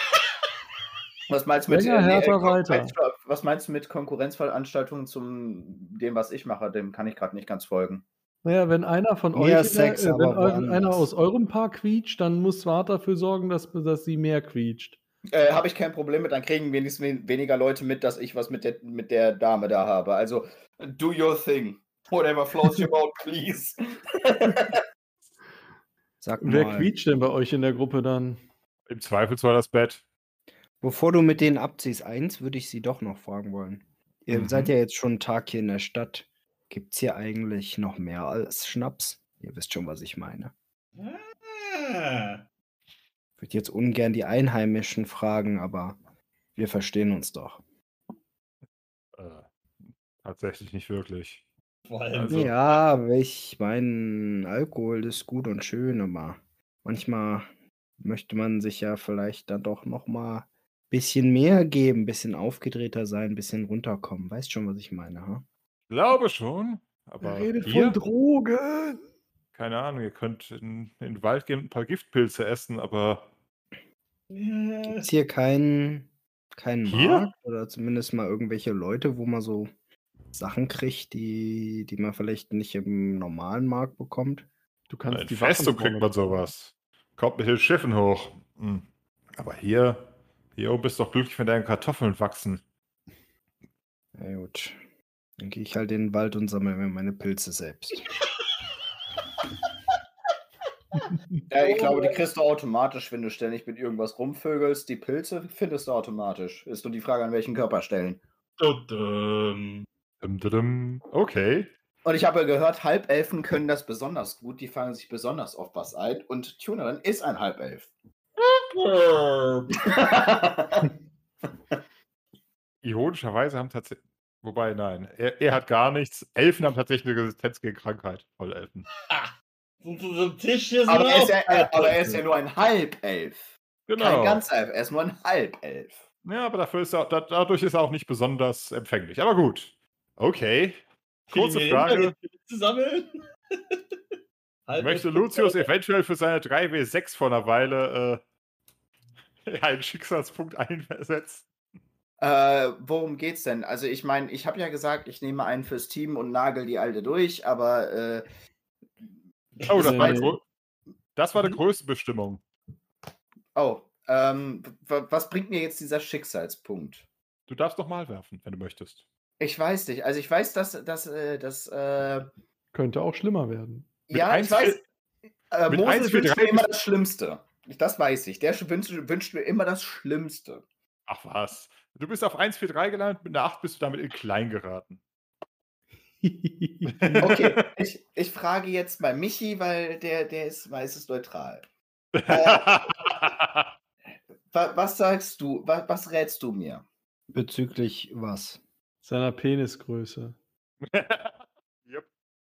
Was meinst du mit, Länger, äh, nee, was meinst du mit Konkurrenzveranstaltungen zum dem, was ich mache? Dem kann ich gerade nicht ganz folgen. Naja, wenn einer von Mehr euch, der, Sex, äh, wenn eu- einer aus eurem Paar quietscht, dann muss Wart dafür sorgen, dass, dass sie mehr quietscht. Äh, habe ich kein Problem mit, dann kriegen wenigstens wen- weniger Leute mit, dass ich was mit der, mit der Dame da habe. Also, do your thing. Whatever floats your boat, please. Sag Wer mal, quietscht denn bei euch in der Gruppe dann? Im Zweifelsfall das Bett. Bevor du mit denen abziehst, eins würde ich sie doch noch fragen wollen. Ihr Mhm. seid ja jetzt schon einen Tag hier in der Stadt. Gibt es hier eigentlich noch mehr als Schnaps? Ihr wisst schon, was ich meine. Ah, Ich würde jetzt ungern die Einheimischen fragen, aber wir verstehen uns doch. Äh, tatsächlich nicht wirklich. Also- Ja, aber ich meine, Alkohol ist gut und schön, aber manchmal möchte man sich ja vielleicht dann doch noch mal ein bisschen mehr geben, ein bisschen aufgedrehter sein, ein bisschen runterkommen. Weißt schon, was ich meine, ha? Glaube schon. Aber Er redet hier, von Drogen. keine Ahnung, ihr könnt in, in den Wald gehen und ein paar Giftpilze essen, aber Ist hier kein, kein Hier? Markt oder zumindest mal irgendwelche Leute, wo man so Sachen kriegt, die, die man vielleicht nicht im normalen Markt bekommt? Du kannst in die Festung kriegt man sowas. Kommt mit den Schiffen hoch. Hm. Aber hier, oben bist du doch glücklich, wenn deine Kartoffeln wachsen. Na gut. Dann gehe ich halt in den Wald und sammle mir meine Pilze selbst. Ja, ich glaube, die kriegst du automatisch, wenn du ständig mit irgendwas rumvögelst. Die Pilze findest du automatisch. Ist nur die Frage, an welchen Körperstellen. Okay. Und ich habe gehört, Halbelfen können das besonders gut. Die fangen sich besonders oft was ein. Und Tunerin ist ein Halbelf. Ironischerweise haben tatsächlich. Wobei, nein, er, er hat gar nichts. Elfen haben tatsächlich eine Resistenz gegen Krankheit. Vollelfen. Sind zu so einem Tisch hier so aber, er ist ja, er, aber er ist ja nur ein Halbelf. Kein Genau. Ganzelf, er ist nur ein Halbelf. Ja, aber dafür ist er, da, dadurch ist er auch nicht besonders empfänglich. Aber gut. Okay. Kurze Frage. Möchte Lucius eventuell für seine 3W6 vor einer Weile äh, einen Schicksalspunkt einsetzen? Äh, worum geht's denn? Also ich meine, ich habe ja gesagt, ich nehme einen fürs Team und nagel die alte durch, aber äh, Oh, das war, die das war die Mhm. größte Bestimmung. oh, ähm, was bringt mir jetzt dieser Schicksalspunkt? Du darfst noch mal werfen, wenn du möchtest. Ich weiß nicht. Also ich weiß, dass dass äh, dass äh, Könnte auch schlimmer werden. Mit ja, eins ich weiß. Äh, mit Mosel eins für wünscht drei mir immer das Schlimmste. Das weiß ich. Der sch- wünscht, wünscht mir immer das Schlimmste. Ach was. Du bist auf 1,43 gelandet, mit einer 8 bist du damit in klein geraten. Okay, ich, ich frage jetzt mal Michi, weil der, der ist meistens neutral. Wa- Was sagst du? Was, was rätst du mir? Bezüglich was? Seiner Penisgröße.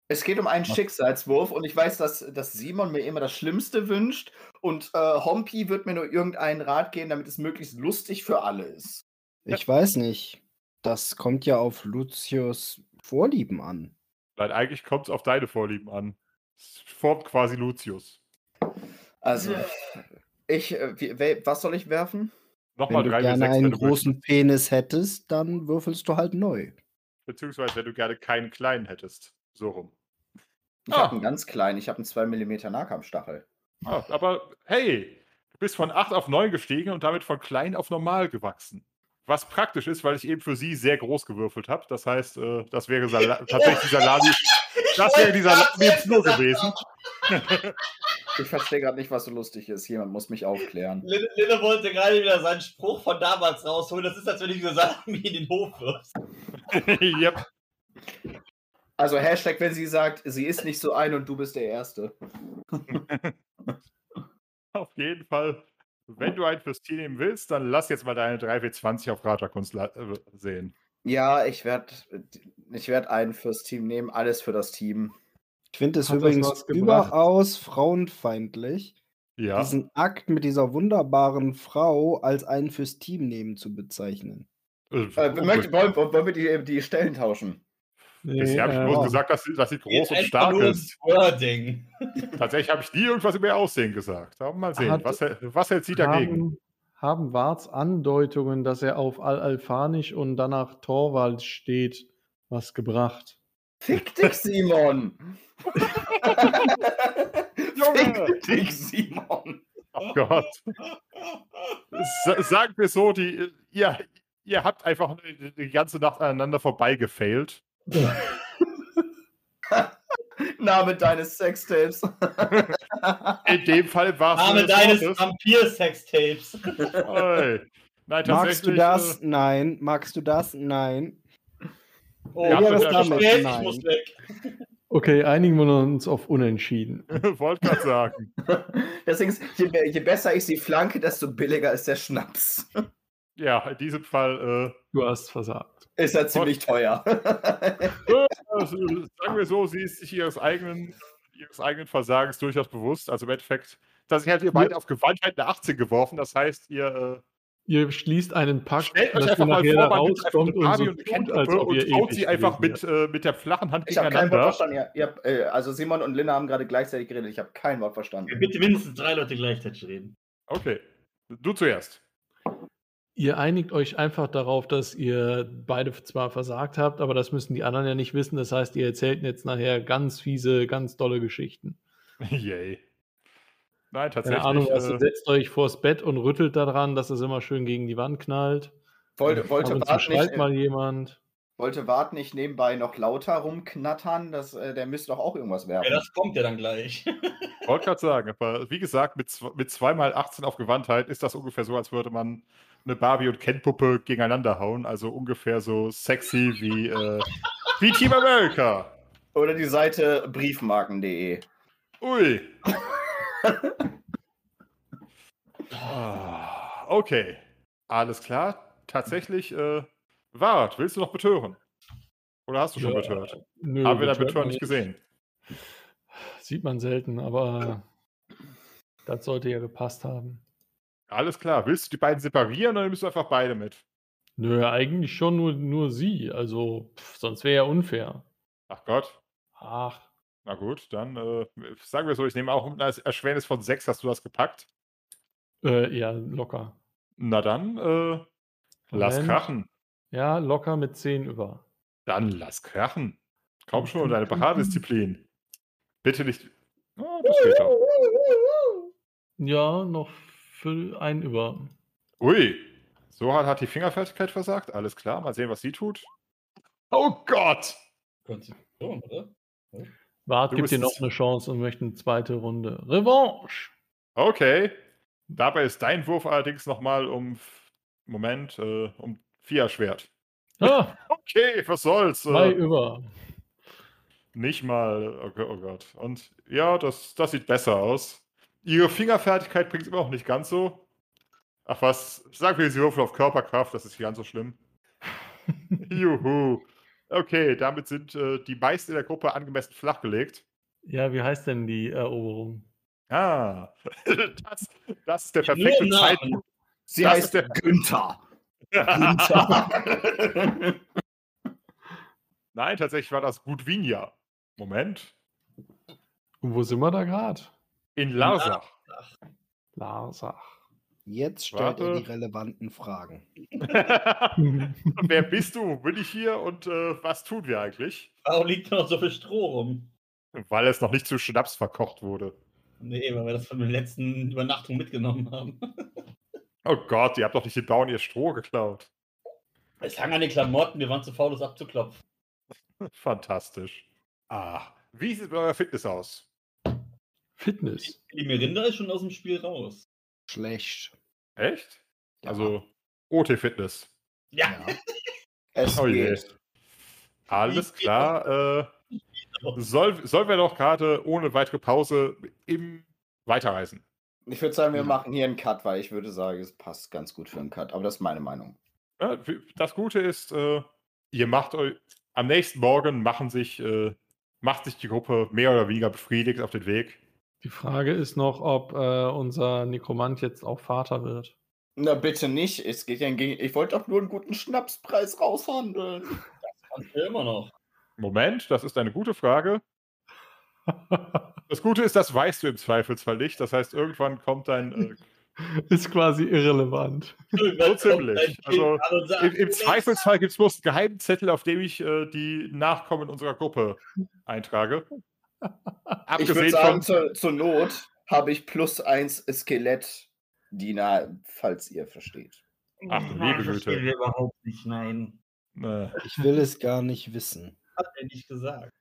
Es geht um einen Schicksalswurf und ich weiß, dass, dass Simon mir immer das Schlimmste wünscht und äh, Hompi wird mir nur irgendeinen Rat geben, damit es möglichst lustig für alle ist. Ich weiß nicht. Das kommt ja auf Lucius Vorlieben an. Weil eigentlich kommt es auf deine Vorlieben an. Es formt quasi Lucius. Also, ich, äh, was soll ich werfen? Nochmal Wenn du 3 gerne W6, einen wenn du großen. Penis hättest, dann würfelst du halt neu. Beziehungsweise wenn du gerne keinen kleinen hättest. So rum. Ich Ah. habe einen ganz kleinen, ich habe einen 2 mm Nahkampfstachel. Ah, aber hey, du bist von 8 auf 9 gestiegen und damit von klein auf normal gewachsen. Was praktisch ist, weil ich eben für sie sehr groß gewürfelt habe. Das heißt, äh, das wäre Sala tatsächlich die Salami. Das wäre die Salami im Flur gewesen. Ich verstehe gerade nicht, was so lustig ist. Jemand muss mich aufklären. Lille, Lille wollte gerade wieder seinen Spruch von damals rausholen. Das ist, als wenn ich diese Salami in den Hof wirfst. yep. Also Hashtag, wenn sie sagt, sie ist nicht so ein und du bist der Erste. Auf jeden Fall. Wenn du einen fürs Team nehmen willst, dann lass jetzt mal deine 3W20 auf Raterkunst äh, sehen. Ja, ich werde ich werd einen fürs Team nehmen, alles für das Team. Ich finde es Hat übrigens überaus frauenfeindlich, Ja. diesen Akt mit dieser wunderbaren Frau als einen fürs Team nehmen zu bezeichnen. Äh, Äh, möchte, wollen, wollen wir die, die Stellen tauschen? Bisher habe ich äh, bloß gesagt, dass sie, dass sie groß und stark ist. Wording. Tatsächlich habe ich nie irgendwas über ihr Aussehen gesagt. Aber mal sehen, Hat- was, hält- was hält sie dagegen? haben, Warts Andeutungen, dass er auf Al-Alfanisch und danach Torwald steht, was gebracht? Fick dich, Simon! Junge! Fick dich, Simon! Oh Gott. Sa sagen wir so, die, ihr, ihr habt einfach die ganze Nacht aneinander Name deines Sextapes. In dem Fall war es. Name deines Vampir-Sextapes. Magst du das? Äh, Nein. Magst du das? Nein. Oh, Ja, ich das muss damit, spät, ich nein. muss weg. Okay, einigen wir uns auf Unentschieden. Wollte gerade sagen. Deswegen, ist, je, je besser ist die Flanke, desto billiger ist der Schnaps. Ja, in diesem Fall. Du hast versagt. Ist ja ziemlich teuer. Äh, also, sagen wir so, sie ist sich ihres eigenen, ihres eigenen Versagens durchaus bewusst. Also im Endeffekt, dass ich halt ihr beide auf Gewandtheit eine 18 geworfen. Das heißt, ihr. Äh, Ihr schließt einen Pakt, Stellt euch dass ihr einfach mal vor, man rauskommt und so und tut, als ob ihr und haut sie einfach mit, äh, mit der flachen Hand Ich habe kein Wort gegeneinander. verstanden. Ihr, ihr, habt, äh, also Simon und Linda haben gerade gleichzeitig geredet. Ich habe kein Wort verstanden. Bitte mindestens drei Leute gleichzeitig reden. Okay. Du zuerst. Ihr einigt euch einfach darauf, dass ihr beide zwar versagt habt, aber das müssen die anderen ja nicht wissen. Das heißt, ihr erzählt jetzt nachher ganz fiese, ganz tolle Geschichten. Yay. Nein, tatsächlich. Keine Ahnung, was, äh, setzt euch vors Bett und rüttelt daran, dass es immer schön gegen die Wand knallt. Wollte, Ab wollte, und zu Wart schreit nicht, mal jemand. wollte Wart nicht nebenbei noch lauter rumknattern? Das, äh, der müsste doch auch irgendwas werfen. Ja, das kommt ja dann gleich. wollte gerade sagen, aber wie gesagt, mit, mit 2x18 auf Gewandtheit ist das ungefähr so, als würde man eine Barbie- und Ken-Puppe gegeneinander hauen. Also ungefähr so sexy wie, äh, wie Team America. Oder die Seite briefmarken.de. Ui. Ah, okay. Alles klar. Tatsächlich, äh, Wart, willst du noch betören? Oder hast du schon Ja, betört? Nö, Haben wir da Betören nicht gesehen? Sieht man selten, aber das sollte ja gepasst haben. Alles klar. Willst du die beiden separieren oder nimmst du einfach beide mit? Nö, eigentlich schon nur, nur sie. Also, pff, sonst wäre ja unfair. Ach Gott. Ach, Na gut, dann äh, sagen wir so, ich nehme auch mit einer Erschwernis von 6, hast du das gepackt? äh, ja, locker. Na dann, äh, lass krachen. Ja, locker mit 10 über. Dann lass krachen. Komm schon, deine Paradedisziplin. Bitte nicht. Oh, das geht auch. Ja, noch für ein über. Ui, so hart hat die Fingerfertigkeit versagt. Alles klar, mal sehen, was sie tut. Oh Gott! Konstitution, oder? Bart Du gibt dir noch eine Chance und möchte eine zweite Runde. Revanche! Okay. Dabei ist dein Wurf allerdings nochmal um. Moment, äh, um vier Schwert. Ah, Okay, was soll's? zwei Äh, über. Nicht mal. Oh Gott, oh Gott. Und ja, das, das sieht besser aus. Ihre Fingerfertigkeit bringt immer noch nicht ganz so. Ach was, sagen wir, sie würfeln auf Körperkraft, das ist nicht ganz so schlimm. Juhu. Okay, damit sind äh, die meisten in der Gruppe angemessen flachgelegt. Ja, wie heißt denn die Eroberung? Ah, das, das ist der perfekte Namen. Zeitpunkt. Sie Das heißt der- Günther. Günther. Nein, tatsächlich war das Gudvinia. Moment. Und wo sind wir da gerade? In Larsach. Larsach. Jetzt stellt er Warte. die relevanten Fragen. Wer bist du? Bin ich hier und äh, was tun wir eigentlich? Warum liegt da noch so viel Stroh rum? Weil es noch nicht zu Schnaps verkocht wurde. Nee, weil wir das von der letzten Übernachtung mitgenommen haben. Oh Gott, ihr habt doch nicht den Bauern ihr Stroh geklaut. Es hang an den Klamotten, wir waren zu faul, das abzuklopfen. Fantastisch. Ah, wie sieht euer Fitness aus? Fitness. Die Merinda ist schon aus dem Spiel raus. Schlecht. Echt? Ja. Also OT-Fitness. Ja, Ja. Es Oh je. geht. Alles klar. Äh, soll, sollen wir doch gerade ohne weitere Pause im Weiterreisen? Ich würde sagen, wir Ja. machen hier einen Cut, weil ich würde sagen, es passt ganz gut für einen Cut. Aber das ist meine Meinung. Ja, das Gute ist, äh, ihr macht euch am nächsten Morgen machen sich, äh, macht sich die Gruppe mehr oder weniger befriedigt auf den Weg. Die Frage ist noch, ob äh, unser Nekromant jetzt auch Vater wird. Na, bitte nicht. Es geht ja gegen. Ich wollte doch nur einen guten Schnapspreis raushandeln. kannst du immer noch. Moment, das ist eine gute Frage. Das Gute ist, das weißt du im Zweifelsfall nicht. Das heißt, irgendwann kommt dein. Äh, ist quasi irrelevant. So ziemlich. Also, Im, Im "Du Zweifelsfall gibt es bloß einen geheimen Zettel, auf dem ich äh, die Nachkommen unserer Gruppe eintrage. Ich würde Abgesehen sagen, zur, zur Not habe ich plus eins Skelett-Diener, falls ihr versteht. Ach du Nein, liebe Güte. wir überhaupt nicht, nein. Äh, Ich will es gar nicht wissen. Hat er nicht gesagt.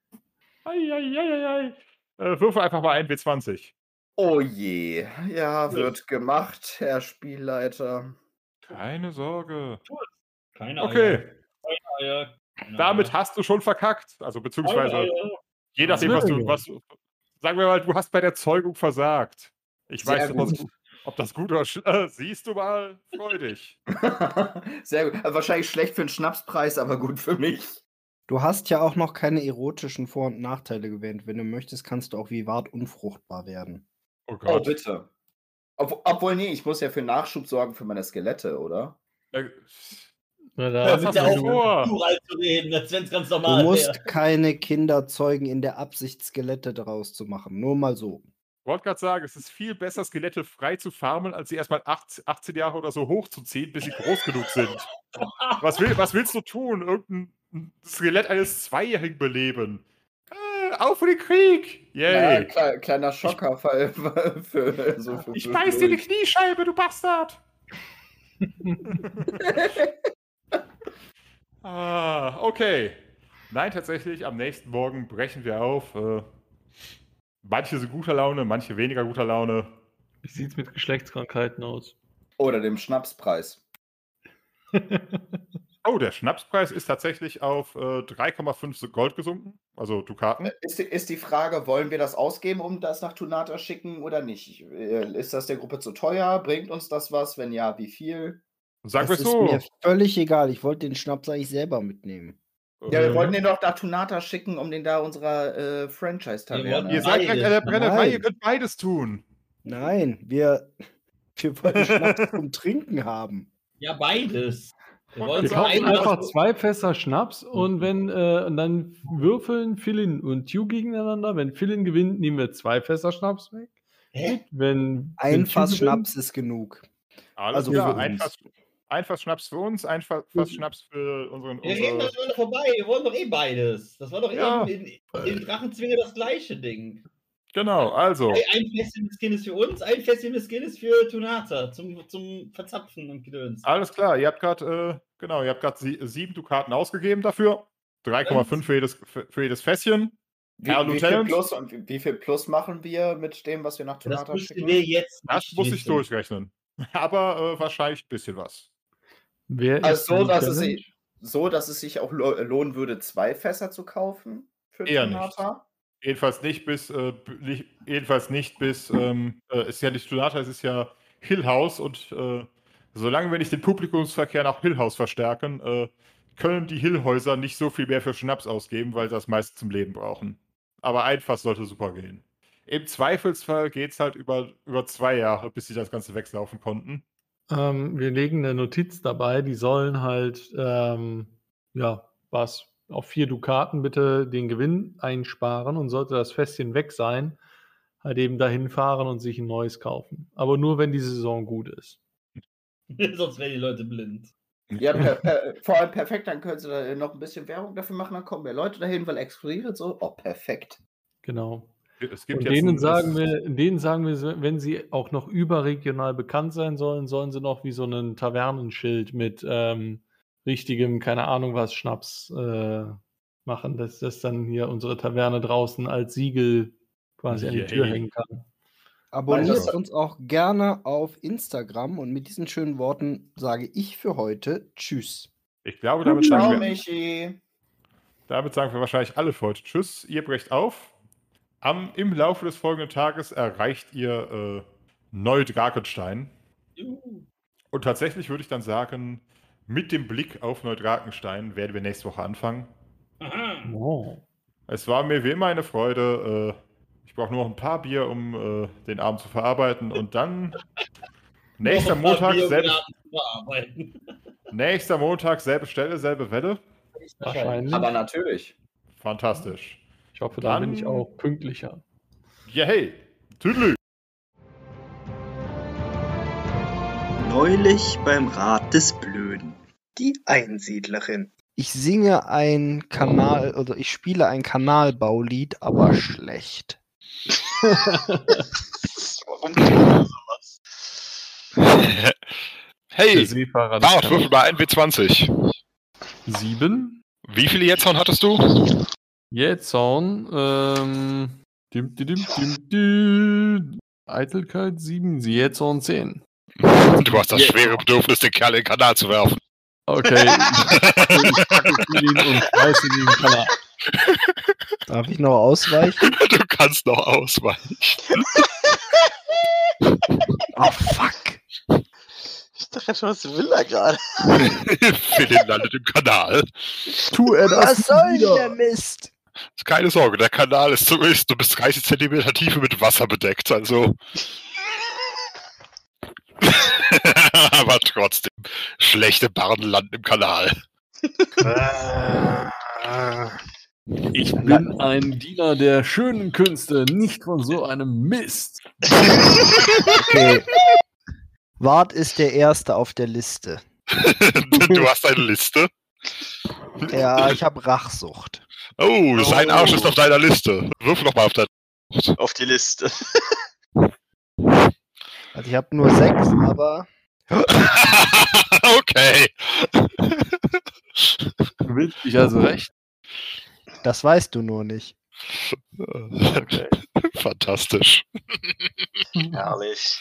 Eieieiei. Äh, würfel einfach mal ein W20. Oh je. Ja, wird gemacht, Herr Spielleiter. Keine Sorge. Keine Okay, Eier. Keine Eier. Damit Eier. hast du schon verkackt. Also beziehungsweise, Eier. Je nachdem, was du, was, sagen wir mal, du hast bei der Zeugung versagt. Ich Sehr weiß nicht, ob das, gut. ob das gut oder sch- äh, siehst du mal, freu dich. Sehr gut. Also wahrscheinlich schlecht für einen Schnapspreis, aber gut für mich. Du hast ja auch noch keine erotischen Vor- und Nachteile gewählt. Wenn du möchtest, kannst du auch wie Wart unfruchtbar werden. Oh Oh, Gott. bitte. Ob, obwohl, nee, ich muss ja für Nachschub sorgen für meine Skelette, oder? Äh, Na, da bitte hast du auf, vor? plural zu reden, als wenn es ganz Du normal musst wäre. keine Kinder zeugen in der Absicht, Skelette daraus zu machen. Nur mal so. wollte gerade sagen, es ist viel besser, Skelette frei zu farmen, als sie erstmal 18, 18 Jahre oder so hochzuziehen, bis sie groß genug sind. Was, will, was willst du tun? Irgendein Skelett eines Zweijährigen beleben? Äh, auf für den Krieg! Naja, Yay! kle kleiner Schocker für, für, so für, ich beiß dir die. Kniescheibe, du Bastard! ah, okay. Nein, tatsächlich, am nächsten Morgen brechen wir auf. Äh, manche sind guter Laune, manche weniger guter Laune. Wie sieht es mit Geschlechtskrankheiten aus? Oder dem Schnapspreis. Oh, der Schnapspreis ist tatsächlich auf äh, 3,5 Gold gesunken, also Dukaten. Äh, Ist die, ist die Frage, wollen wir das ausgeben, um das nach Tunata schicken oder nicht? Äh, Ist das der Gruppe zu teuer? Bringt uns das was? Wenn ja, wie viel? Wir das es so. ist mir völlig egal. Ich wollte den Schnaps eigentlich selber mitnehmen. Ja, wir äh, wollten den doch nach Tunata schicken, um den da unserer äh, Franchise-Taverne. Ihr seid an der Brennerei, ihr könnt beides tun. Nein, wir, wir wollen Schnaps zum Trinken haben. Ja, beides. Wir Wir kaufen einen einfach zwei Fässer Schnaps und wenn äh, und dann würfeln Philin und Hugh gegeneinander. Wenn Philin gewinnt, nehmen wir zwei Fässer Schnaps weg. Hä? Wenn, Ein wenn Fass gewinnt- Schnaps ist genug. Alles Also klar, für ein uns. Fass, ein Fass Schnaps für uns, ein Fa- Fass Schnaps für unseren. Wir reden Unsere, doch immer vorbei, wir wollen doch eh beides. Das war doch Ja. eben in, in Drachenzwinge das gleiche Ding. genau, also. Ein Fässchen des Kindes für uns, ein Fässchen des Kindes für Tunata zum, zum Verzapfen und Gedöns. Alles klar, ihr habt gerade, äh, genau, ihr habt gerade sie, sieben Dukaten ausgegeben dafür. 3,5 für jedes, für, für jedes Fässchen. Wie, Herr wie, viel plus, und wie, wie viel Plus machen wir mit dem, was wir nach Das Tunata müssten schicken? wir jetzt Das muss ich durchrechnen. Aber äh, wahrscheinlich ein bisschen was. Wer ist Also so, dass es, sich, so, dass es sich auch lo- lohnen würde, zwei Fässer zu kaufen für Eher Tunata? Jedenfalls nicht bis, äh, nicht, jedenfalls nicht bis, ähm, äh, ist ja nicht Studata, es ist ja Hill House und äh, solange wir nicht den Publikumsverkehr nach Hill House verstärken, äh, können die Hillhäuser nicht so viel mehr für Schnaps ausgeben, weil sie das meiste zum Leben brauchen. Aber ein Fass sollte super gehen. Im Zweifelsfall geht es halt über, über zwei Jahre, bis sie das Ganze wegslaufen konnten. Ähm, wir legen eine Notiz dabei, die sollen halt, ähm, ja, was, auf vier Dukaten bitte den Gewinn einsparen und sollte das Fässchen weg sein, halt eben dahin fahren und sich ein neues kaufen. Aber nur, wenn die Saison gut ist. Sonst wären die Leute blind. Ja, per, per, vor allem perfekt, dann können sie da noch ein bisschen Werbung dafür machen, dann kommen mehr Leute dahin, weil explodiert so. Oh, perfekt. Genau. Es gibt Und jetzt denen ein- sagen, wir, denen sagen wir, wenn sie auch noch überregional bekannt sein sollen, sollen sie noch wie so ein Tavernenschild mit ähm, richtigem, keine Ahnung was, Schnaps äh, machen, dass das dann hier unsere Taverne draußen als Siegel quasi an die Tür hängen kann. Abonniert das- uns auch gerne auf Instagram und mit diesen schönen Worten sage ich für heute Tschüss. Ich glaube, damit Ciao, sagen, wir, Michi. damit sagen wir wahrscheinlich alle für heute Tschüss. Ihr brecht auf. Am, Im Laufe des folgenden Tages erreicht ihr äh, Neudrakenstein. Juhu. Und tatsächlich würde ich dann sagen, mit dem Blick auf Neudrakenstein werden wir nächste Woche anfangen. Aha. Oh. Es war mir wie immer eine Freude. Äh, ich brauche nur noch ein paar Bier, um äh, den Abend zu verarbeiten. Und dann nächster Montag, Bier, selbe, nächster Montag, selbe Stelle, selbe Welle. Wahrscheinlich. Aber natürlich. Fantastisch. Ich hoffe, da bin Dann- ich auch pünktlicher. Ja, hey, Tüdelü. Neulich beim Rat des Blöden. Die Einsiedlerin. Ich singe ein Kanal oder ich spiele ein Kanalbaulied, aber schlecht. Warum sowas? Hey, Bart, würfel mal ein W20. Sieben. Wie viele Jetzorn hattest du? Jetzorn, ähm, dim, dim, dim, dim, dim. Eitelkeit 7, Jetzorn 10. Du hast das schwere Bedürfnis, den Kerl in den Kanal zu werfen. Okay. ich packe ihn und schmeiße ihn in den Kanal. Darf ich noch ausweichen? Du kannst noch ausweichen. Oh fuck. Ich dachte schon, was will er gerade? Philin landet im Kanal. Tu er das Was soll denn wieder? der Mist? Keine Sorge, der Kanal ist so ist, du bist 30 Zentimeter Tiefe mit Wasser bedeckt, also. Aber trotzdem, schlechte Barren landen im Kanal. Ich bin ein Diener der schönen Künste, nicht von so einem Mist. Okay. Wart ist der Erste auf der Liste. du hast eine Liste. Ja, ich habe Rachsucht. Oh, sein Arsch ist auf deiner Liste. Wirf noch mal auf deine. Auf die Liste. Also ich habe nur sechs, aber okay. Du willst dich also recht? das weißt du nur nicht. Okay. Fantastisch. Herrlich.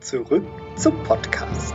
Zurück zum Podcast.